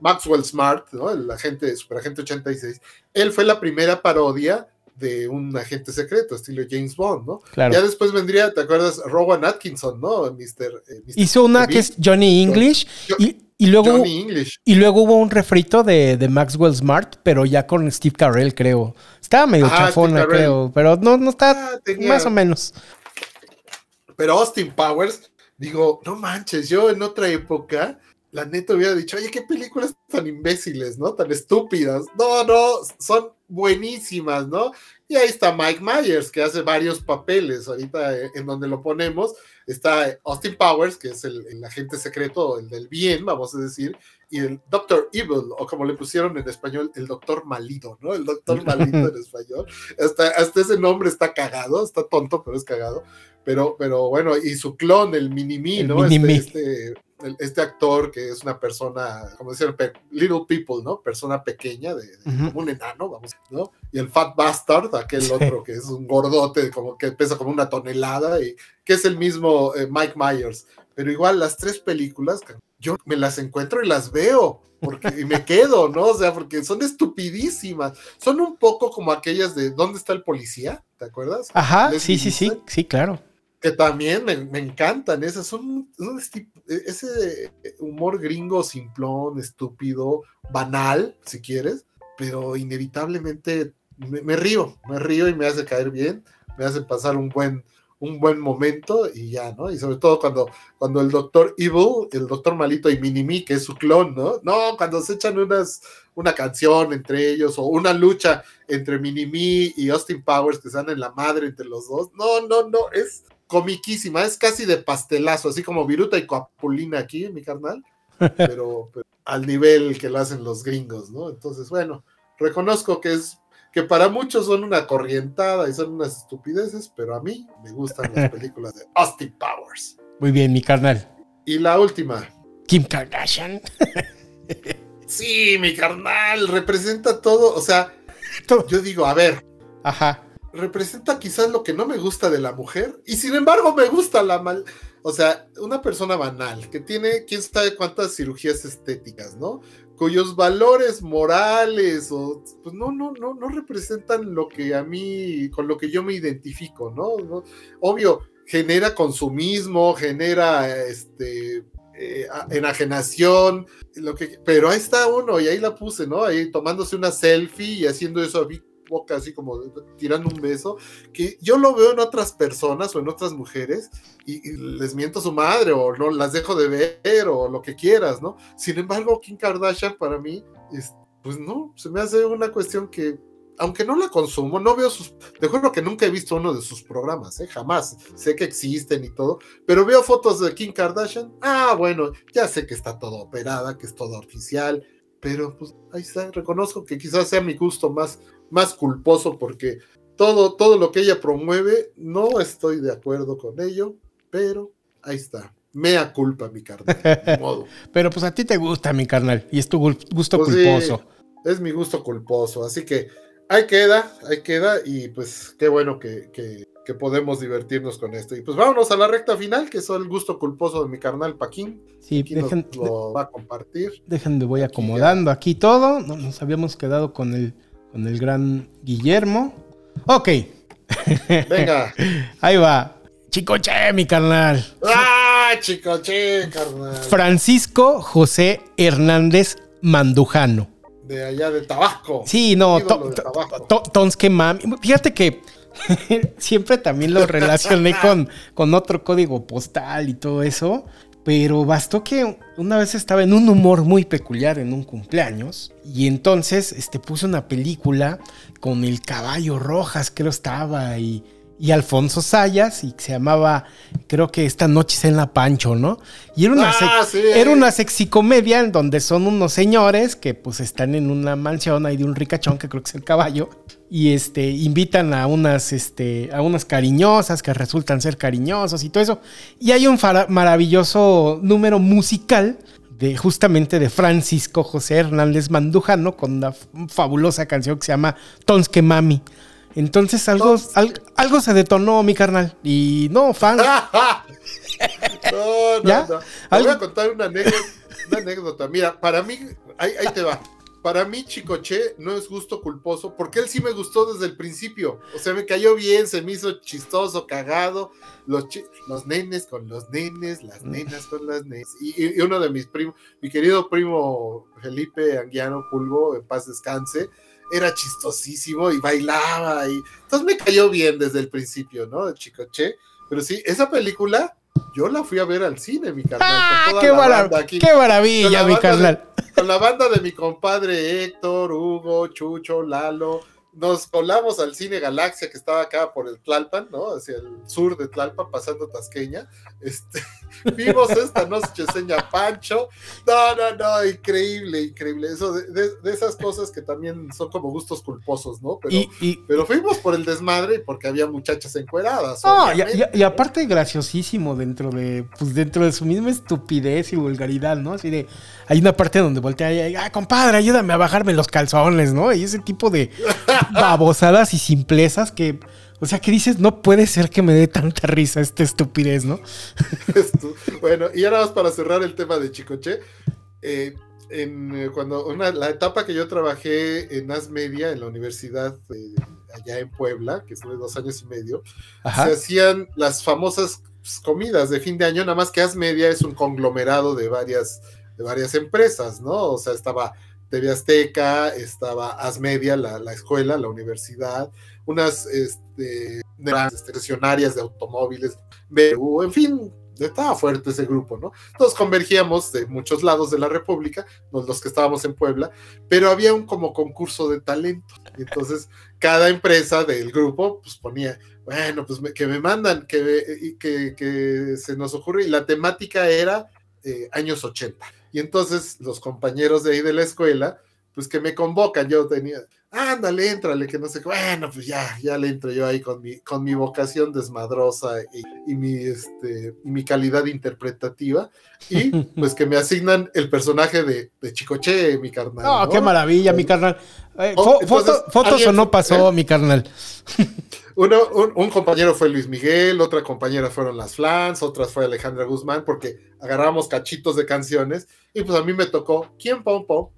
Maxwell Smart, ¿no? El agente Superagente 86. Él fue la primera parodia de un agente secreto, estilo James Bond, ¿no? Claro. Ya después vendría, ¿te acuerdas? Rowan Atkinson, ¿no? Mr. Eh, Hizo una que es Johnny English y, y, luego, Johnny English. y luego hubo un refrito de, de, Maxwell Smart, pero ya con Steve Carell, creo. Estaba medio chafona, creo, pero no, no está ah, más o menos. Pero Austin Powers, digo, no manches, yo en otra época la neta hubiera dicho, oye, qué películas tan imbéciles, ¿no? Tan estúpidas. No, no, son buenísimas, ¿no? Y ahí está Mike Myers, que hace varios papeles. Ahorita eh, en donde lo ponemos está Austin Powers, que es el, agente secreto, el del bien, vamos a decir, y el Doctor Evil, o como le pusieron en español, el Doctor Malido, ¿no? El Doctor Malido en [laughs] español. Hasta, hasta ese nombre está cagado, está tonto, pero es cagado. Pero, pero bueno, y su clon, el Minimi, ¿no? Este, este este actor que es una persona, como decían, little people, ¿no? Persona pequeña, de, como un enano, vamos, ¿no? Y el Fat Bastard, aquel otro que es un gordote, como que pesa como una tonelada, y que es el mismo eh, Mike Myers. Pero igual las tres películas, yo me las encuentro y las veo. Porque, y me quedo, ¿no? O sea, porque son estupidísimas. Son un poco como aquellas de ¿Dónde está el policía? ¿Te acuerdas? Ajá, sí, sí, sí, sí, claro que también me, encantan, esas son, ese humor gringo simplón, estúpido, banal, si quieres, pero inevitablemente me, río, me río y me hace caer bien, me hace pasar un buen, un buen momento y ya, ¿no? Y sobre todo cuando, cuando el doctor Evil, el doctor malito y Minimi, que es su clon, ¿no? No, cuando se echan unas, una canción entre ellos o una lucha entre Minimi y Austin Powers que están en la madre entre los dos, no, no, no, es comiquísima, es casi de pastelazo, así como Viruta y Coapulina aquí, mi carnal, [laughs] pero, al nivel que lo hacen los gringos, ¿no? Entonces, bueno, reconozco que es que para muchos son una corrientada y son unas estupideces, pero a mí me gustan las [laughs] películas de Austin Powers. Muy bien, mi carnal. Y la última. Kim Kardashian. [laughs] sí, mi carnal, representa todo, o sea, yo digo, a ver. Ajá representa quizás lo que no me gusta de la mujer y sin embargo me gusta la mal, o sea, una persona banal que tiene quién sabe cuántas cirugías estéticas, ¿no? Cuyos valores morales o pues no no no no representan lo que a mí con lo que yo me identifico, ¿no? Obvio genera consumismo, genera este eh, enajenación, lo que, pero ahí está uno y ahí la puse, ¿no? Ahí tomándose una selfie y haciendo eso boca así como tirando un beso, que yo lo veo en otras personas o en otras mujeres y, les miento a su madre o no las dejo de ver o lo que quieras, ¿no? Sin embargo, Kim Kardashian para mí, es, pues no, se me hace una cuestión que aunque no la consumo, no veo sus. Te juro que nunca he visto uno de sus programas, ¿eh? jamás. Sé que existen y todo, pero veo fotos de Kim Kardashian. Ah, bueno, ya sé que está todo operada, que es todo oficial, pero pues ahí está. Reconozco que quizás sea mi gusto más, más culposo porque todo, todo lo que ella promueve, no estoy de acuerdo con ello, pero ahí está. Mea culpa, mi carnal. [laughs] modo. pero pues a ti te gusta, mi carnal, y es tu gusto pues culposo. es mi gusto culposo, así que ahí queda, ahí queda, y pues qué bueno que, que, podemos divertirnos con esto. Y pues vámonos a la recta final, que es el gusto culposo de mi carnal Paquín. Sí, dejen, lo va a compartir. Déjenme, voy acomodando aquí todo. Nos habíamos quedado con el con el gran Guillermo. Ok. Venga. [laughs] Ahí va. Chicoche, mi carnal. ¡Ah, Chicoche, carnal! Francisco José Hernández Mandujano. De allá de Tabasco. Sí, no, Tonsque Mami. Fíjate que [laughs] siempre también lo relacioné con, con otro código postal y todo eso. Pero bastó que una vez estaba en un humor muy peculiar en un cumpleaños y entonces este, puse una película con el caballo Rojas, creo estaba, y, y Alfonso Sayas, y se llamaba, creo que esta noche es en la Pancho, ¿no? Y era una, Ah, sí. era una sexicomedia en donde son unos señores que pues están en una mansión ahí de un ricachón que creo que es el caballo y este invitan a unas este a unas cariñosas que resultan ser cariñosos y todo eso y hay un maravilloso número musical de justamente de Francisco José Hernández Mandujano con una fabulosa canción que se llama Tonske Mami. Entonces algo, al- algo se detonó mi carnal y no fan. No, [laughs] no, ¿Ya? no. Te voy a contar una anécdota, una anécdota. Mira, para mí, ahí, ahí te va. Para mí, Chicoche no es gusto culposo, porque él sí me gustó desde el principio. O sea, me cayó bien, se me hizo chistoso, cagado. Los, chi- los nenes con los nenes, las nenas con las nenes. Y, y- y uno de mis primos, mi querido primo Felipe Anguiano Pulgo, en paz descanse, era chistosísimo y bailaba. Y... Entonces me cayó bien desde el principio, ¿no? Chicoche. Pero sí, esa película yo la fui a ver al cine, mi carnal. ¡Ah, con toda qué, la mara- banda aquí. qué maravilla, la mi carnal! Con la banda de mi compadre Héctor, Hugo, Chucho, Lalo. Nos colamos al cine Galaxia que estaba acá por el Tlalpan, ¿no? Hacia el sur de Tlalpan, pasando Tasqueña. Este, [laughs] vimos esta noche seña Pancho. No, no, no, increíble, increíble. Eso de, de- de esas cosas que también son como gustos culposos, ¿no? Pero, Y, y- pero fuimos por el desmadre y porque había muchachas encueradas. No, y- y aparte graciosísimo dentro de, pues dentro de su misma estupidez y vulgaridad, ¿no? Así de, hay una parte donde voltea y, ah, compadre, ayúdame a bajarme los calzones, ¿no? Y ese tipo de [laughs] [laughs] babosadas y simplezas que, o sea, que dices, no puede ser que me dé tanta risa esta estupidez, ¿no? [laughs] Bueno, y ahora más para cerrar el tema de Chicoche. eh, en, eh, cuando una, la etapa que yo trabajé en As Media en la universidad eh, allá en Puebla, que estuve dos años y medio, Ajá. se hacían las famosas pues, comidas de fin de año, nada más que As Media es un conglomerado de varias, de varias empresas, ¿no? O sea, estaba TV Azteca, estaba As Media, la, la escuela, la universidad, unas este, estacionarias de automóviles, BU, en fin, estaba fuerte ese grupo, ¿no? Todos convergíamos de muchos lados de la República, los que estábamos en Puebla, pero había un como concurso de talento. Entonces, cada empresa del grupo, pues ponía, bueno, pues me- que me mandan, que, que, que se nos ocurre, y la temática era eh, años 80. Y entonces los compañeros de ahí de la escuela, pues que me convocan, yo tenía, ándale, éntrale, que no sé qué, bueno, pues ya, ya le entro yo ahí con mi, con mi vocación desmadrosa y, y mi, este, y mi calidad interpretativa, y [laughs] pues que me asignan el personaje de, de Chicoche, mi carnal. No, ¿no? qué maravilla, mi carnal. Eh, Oh, fo- entonces, foto- fotos o no pasó, mi carnal. [laughs] Uno, un, un compañero fue Luis Miguel, otra compañera fueron las Flans, otras fue Alejandra Guzmán, porque agarramos cachitos de canciones y pues a mí me tocó ¿Quién pom pom?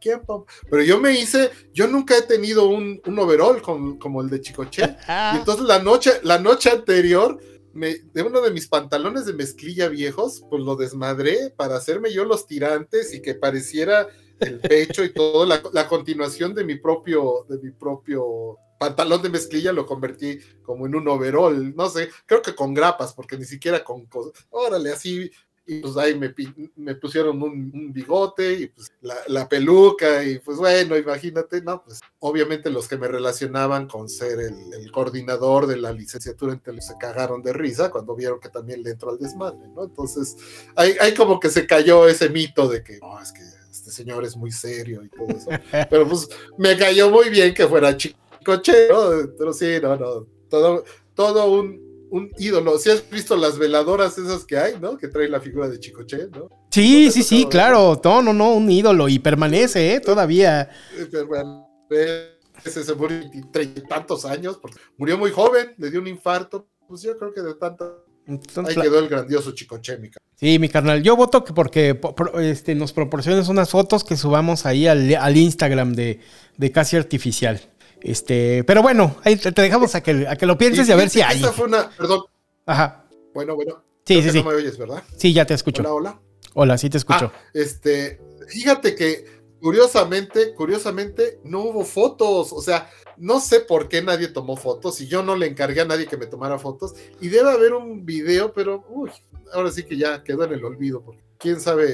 ¿Quién pom? Pero yo me hice, yo nunca he tenido un, un overall con- como el de Chicoche. [laughs] Y entonces la noche, la noche anterior, me, de uno de mis pantalones de mezclilla viejos, pues lo desmadré para hacerme yo los tirantes y que pareciera el pecho y todo, la, la continuación de mi propio, de mi propio pantalón de mezclilla lo convertí como en un overall, no sé, creo que con grapas, porque ni siquiera con cosas, órale, así, y pues ahí me, me pusieron un, un bigote y pues la, la peluca y pues bueno, imagínate, ¿no? Pues obviamente los que me relacionaban con ser el, el coordinador de la licenciatura en televisión se cagaron de risa cuando vieron que también le entró al desmadre, ¿no? Entonces, hay, hay como que se cayó ese mito de que, no, es que este señor es muy serio y todo eso. [laughs] Pero pues me cayó muy bien que fuera chicoche, ¿no? Pero sí, no, no, todo, todo un, un ídolo. Si has visto las veladoras esas que hay, ¿no? Que trae la figura de Chicoche, ¿no? Sí, ¿No te sí, sí, claro. No, no, no, un ídolo y permanece, ¿eh? Todavía. Eh, ese se murió treinta y tantos años, porque murió muy joven, le dio un infarto. Pues yo creo que de tanto. Entonces, Ahí quedó el grandioso Chicoche, mi ca- Sí, mi carnal. Yo voto que porque este, nos proporciones unas fotos que subamos ahí al, al Instagram de, de Casi Artificial. Este, pero bueno, ahí te, dejamos a que, a que lo pienses y, a ver si hay. Esa fue una. Perdón. Ajá. Bueno, bueno. Sí, sí, sí. No me oyes, ¿verdad? Sí, ya te escucho. Hola, hola. Hola, sí te escucho. Ah, este, fíjate que curiosamente, curiosamente, no hubo fotos. O sea, no sé por qué nadie tomó fotos y yo no le encargué a nadie que me tomara fotos y debe haber un video, pero uy, ahora sí que ya quedó en el olvido, porque quién sabe,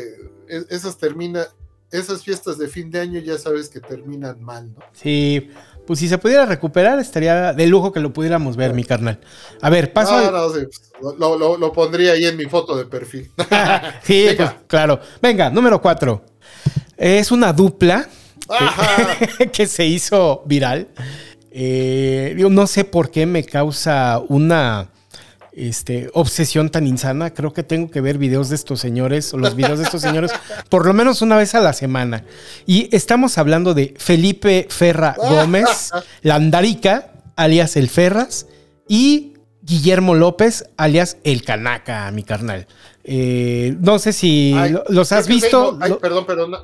e, esas termina, esas fiestas de fin de año ya sabes que terminan mal, ¿no? Sí, pues si se pudiera recuperar estaría de lujo que lo pudiéramos ver, mi carnal. A ver, paso. No, no, sí, pues, lo, lo, lo, pondría ahí en mi foto de perfil. [laughs] sí, pues, claro. Venga, número cuatro. Es una dupla que, [laughs] que se hizo viral. Eh, yo no sé por qué me causa una este, obsesión tan insana. Creo que tengo que ver videos de estos señores o los videos de estos señores [laughs] por lo menos una vez a la semana. Y estamos hablando de Felipe Ferra Gómez, [laughs] Landarica, alias El Ferras, y Guillermo López, alias El Canaca, mi carnal. Eh, no sé si Ay, los has visto. tengo- ay, perdón, perdón.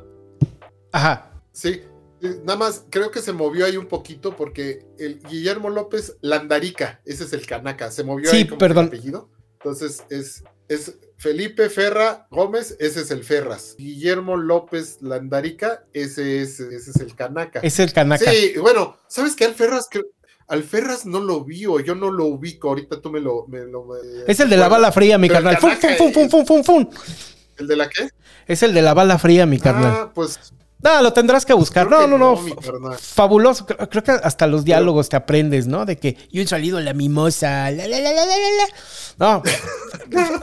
Ajá. Sí, eh, nada más creo que se movió ahí un poquito porque el Guillermo López Landarica, ese es el Canaca, se movió Sí, ahí como perdón. el apellido. Entonces es, es Felipe Ferra Gómez, ese es el Ferras. Guillermo López Landarica, ese es, ese es el Canaca. Es el Canaca. Sí, bueno, ¿sabes qué? Al Ferras, creo- al Ferras no lo vi o yo no lo ubico, ahorita tú me lo... me lo- me- Es el de la bala fría, mi el carnal. Fum, Canaca fum, fum, fum, fum, fum. ¿El de la qué? Es el de la bala fría, mi carnal. Ah, pues... No, lo tendrás que buscar. creo No, que no, no. Fabuloso. Creo, creo que hasta los diálogos te aprendes, ¿no? De que yo he salido la mimosa. La, la, la, la, la, la, la. No. [laughs]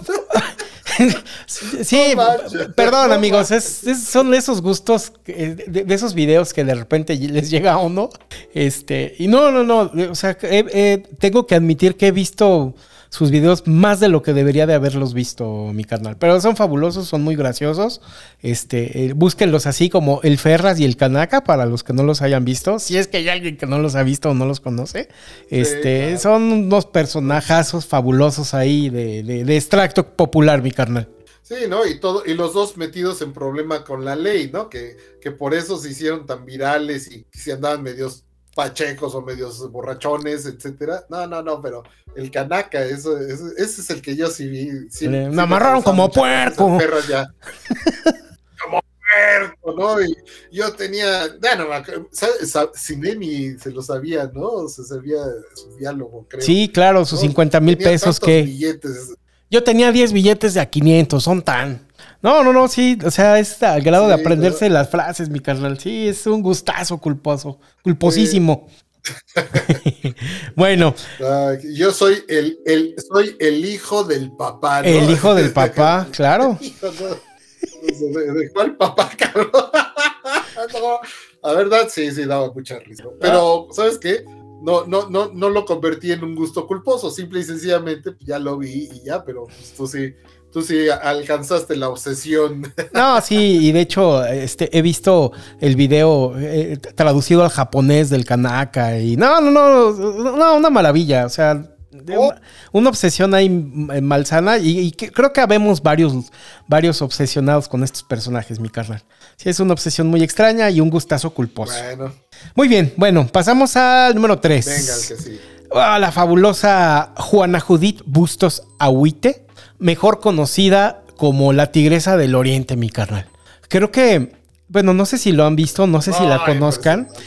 sí, No perdón, amigos. Es, es- son esos gustos, de, de esos videos que de repente les llega a uno. Este, y no, no, no. O sea, tengo que admitir que he visto sus videos más de lo que debería de haberlos visto, mi carnal. Pero son fabulosos, son muy graciosos. Este, eh, búsquenlos así como el Ferras y el Canaca para los que no los hayan visto. Si es que hay alguien que no los ha visto o no los conoce. Este, claro. son unos personajazos fabulosos ahí de, de- de extracto popular, mi carnal. Sí, ¿no? Y todo, y los dos metidos en problema con la ley, ¿no? Que, que por eso se hicieron tan virales y se andaban medios pachecos o medios borrachones, etcétera. No, no, no, pero el canaca, eso, eso- ese es el que yo sí vi. Sí, Le- sí me amarraron como puerco. ya. [laughs] como puerco, ¿no? Y yo tenía, ¿sabes? Sa- Cinemi se lo sabía, ¿no? Se sabía su diálogo, creo. Sí, claro, sus ¿no? 50 mil pesos que... billetes. Yo tenía 10 billetes de a 500, son tan. No, no, no, sí, o sea, es al grado de aprenderse las frases, mi carnal. Sí, es un gustazo culposo, culposísimo. [laughs] bueno, yo soy el, el, soy el hijo del papá. ¿no? el hijo del [laughs] papá, claro. [laughs] ¿De, cuál papá, cabrón? No, la verdad, sí, sí, daba mucha risa. Pero, ¿sabes qué? No, no, no, no lo convertí en un gusto culposo, simple y sencillamente pues, ya lo vi y ya, pero pues, tú sí, tú sí alcanzaste la obsesión. [laughs] No, sí, y de hecho, este, he visto el video eh, traducido al japonés del Kanaka y no, no, no, no, una maravilla, o sea, Oh. una obsesión ahí eh, malsana y, y que creo que habemos varios, varios obsesionados con estos personajes, mi carnal. Sí, es una obsesión muy extraña y un gustazo culposo. Bueno, Muy bien, bueno, pasamos al número 3. venga, el que sí. la fabulosa Juana Judith Bustos Ahuite, mejor conocida como la Tigresa del Oriente, mi carnal. Creo que, bueno, no sé si lo han visto, no sé si la Ay, conozcan. pues,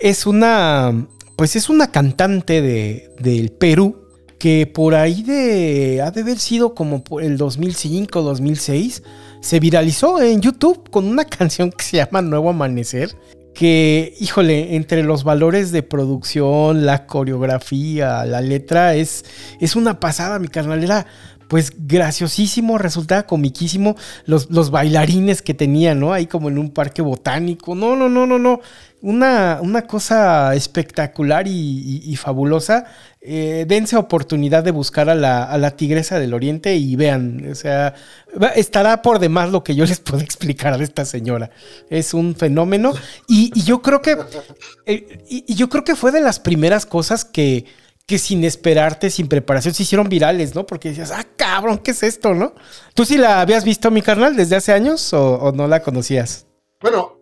Es una, pues es una cantante de, del Perú que por ahí de, ha de haber sido como por el 2005, 2006, se viralizó en YouTube con una [laughs] canción que se llama Nuevo Amanecer. Que, híjole, entre los valores de producción, la coreografía, la letra, es, es una pasada, mi carnal. Era, pues, graciosísimo, resultaba comiquísimo. Los, los bailarines que tenía, ¿no? Ahí como en un parque botánico. No, no, no, no, no. Una, una cosa espectacular y, fabulosa. Eh, dense oportunidad de buscar a la, a la tigresa del oriente y vean, o sea, estará por demás lo que yo les puedo explicar de esta señora. Es un fenómeno y, yo creo que eh, y yo creo que fue de las primeras cosas que, que sin esperarte, sin preparación, se hicieron virales, ¿no? Porque decías, ah, cabrón, ¿qué es esto, no? ¿Tú sí la habías visto, mi carnal, desde hace años o, no la conocías? Bueno,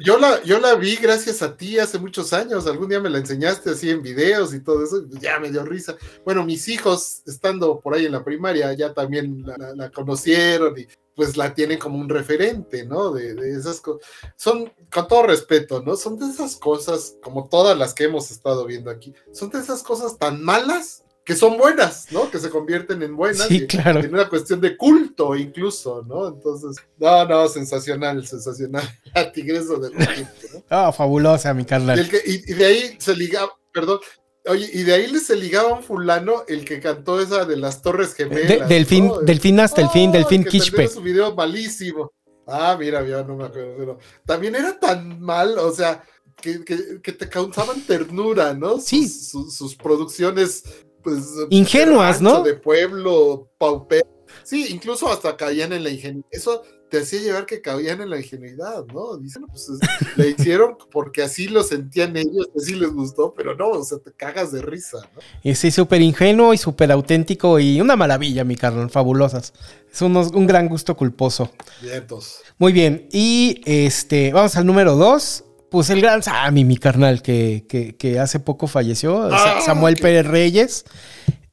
yo, la, yo la vi gracias a ti hace muchos años. Algún día me la enseñaste así en videos y todo eso. y ya me dio risa. Bueno, mis hijos, estando por ahí en la primaria, ya también la, la- la conocieron y pues la tienen como un referente, ¿no? De, de esas cosas. Son, con todo respeto, ¿no? Son de esas cosas, como todas las que hemos estado viendo aquí, son de esas cosas tan malas que son buenas, ¿no? Que se convierten en buenas. Sí, claro. En una cuestión de culto incluso, ¿no? Entonces, no, no, sensacional, sensacional. [laughs] La tigresa del oriente, ¿no? Ah, fabulosa, mi Y, carnal. el que- y- y de ahí se ligaba, perdón, oye, y de ahí se ligaba un fulano el que cantó esa de las Torres Gemelas. De- del, fin, ¿no? del fin hasta el fin, del Oh, fin que Quispe. su video malísimo. Ah, mira, ya no me acuerdo, pero también era tan mal, o sea, que, que- que te causaban ternura, ¿no? Sus, Sí. sus, sus producciones, pues. Ingenuas, de rancho, ¿no? De pueblo, pauper. Sí, incluso hasta caían en la ingenuidad. Eso te hacía llevar que caían en la ingenuidad, ¿no? Dicen, pues es- le hicieron porque así lo sentían ellos, así les gustó, pero no, o sea, te cagas de risa, ¿no? Y sí, súper ingenuo y súper auténtico y una maravilla, mi carnal, fabulosas. Es unos- un gran gusto culposo. Vientos. Muy bien, y este, vamos al número dos. Pues el gran Sammy, mi carnal, que, que- que hace poco falleció, Ah, Samuel Pérez Reyes.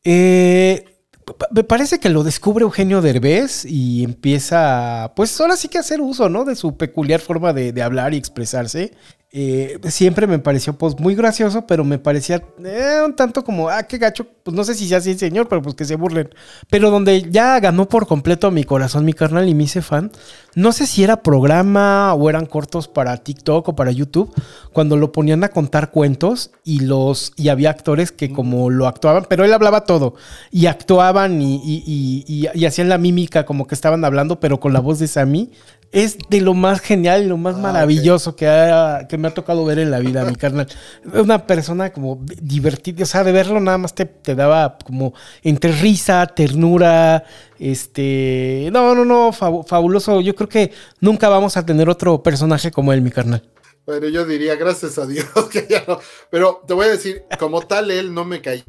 Eh, me parece que lo descubre Eugenio Derbez y empieza, pues ahora sí que hacer uso, ¿no? De su peculiar forma de, de hablar y expresarse. Eh, siempre me pareció pues muy gracioso, pero me parecía eh, un tanto como, ah, qué gacho, pues no sé si sea así el señor, pero pues que se burlen. Pero donde ya ganó por completo mi corazón, mi carnal, y me hice fan, no sé si era programa o eran cortos para TikTok o para YouTube, cuando lo ponían a contar cuentos y los y había actores que como lo actuaban, pero él hablaba todo y actuaban y, y- y- y- y hacían la mímica como que estaban hablando, pero con la voz de Sammy. Es de lo más genial y lo más Ah, maravilloso que, ha- que me ha tocado ver en la vida, mi carnal. Una persona como divertida, o sea, de verlo nada más te, te daba como entre risa, ternura, este... No, no, no, fabu- fabuloso. Yo creo que nunca vamos a tener otro personaje como él, mi carnal. Bueno, yo diría, gracias a Dios [laughs] que ya no. Pero te voy a decir, como tal, él no me caía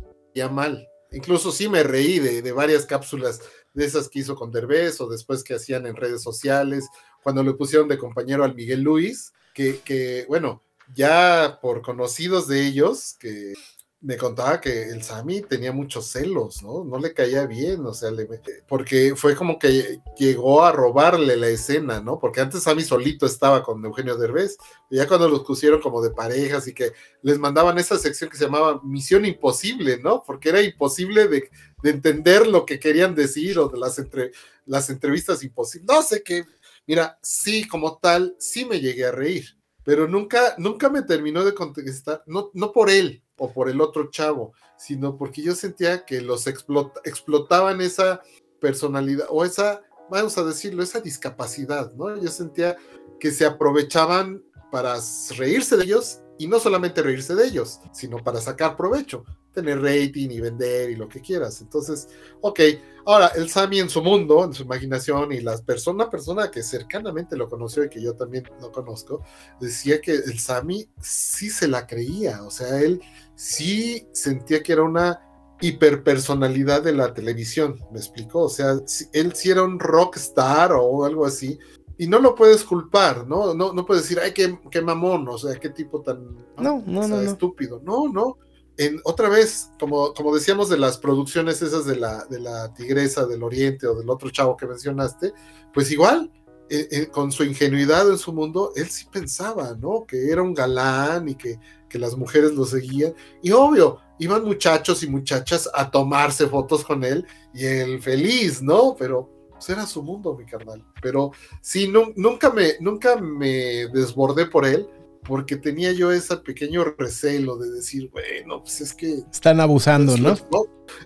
mal. Incluso sí me reí de, de varias cápsulas de esas que hizo con Derbez o después que hacían en redes sociales, cuando le pusieron de compañero al Miguel Luis, que, que bueno, ya por conocidos de ellos, que me contaba que el Sami tenía muchos celos, ¿no? No le caía bien, o sea, le, porque fue como que llegó a robarle la escena, ¿no? Porque antes Sami solito estaba con Eugenio Derbez, y ya cuando los pusieron como de parejas y que les mandaban esa sección que se llamaba Misión Imposible, ¿no? Porque era imposible de, de entender lo que querían decir o de las, entre, las entrevistas imposibles. No sé qué, mira, sí, como tal, sí me llegué a reír, pero nunca, nunca me terminó de contestar, no, no por él o por el otro chavo, sino porque yo sentía que los explota, explotaban esa personalidad o esa, vamos a decirlo, esa discapacidad, ¿no? Yo sentía que se aprovechaban para reírse de ellos y no solamente reírse de ellos, sino para sacar provecho, tener rating y vender y lo que quieras. Entonces, ok, ahora el Sammy en su mundo, en su imaginación y la persona, persona que cercanamente lo conoció y que yo también lo conozco, decía que el Sammy sí se la creía, o sea, él sí sentía que era una hiperpersonalidad de la televisión, me explicó, o sea, él sí era un rockstar o algo así, y no lo puedes culpar, ¿no? No, no puedes decir, ay, qué, qué mamón, o sea, qué tipo tan No, no, o sea, no, no. estúpido. No, no. En, otra vez, como, como decíamos de las producciones esas de la, de la Tigresa del Oriente o del otro chavo que mencionaste, pues igual, eh, eh, con su ingenuidad en su mundo, él sí pensaba, ¿no? Que era un galán y que, que las mujeres lo seguían. Y obvio, iban muchachos y muchachas a tomarse fotos con él y él feliz, ¿no? Pero pues era su mundo, mi carnal. Pero sí, nu- nunca, me, nunca me desbordé por él porque tenía yo ese pequeño recelo de decir, bueno, pues es que... Están abusando, ¿no?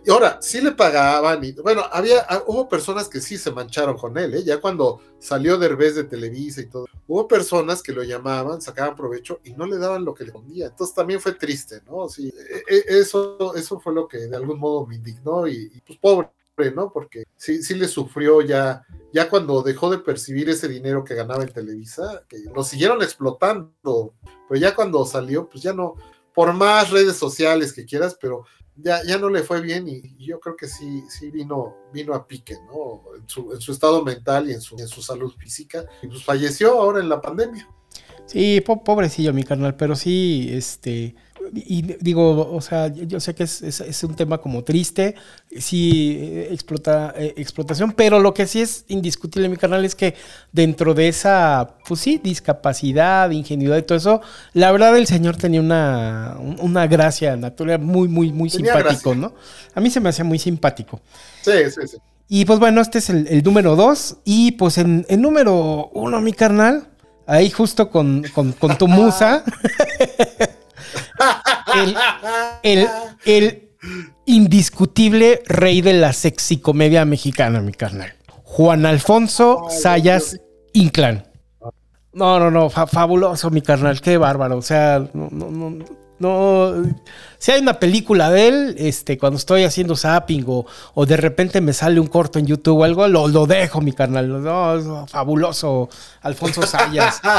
Y ahora, sí le pagaban y, bueno, había, ah, hubo personas que sí se mancharon con él, ¿eh? Ya cuando salió Derbez de Televisa y todo, hubo personas que lo llamaban, sacaban provecho y no le daban lo que le respondía. Entonces también fue triste, ¿no? Sí, e- e- eso, eso fue lo que de algún modo me indignó y, y, pues pobre, ¿no? Porque sí, sí le sufrió ya, ya cuando dejó de percibir ese dinero que ganaba en Televisa, que lo siguieron explotando, pero ya cuando salió, pues ya no, por más redes sociales que quieras, pero ya, ya no le fue bien y, yo creo que sí, sí vino, vino a pique, ¿no? En su, en su estado mental y en su, en su salud física, y pues falleció ahora en la pandemia. Sí, pobrecillo mi carnal, pero sí, este, y digo, o sea, yo sé que es, un tema como triste, sí, eh, explota, eh, explotación, pero lo que sí es indiscutible, mi carnal, es que dentro de esa, pues sí, discapacidad, ingenuidad y todo eso, la verdad el señor tenía una, una gracia natural muy, muy, muy simpático, ¿no? A mí se me hacía muy simpático. Sí, sí, sí. Y pues bueno, este es el, número dos, y pues en el número uno, mi carnal, ahí justo con, con, con tu musa. [laughs] el, indiscutible rey de la sexicomedia mexicana, mi carnal. Juan Alfonso Sayas Inclán. No, no, no, fabuloso, mi carnal, qué bárbaro. O sea, no, no, no, no. Si hay una película de él, este, cuando estoy haciendo zapping o, de repente me sale un corto en YouTube o algo, lo, lo dejo, mi carnal. No, fabuloso, Alfonso Sayas. [laughs]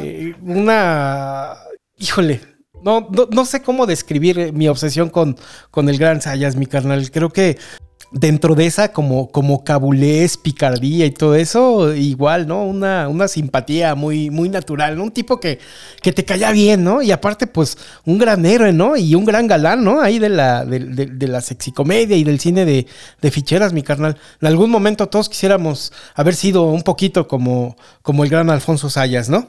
Eh, una. Híjole, no, no, sé cómo describir eh, mi obsesión con, con el gran Sayas, mi carnal. Creo que dentro de esa como, como cabulés, picardía y todo eso, igual, ¿no? Una, una simpatía muy, muy natural, ¿no? Un tipo que, que te caía bien, ¿no? Y aparte, pues, un gran héroe, ¿no? Y un gran galán, ¿no? Ahí de la, de, de, la sexicomedia y del cine de, de, ficheras, mi carnal. En algún momento todos quisiéramos haber sido un poquito como, como el gran Alfonso Sayas, ¿no?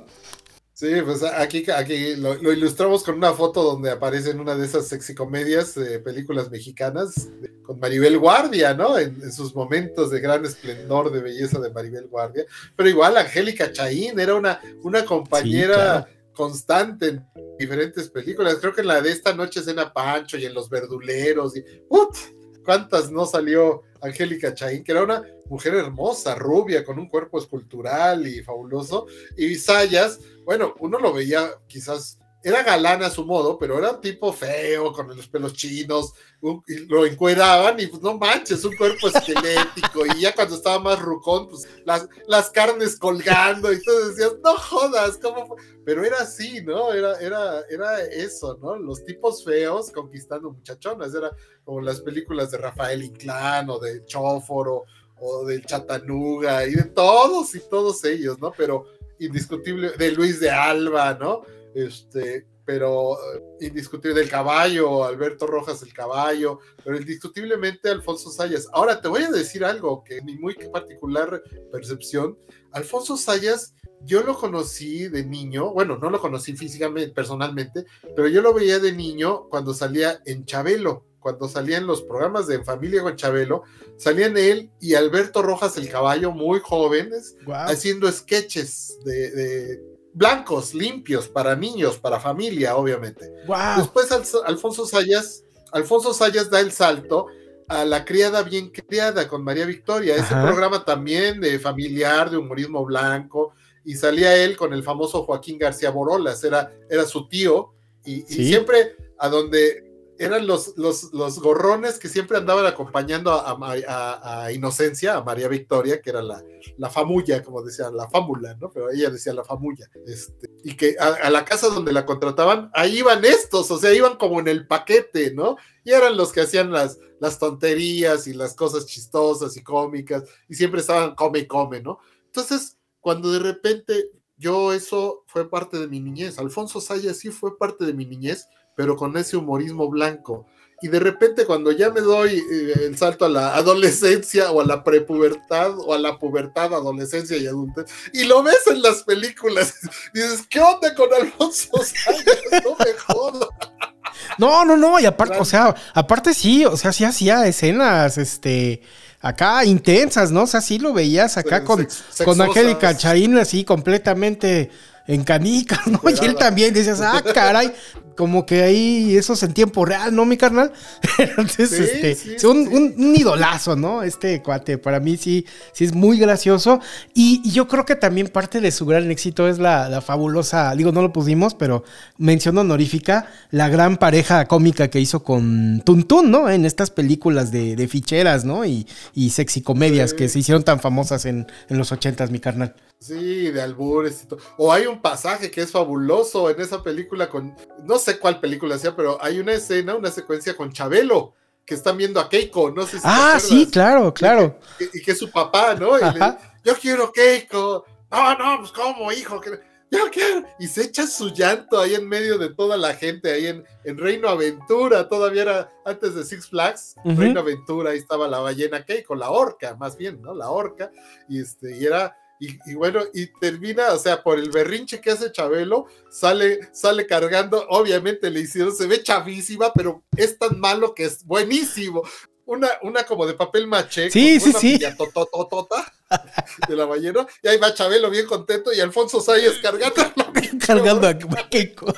Sí, pues aquí, aquí lo, ilustramos con una foto donde aparece en una de esas sexicomedias, de películas mexicanas, con Maribel Guardia, ¿no? En, sus momentos de gran esplendor de belleza de Maribel Guardia. Pero igual Angélica Chaín era una, una compañera constante en diferentes películas. Creo que en la de esta noche cena Pancho y en Los Verduleros. Y, ¡Ut! ¿Cuántas no salió Angélica Chaín? Que era una mujer hermosa, rubia, con un cuerpo escultural y fabuloso. Y Sayas bueno, uno lo veía quizás, era galán a su modo, pero era un tipo feo, con los pelos chinos, lo encueraban y pues no manches, un cuerpo esquelético, y ya cuando estaba más rucón, pues las, las carnes colgando, y tú decías, no jodas, ¿cómo Pero era así, ¿no? Era, era, era eso, ¿no? Los tipos feos conquistando muchachonas, era como las películas de Rafael Inclán o de Chóforo o del Chatanuga y de todos y todos ellos, ¿no? Pero indiscutible, de Luis de Alba, ¿no? Este, pero eh, indiscutible del caballo, Alberto Rojas el caballo, pero indiscutiblemente Alfonso Sayas. Ahora te voy a decir algo que mi muy particular percepción, Alfonso Sayas, yo lo conocí de niño, bueno, no lo conocí físicamente, personalmente, pero yo lo veía de niño cuando salía en Chabelo cuando salían los programas de En Familia con Chabelo, salían él y Alberto Rojas el Caballo, muy jóvenes, haciendo sketches de, blancos, limpios, para niños, para familia, obviamente. Después Alfonso Sayas, Alfonso Sayas da el salto a La criada bien criada con María Victoria, ese programa también de familiar, de humorismo blanco, y salía él con el famoso Joaquín García Borolas, era, era su tío, y siempre a donde eran los, los, los, gorrones que siempre andaban acompañando a, Inocencia, a María Victoria, que era la, la famulla, como decían, la fámula, ¿no? Pero ella decía la famulla. Este, y que a, la casa donde la contrataban, ahí iban estos, o sea, iban como en el paquete, ¿no? Y eran los que hacían las, las tonterías y las cosas chistosas y cómicas, y siempre estaban come y come, ¿no? Entonces, cuando de repente yo eso fue parte de mi niñez, Alfonso Sayas sí fue parte de mi niñez, pero con ese humorismo blanco. Y de repente cuando ya me doy eh, el salto a la adolescencia o a la prepubertad o a la pubertad, adolescencia y adultez, y lo ves en las películas, [laughs] dices, ¿qué onda con Alfonso No me jodas. No, no, no, y aparte, o sea, aparte sí, o sea, sí hacía escenas, este, acá intensas, ¿no? O sea, sí lo veías acá con, con Angélica Chaín así completamente en canicas, ¿no? Y él también decías, ah, caray, como que ahí eso es en tiempo real, ¿no, mi carnal? [laughs] Entonces, este, un, idolazo, ¿no? Este cuate, para mí sí, sí es muy gracioso. Y, yo creo que también parte de su gran éxito es la, fabulosa, digo, no lo pusimos, pero mención honorífica, la gran pareja cómica que hizo con Tuntun, ¿no? En estas películas de, ficheras, ¿no? Y, y sexy comedias que se hicieron tan famosas en, en los ochentas, mi carnal. Sí, de albures y todo. O hay un pasaje que es fabuloso en esa película con, no sé cuál película sea, pero hay una escena, una secuencia con Chabelo, que están viendo a Keiko, no sé si Ah, sí, claro, claro. Y que, es su papá, ¿no? yo quiero Keiko. No, no, pues cómo, hijo. yo quiero. Y se echa su llanto ahí en medio de toda la gente, ahí en, en Reino Aventura, todavía era antes de Six Flags, Reino Aventura, ahí estaba la ballena que con la orca, más bien, ¿no? La orca, y este, y era y, bueno, y termina, o sea, por el berrinche que hace Chabelo, sale, sale cargando, obviamente le hicieron, se ve chavísima, pero es tan malo que es buenísimo. Una, una como de papel maché, sí, sí, sí. de la ballena, y ahí va Chabelo bien contento y Alfonso Sayas cargando [laughs] cargando a Keiko.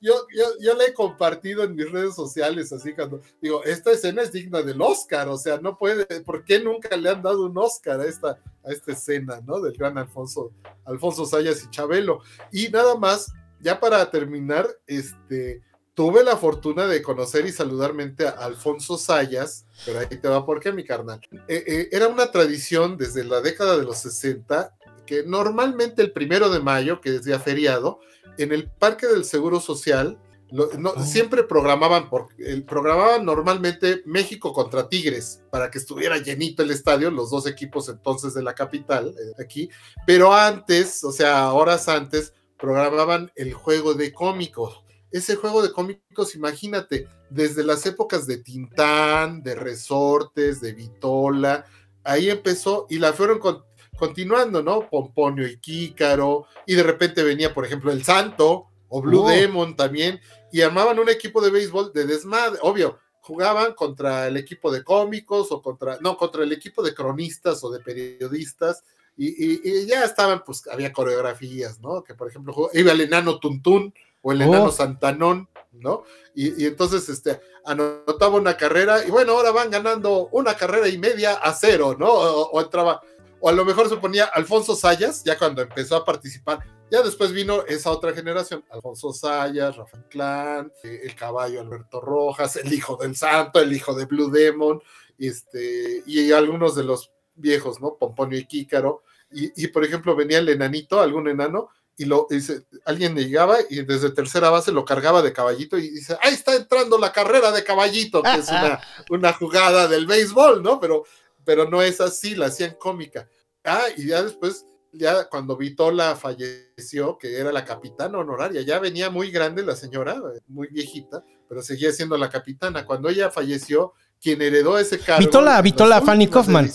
yo, yo, yo le he compartido en mis redes sociales, así cuando digo, esta escena es digna del Oscar, o sea, no puede, ¿por qué nunca le han dado un Oscar a esta, a esta escena, ¿no? Del gran Alfonso, Alfonso Sayas y Chabelo. Y nada más, ya para terminar, este, tuve la fortuna de conocer y saludarmente a Alfonso Sayas, pero ahí te va por qué, mi carnal. Eh, eh, era una tradición desde la década de los 60 que normalmente el primero de mayo, que es día feriado, en el Parque del Seguro Social, oh. siempre programaban, por, programaban normalmente México contra Tigres, para que estuviera llenito el estadio, los dos equipos entonces de la capital, eh, aquí, pero antes, o sea, horas antes, programaban el juego de cómicos. Ese juego de cómicos, imagínate, desde las épocas de Tintán, de Resortes, de Vitola, ahí empezó y la fueron con, continuando, ¿no? Pomponio y Kícaro, y de repente venía, por ejemplo, el Santo o Blue oh. Demon también, y armaban un equipo de béisbol de desmadre, obvio, jugaban contra el equipo de cómicos o contra, no, contra el equipo de cronistas o de periodistas, y, ya estaban, pues había coreografías, ¿no? Que por ejemplo iba el enano Tuntún o el enano oh. Santanón, ¿no? Y, entonces este, anotaba una carrera, y bueno, ahora van ganando una carrera y media a cero, ¿no? o entraba o a lo mejor se ponía Alfonso Sayas, ya cuando empezó a participar. Ya después vino esa otra generación, Alfonso Sayas, Rafael Clan, eh, el caballo Alberto Rojas, el hijo del santo, el hijo de Blue Demon, este, y algunos de los viejos, ¿no? Pomponio y Kícaro. Y, por ejemplo, venía el enanito, algún enano, y lo dice, alguien llegaba y desde tercera base lo cargaba de caballito y dice, ahí está entrando la carrera de caballito, que es una, [laughs] una jugada del béisbol, ¿no? Pero pero no es así, la hacían cómica. Ah, y ya después, ya cuando Vitola falleció, que era la capitana honoraria, ya venía muy grande la señora, muy viejita, pero seguía siendo la capitana. Cuando ella falleció, quien heredó ese cargo. Vitola, Vitola, Fanny Kaufman.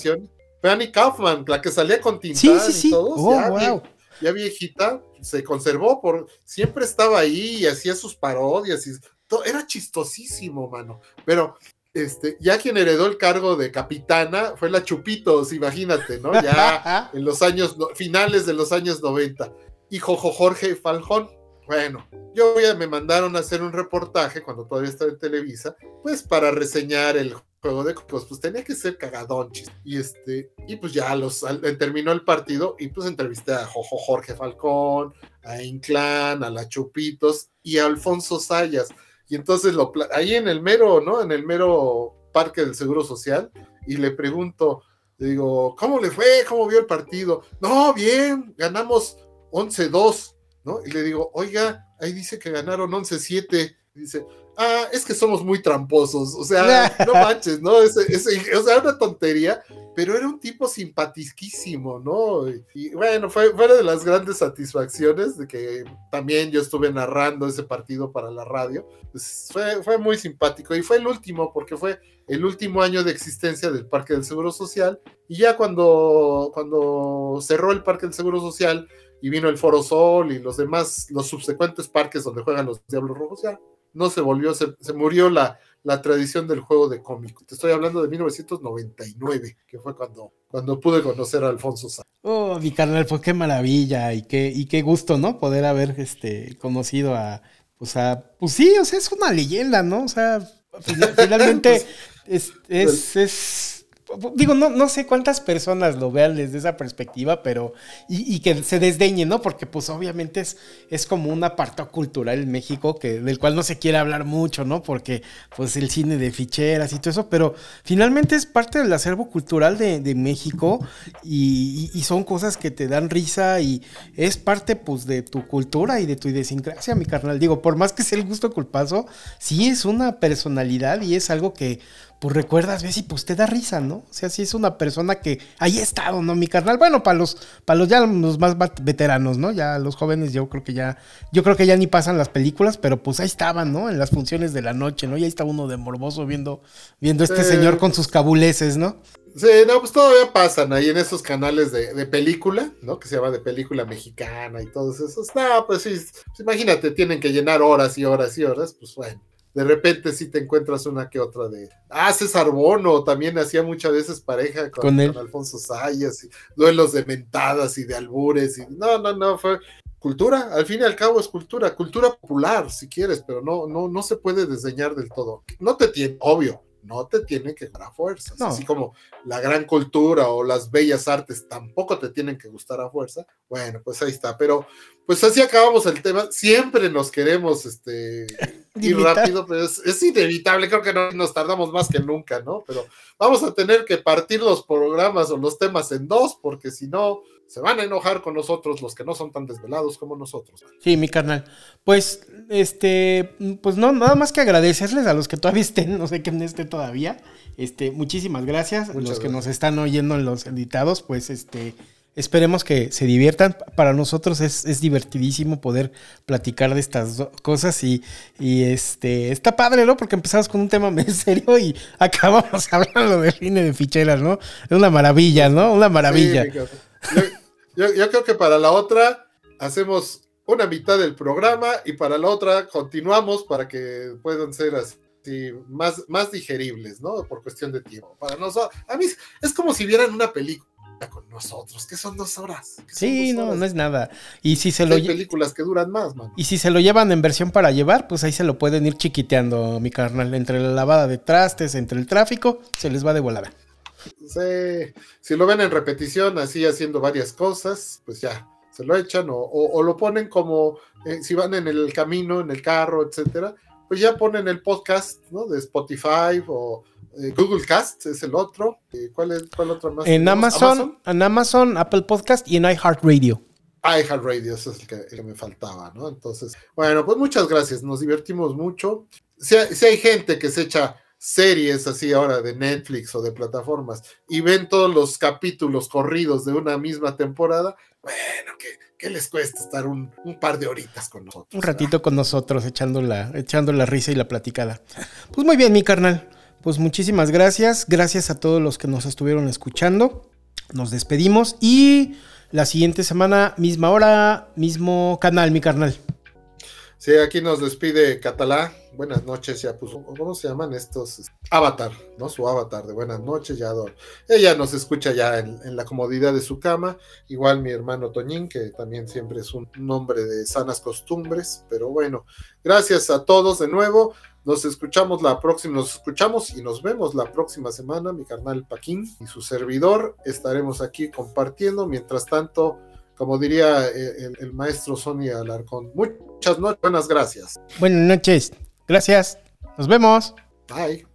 Fanny Kaufman, la que salía con Tintán sí, sí, sí. y todos, oh, ya, ya, viejita, se conservó por, siempre estaba ahí y hacía sus parodias y todo, era chistosísimo, mano. Pero este, ya quien heredó el cargo de capitana fue la Chupitos, imagínate, ¿no? Ya [laughs] en los años, finales de los años 90. Hijo Jorge Faljón. Bueno, yo ya me mandaron a hacer un reportaje cuando todavía estaba en Televisa, pues para reseñar el juego de pues, pues tenía que ser cagadonchis. Y este, y pues ya los terminó el partido y pues entrevisté a Jojo Jorge Falcón, a Inclán, a la Chupitos y a Alfonso Sayas y entonces lo, ahí en el mero, ¿no? En el mero parque del Seguro Social, y le pregunto, le digo, ¿cómo le fue? ¿Cómo vio el partido? No, bien, ganamos 11-2, ¿no? Y le digo, oiga, ahí dice que ganaron 11-7. Dice, ah, es que somos muy tramposos, o sea, [laughs] no manches, ¿no? o sea, una tontería, pero era un tipo simpaticísimo, ¿no? Y, bueno, fue, fue una de las grandes satisfacciones de que también yo estuve narrando ese partido para la radio. Pues fue, fue muy simpático y fue el último, porque fue el último año de existencia del Parque del Seguro Social. Y ya cuando, cuando cerró el Parque del Seguro Social y vino el Foro Sol y los demás, los subsecuentes parques donde juegan los Diablos Rojos, ya no se volvió, se, se murió la, la tradición del juego de cómic. Te estoy hablando de 1999, que fue cuando, cuando pude conocer a Alfonso Sá. Oh, mi carnal, pues qué maravilla y qué, y qué gusto, ¿no? Poder haber este, conocido a, pues a, pues sí, o sea, es una leyenda, ¿no? O sea, [laughs] finalmente es, es, es digo, no, no sé cuántas personas lo vean desde esa perspectiva, pero, y, que se desdeñen, ¿no? Porque pues obviamente es, es como un apartado cultural en México que, del cual no se quiere hablar mucho, ¿no? Porque pues el cine de ficheras y todo eso, pero finalmente es parte del acervo cultural de, México y, y, son cosas que te dan risa y es parte pues de tu cultura y de tu idiosincrasia, mi carnal. Digo, por más que sea el gusto culpazo, sí es una personalidad y es algo que pues recuerdas, ves y pues te da risa, ¿no? O sea, sí es una persona que ahí ha estado, ¿no? Mi carnal, bueno, para los, para los ya los más veteranos, ¿no? Ya los jóvenes yo creo que ya, yo creo que ya ni pasan las películas, pero pues ahí estaban, ¿no? En las funciones de la noche, ¿no? Y ahí está uno de morboso viendo, viendo este señor con sus cabuleses, ¿no? Sí, no, pues todavía pasan ahí en esos canales de, película, ¿no? Que se llama de película mexicana y todos esos. No, pues sí, pues imagínate, tienen que llenar horas y horas y horas, pues bueno de repente sí te encuentras una que otra de. Ah, César Bono también hacía muchas veces pareja con, Alfonso Sayas, y duelos de mentadas y de albures. Y, no, no, no, fue cultura, al fin y al cabo es cultura, cultura popular, si quieres, pero no, no, no se puede desdeñar del todo. No te tiene, obvio, no te tiene que dar a fuerzas. Así como la gran cultura o las bellas artes tampoco te tienen que gustar a fuerza. Bueno, pues ahí está. Pero pues así acabamos el tema. Siempre nos queremos este, [laughs] ir rápido, pero es, inevitable. Creo que no nos tardamos más que nunca, ¿no? Pero vamos a tener que partir los programas o los temas en dos, porque si no, se van a enojar con nosotros los que no son tan desvelados como nosotros. Sí, mi carnal. Pues, este, pues no, nada más que agradecerles a los que todavía estén, no sé quién esté todavía. Este, muchísimas gracias. los que nos están oyendo en los editados, pues, este, esperemos que se diviertan. Para nosotros es, divertidísimo poder platicar de estas cosas y, y, este, está padre, ¿no? Porque empezamos con un tema [laughs] muy serio y acabamos [laughs] hablando de cine de ficheras, ¿no? Es una maravilla, ¿no? Una maravilla. Yo, creo que para la otra hacemos una mitad del programa y para la otra continuamos para que puedan ser así más, más digeribles, ¿no? Por cuestión de tiempo. Para nosotros, a mí es como si vieran una película con nosotros, que son dos horas. Sí, no, no es nada. Y si se lo Hay películas que duran más, man. Y si se lo llevan en versión para llevar, pues ahí se lo pueden ir chiquiteando, mi carnal. Entre la lavada de trastes, entre el tráfico, se les va de volada. Sí, si lo ven en repetición, así haciendo varias cosas, pues ya, se lo echan o, lo ponen como eh, si van en el camino, en el carro, etcétera, pues ya ponen el podcast, ¿no? De Spotify o eh, Google Cast es el otro. Eh, ¿Cuál es cuál otro más? En Amazon, en Amazon, Apple Podcast y en iHeartRadio. iHeartRadio, eso es el que, me faltaba, ¿no? Entonces, bueno, pues muchas gracias, nos divertimos mucho. Si si hay gente que se echa series así ahora de Netflix o de plataformas y ven todos los capítulos corridos de una misma temporada, bueno, ¿qué, les cuesta estar un, par de horitas con nosotros? Un ratito con nosotros, echando la, risa y la platicada. Pues muy bien, mi carnal. Pues muchísimas gracias. Gracias a todos los que nos estuvieron escuchando. Nos despedimos y la siguiente semana, misma hora, mismo canal, mi carnal. Sí, aquí nos despide Catalá. Buenas noches, ya puso. ¿Cómo se llaman estos? Avatar, ¿no? Su avatar de buenas noches, ya adoro. Ella nos escucha ya en, la comodidad de su cama. Igual mi hermano Toñín, que también siempre es un nombre de sanas costumbres. Pero bueno, gracias a todos de nuevo. Nos escuchamos la próxima, nos escuchamos y nos vemos la próxima semana. Mi carnal Paquín y su servidor estaremos aquí compartiendo. Mientras tanto, como diría eh, el, maestro Sonia Alarcón. Muchas noches, buenas gracias. Buenas noches, gracias. Nos vemos. Bye.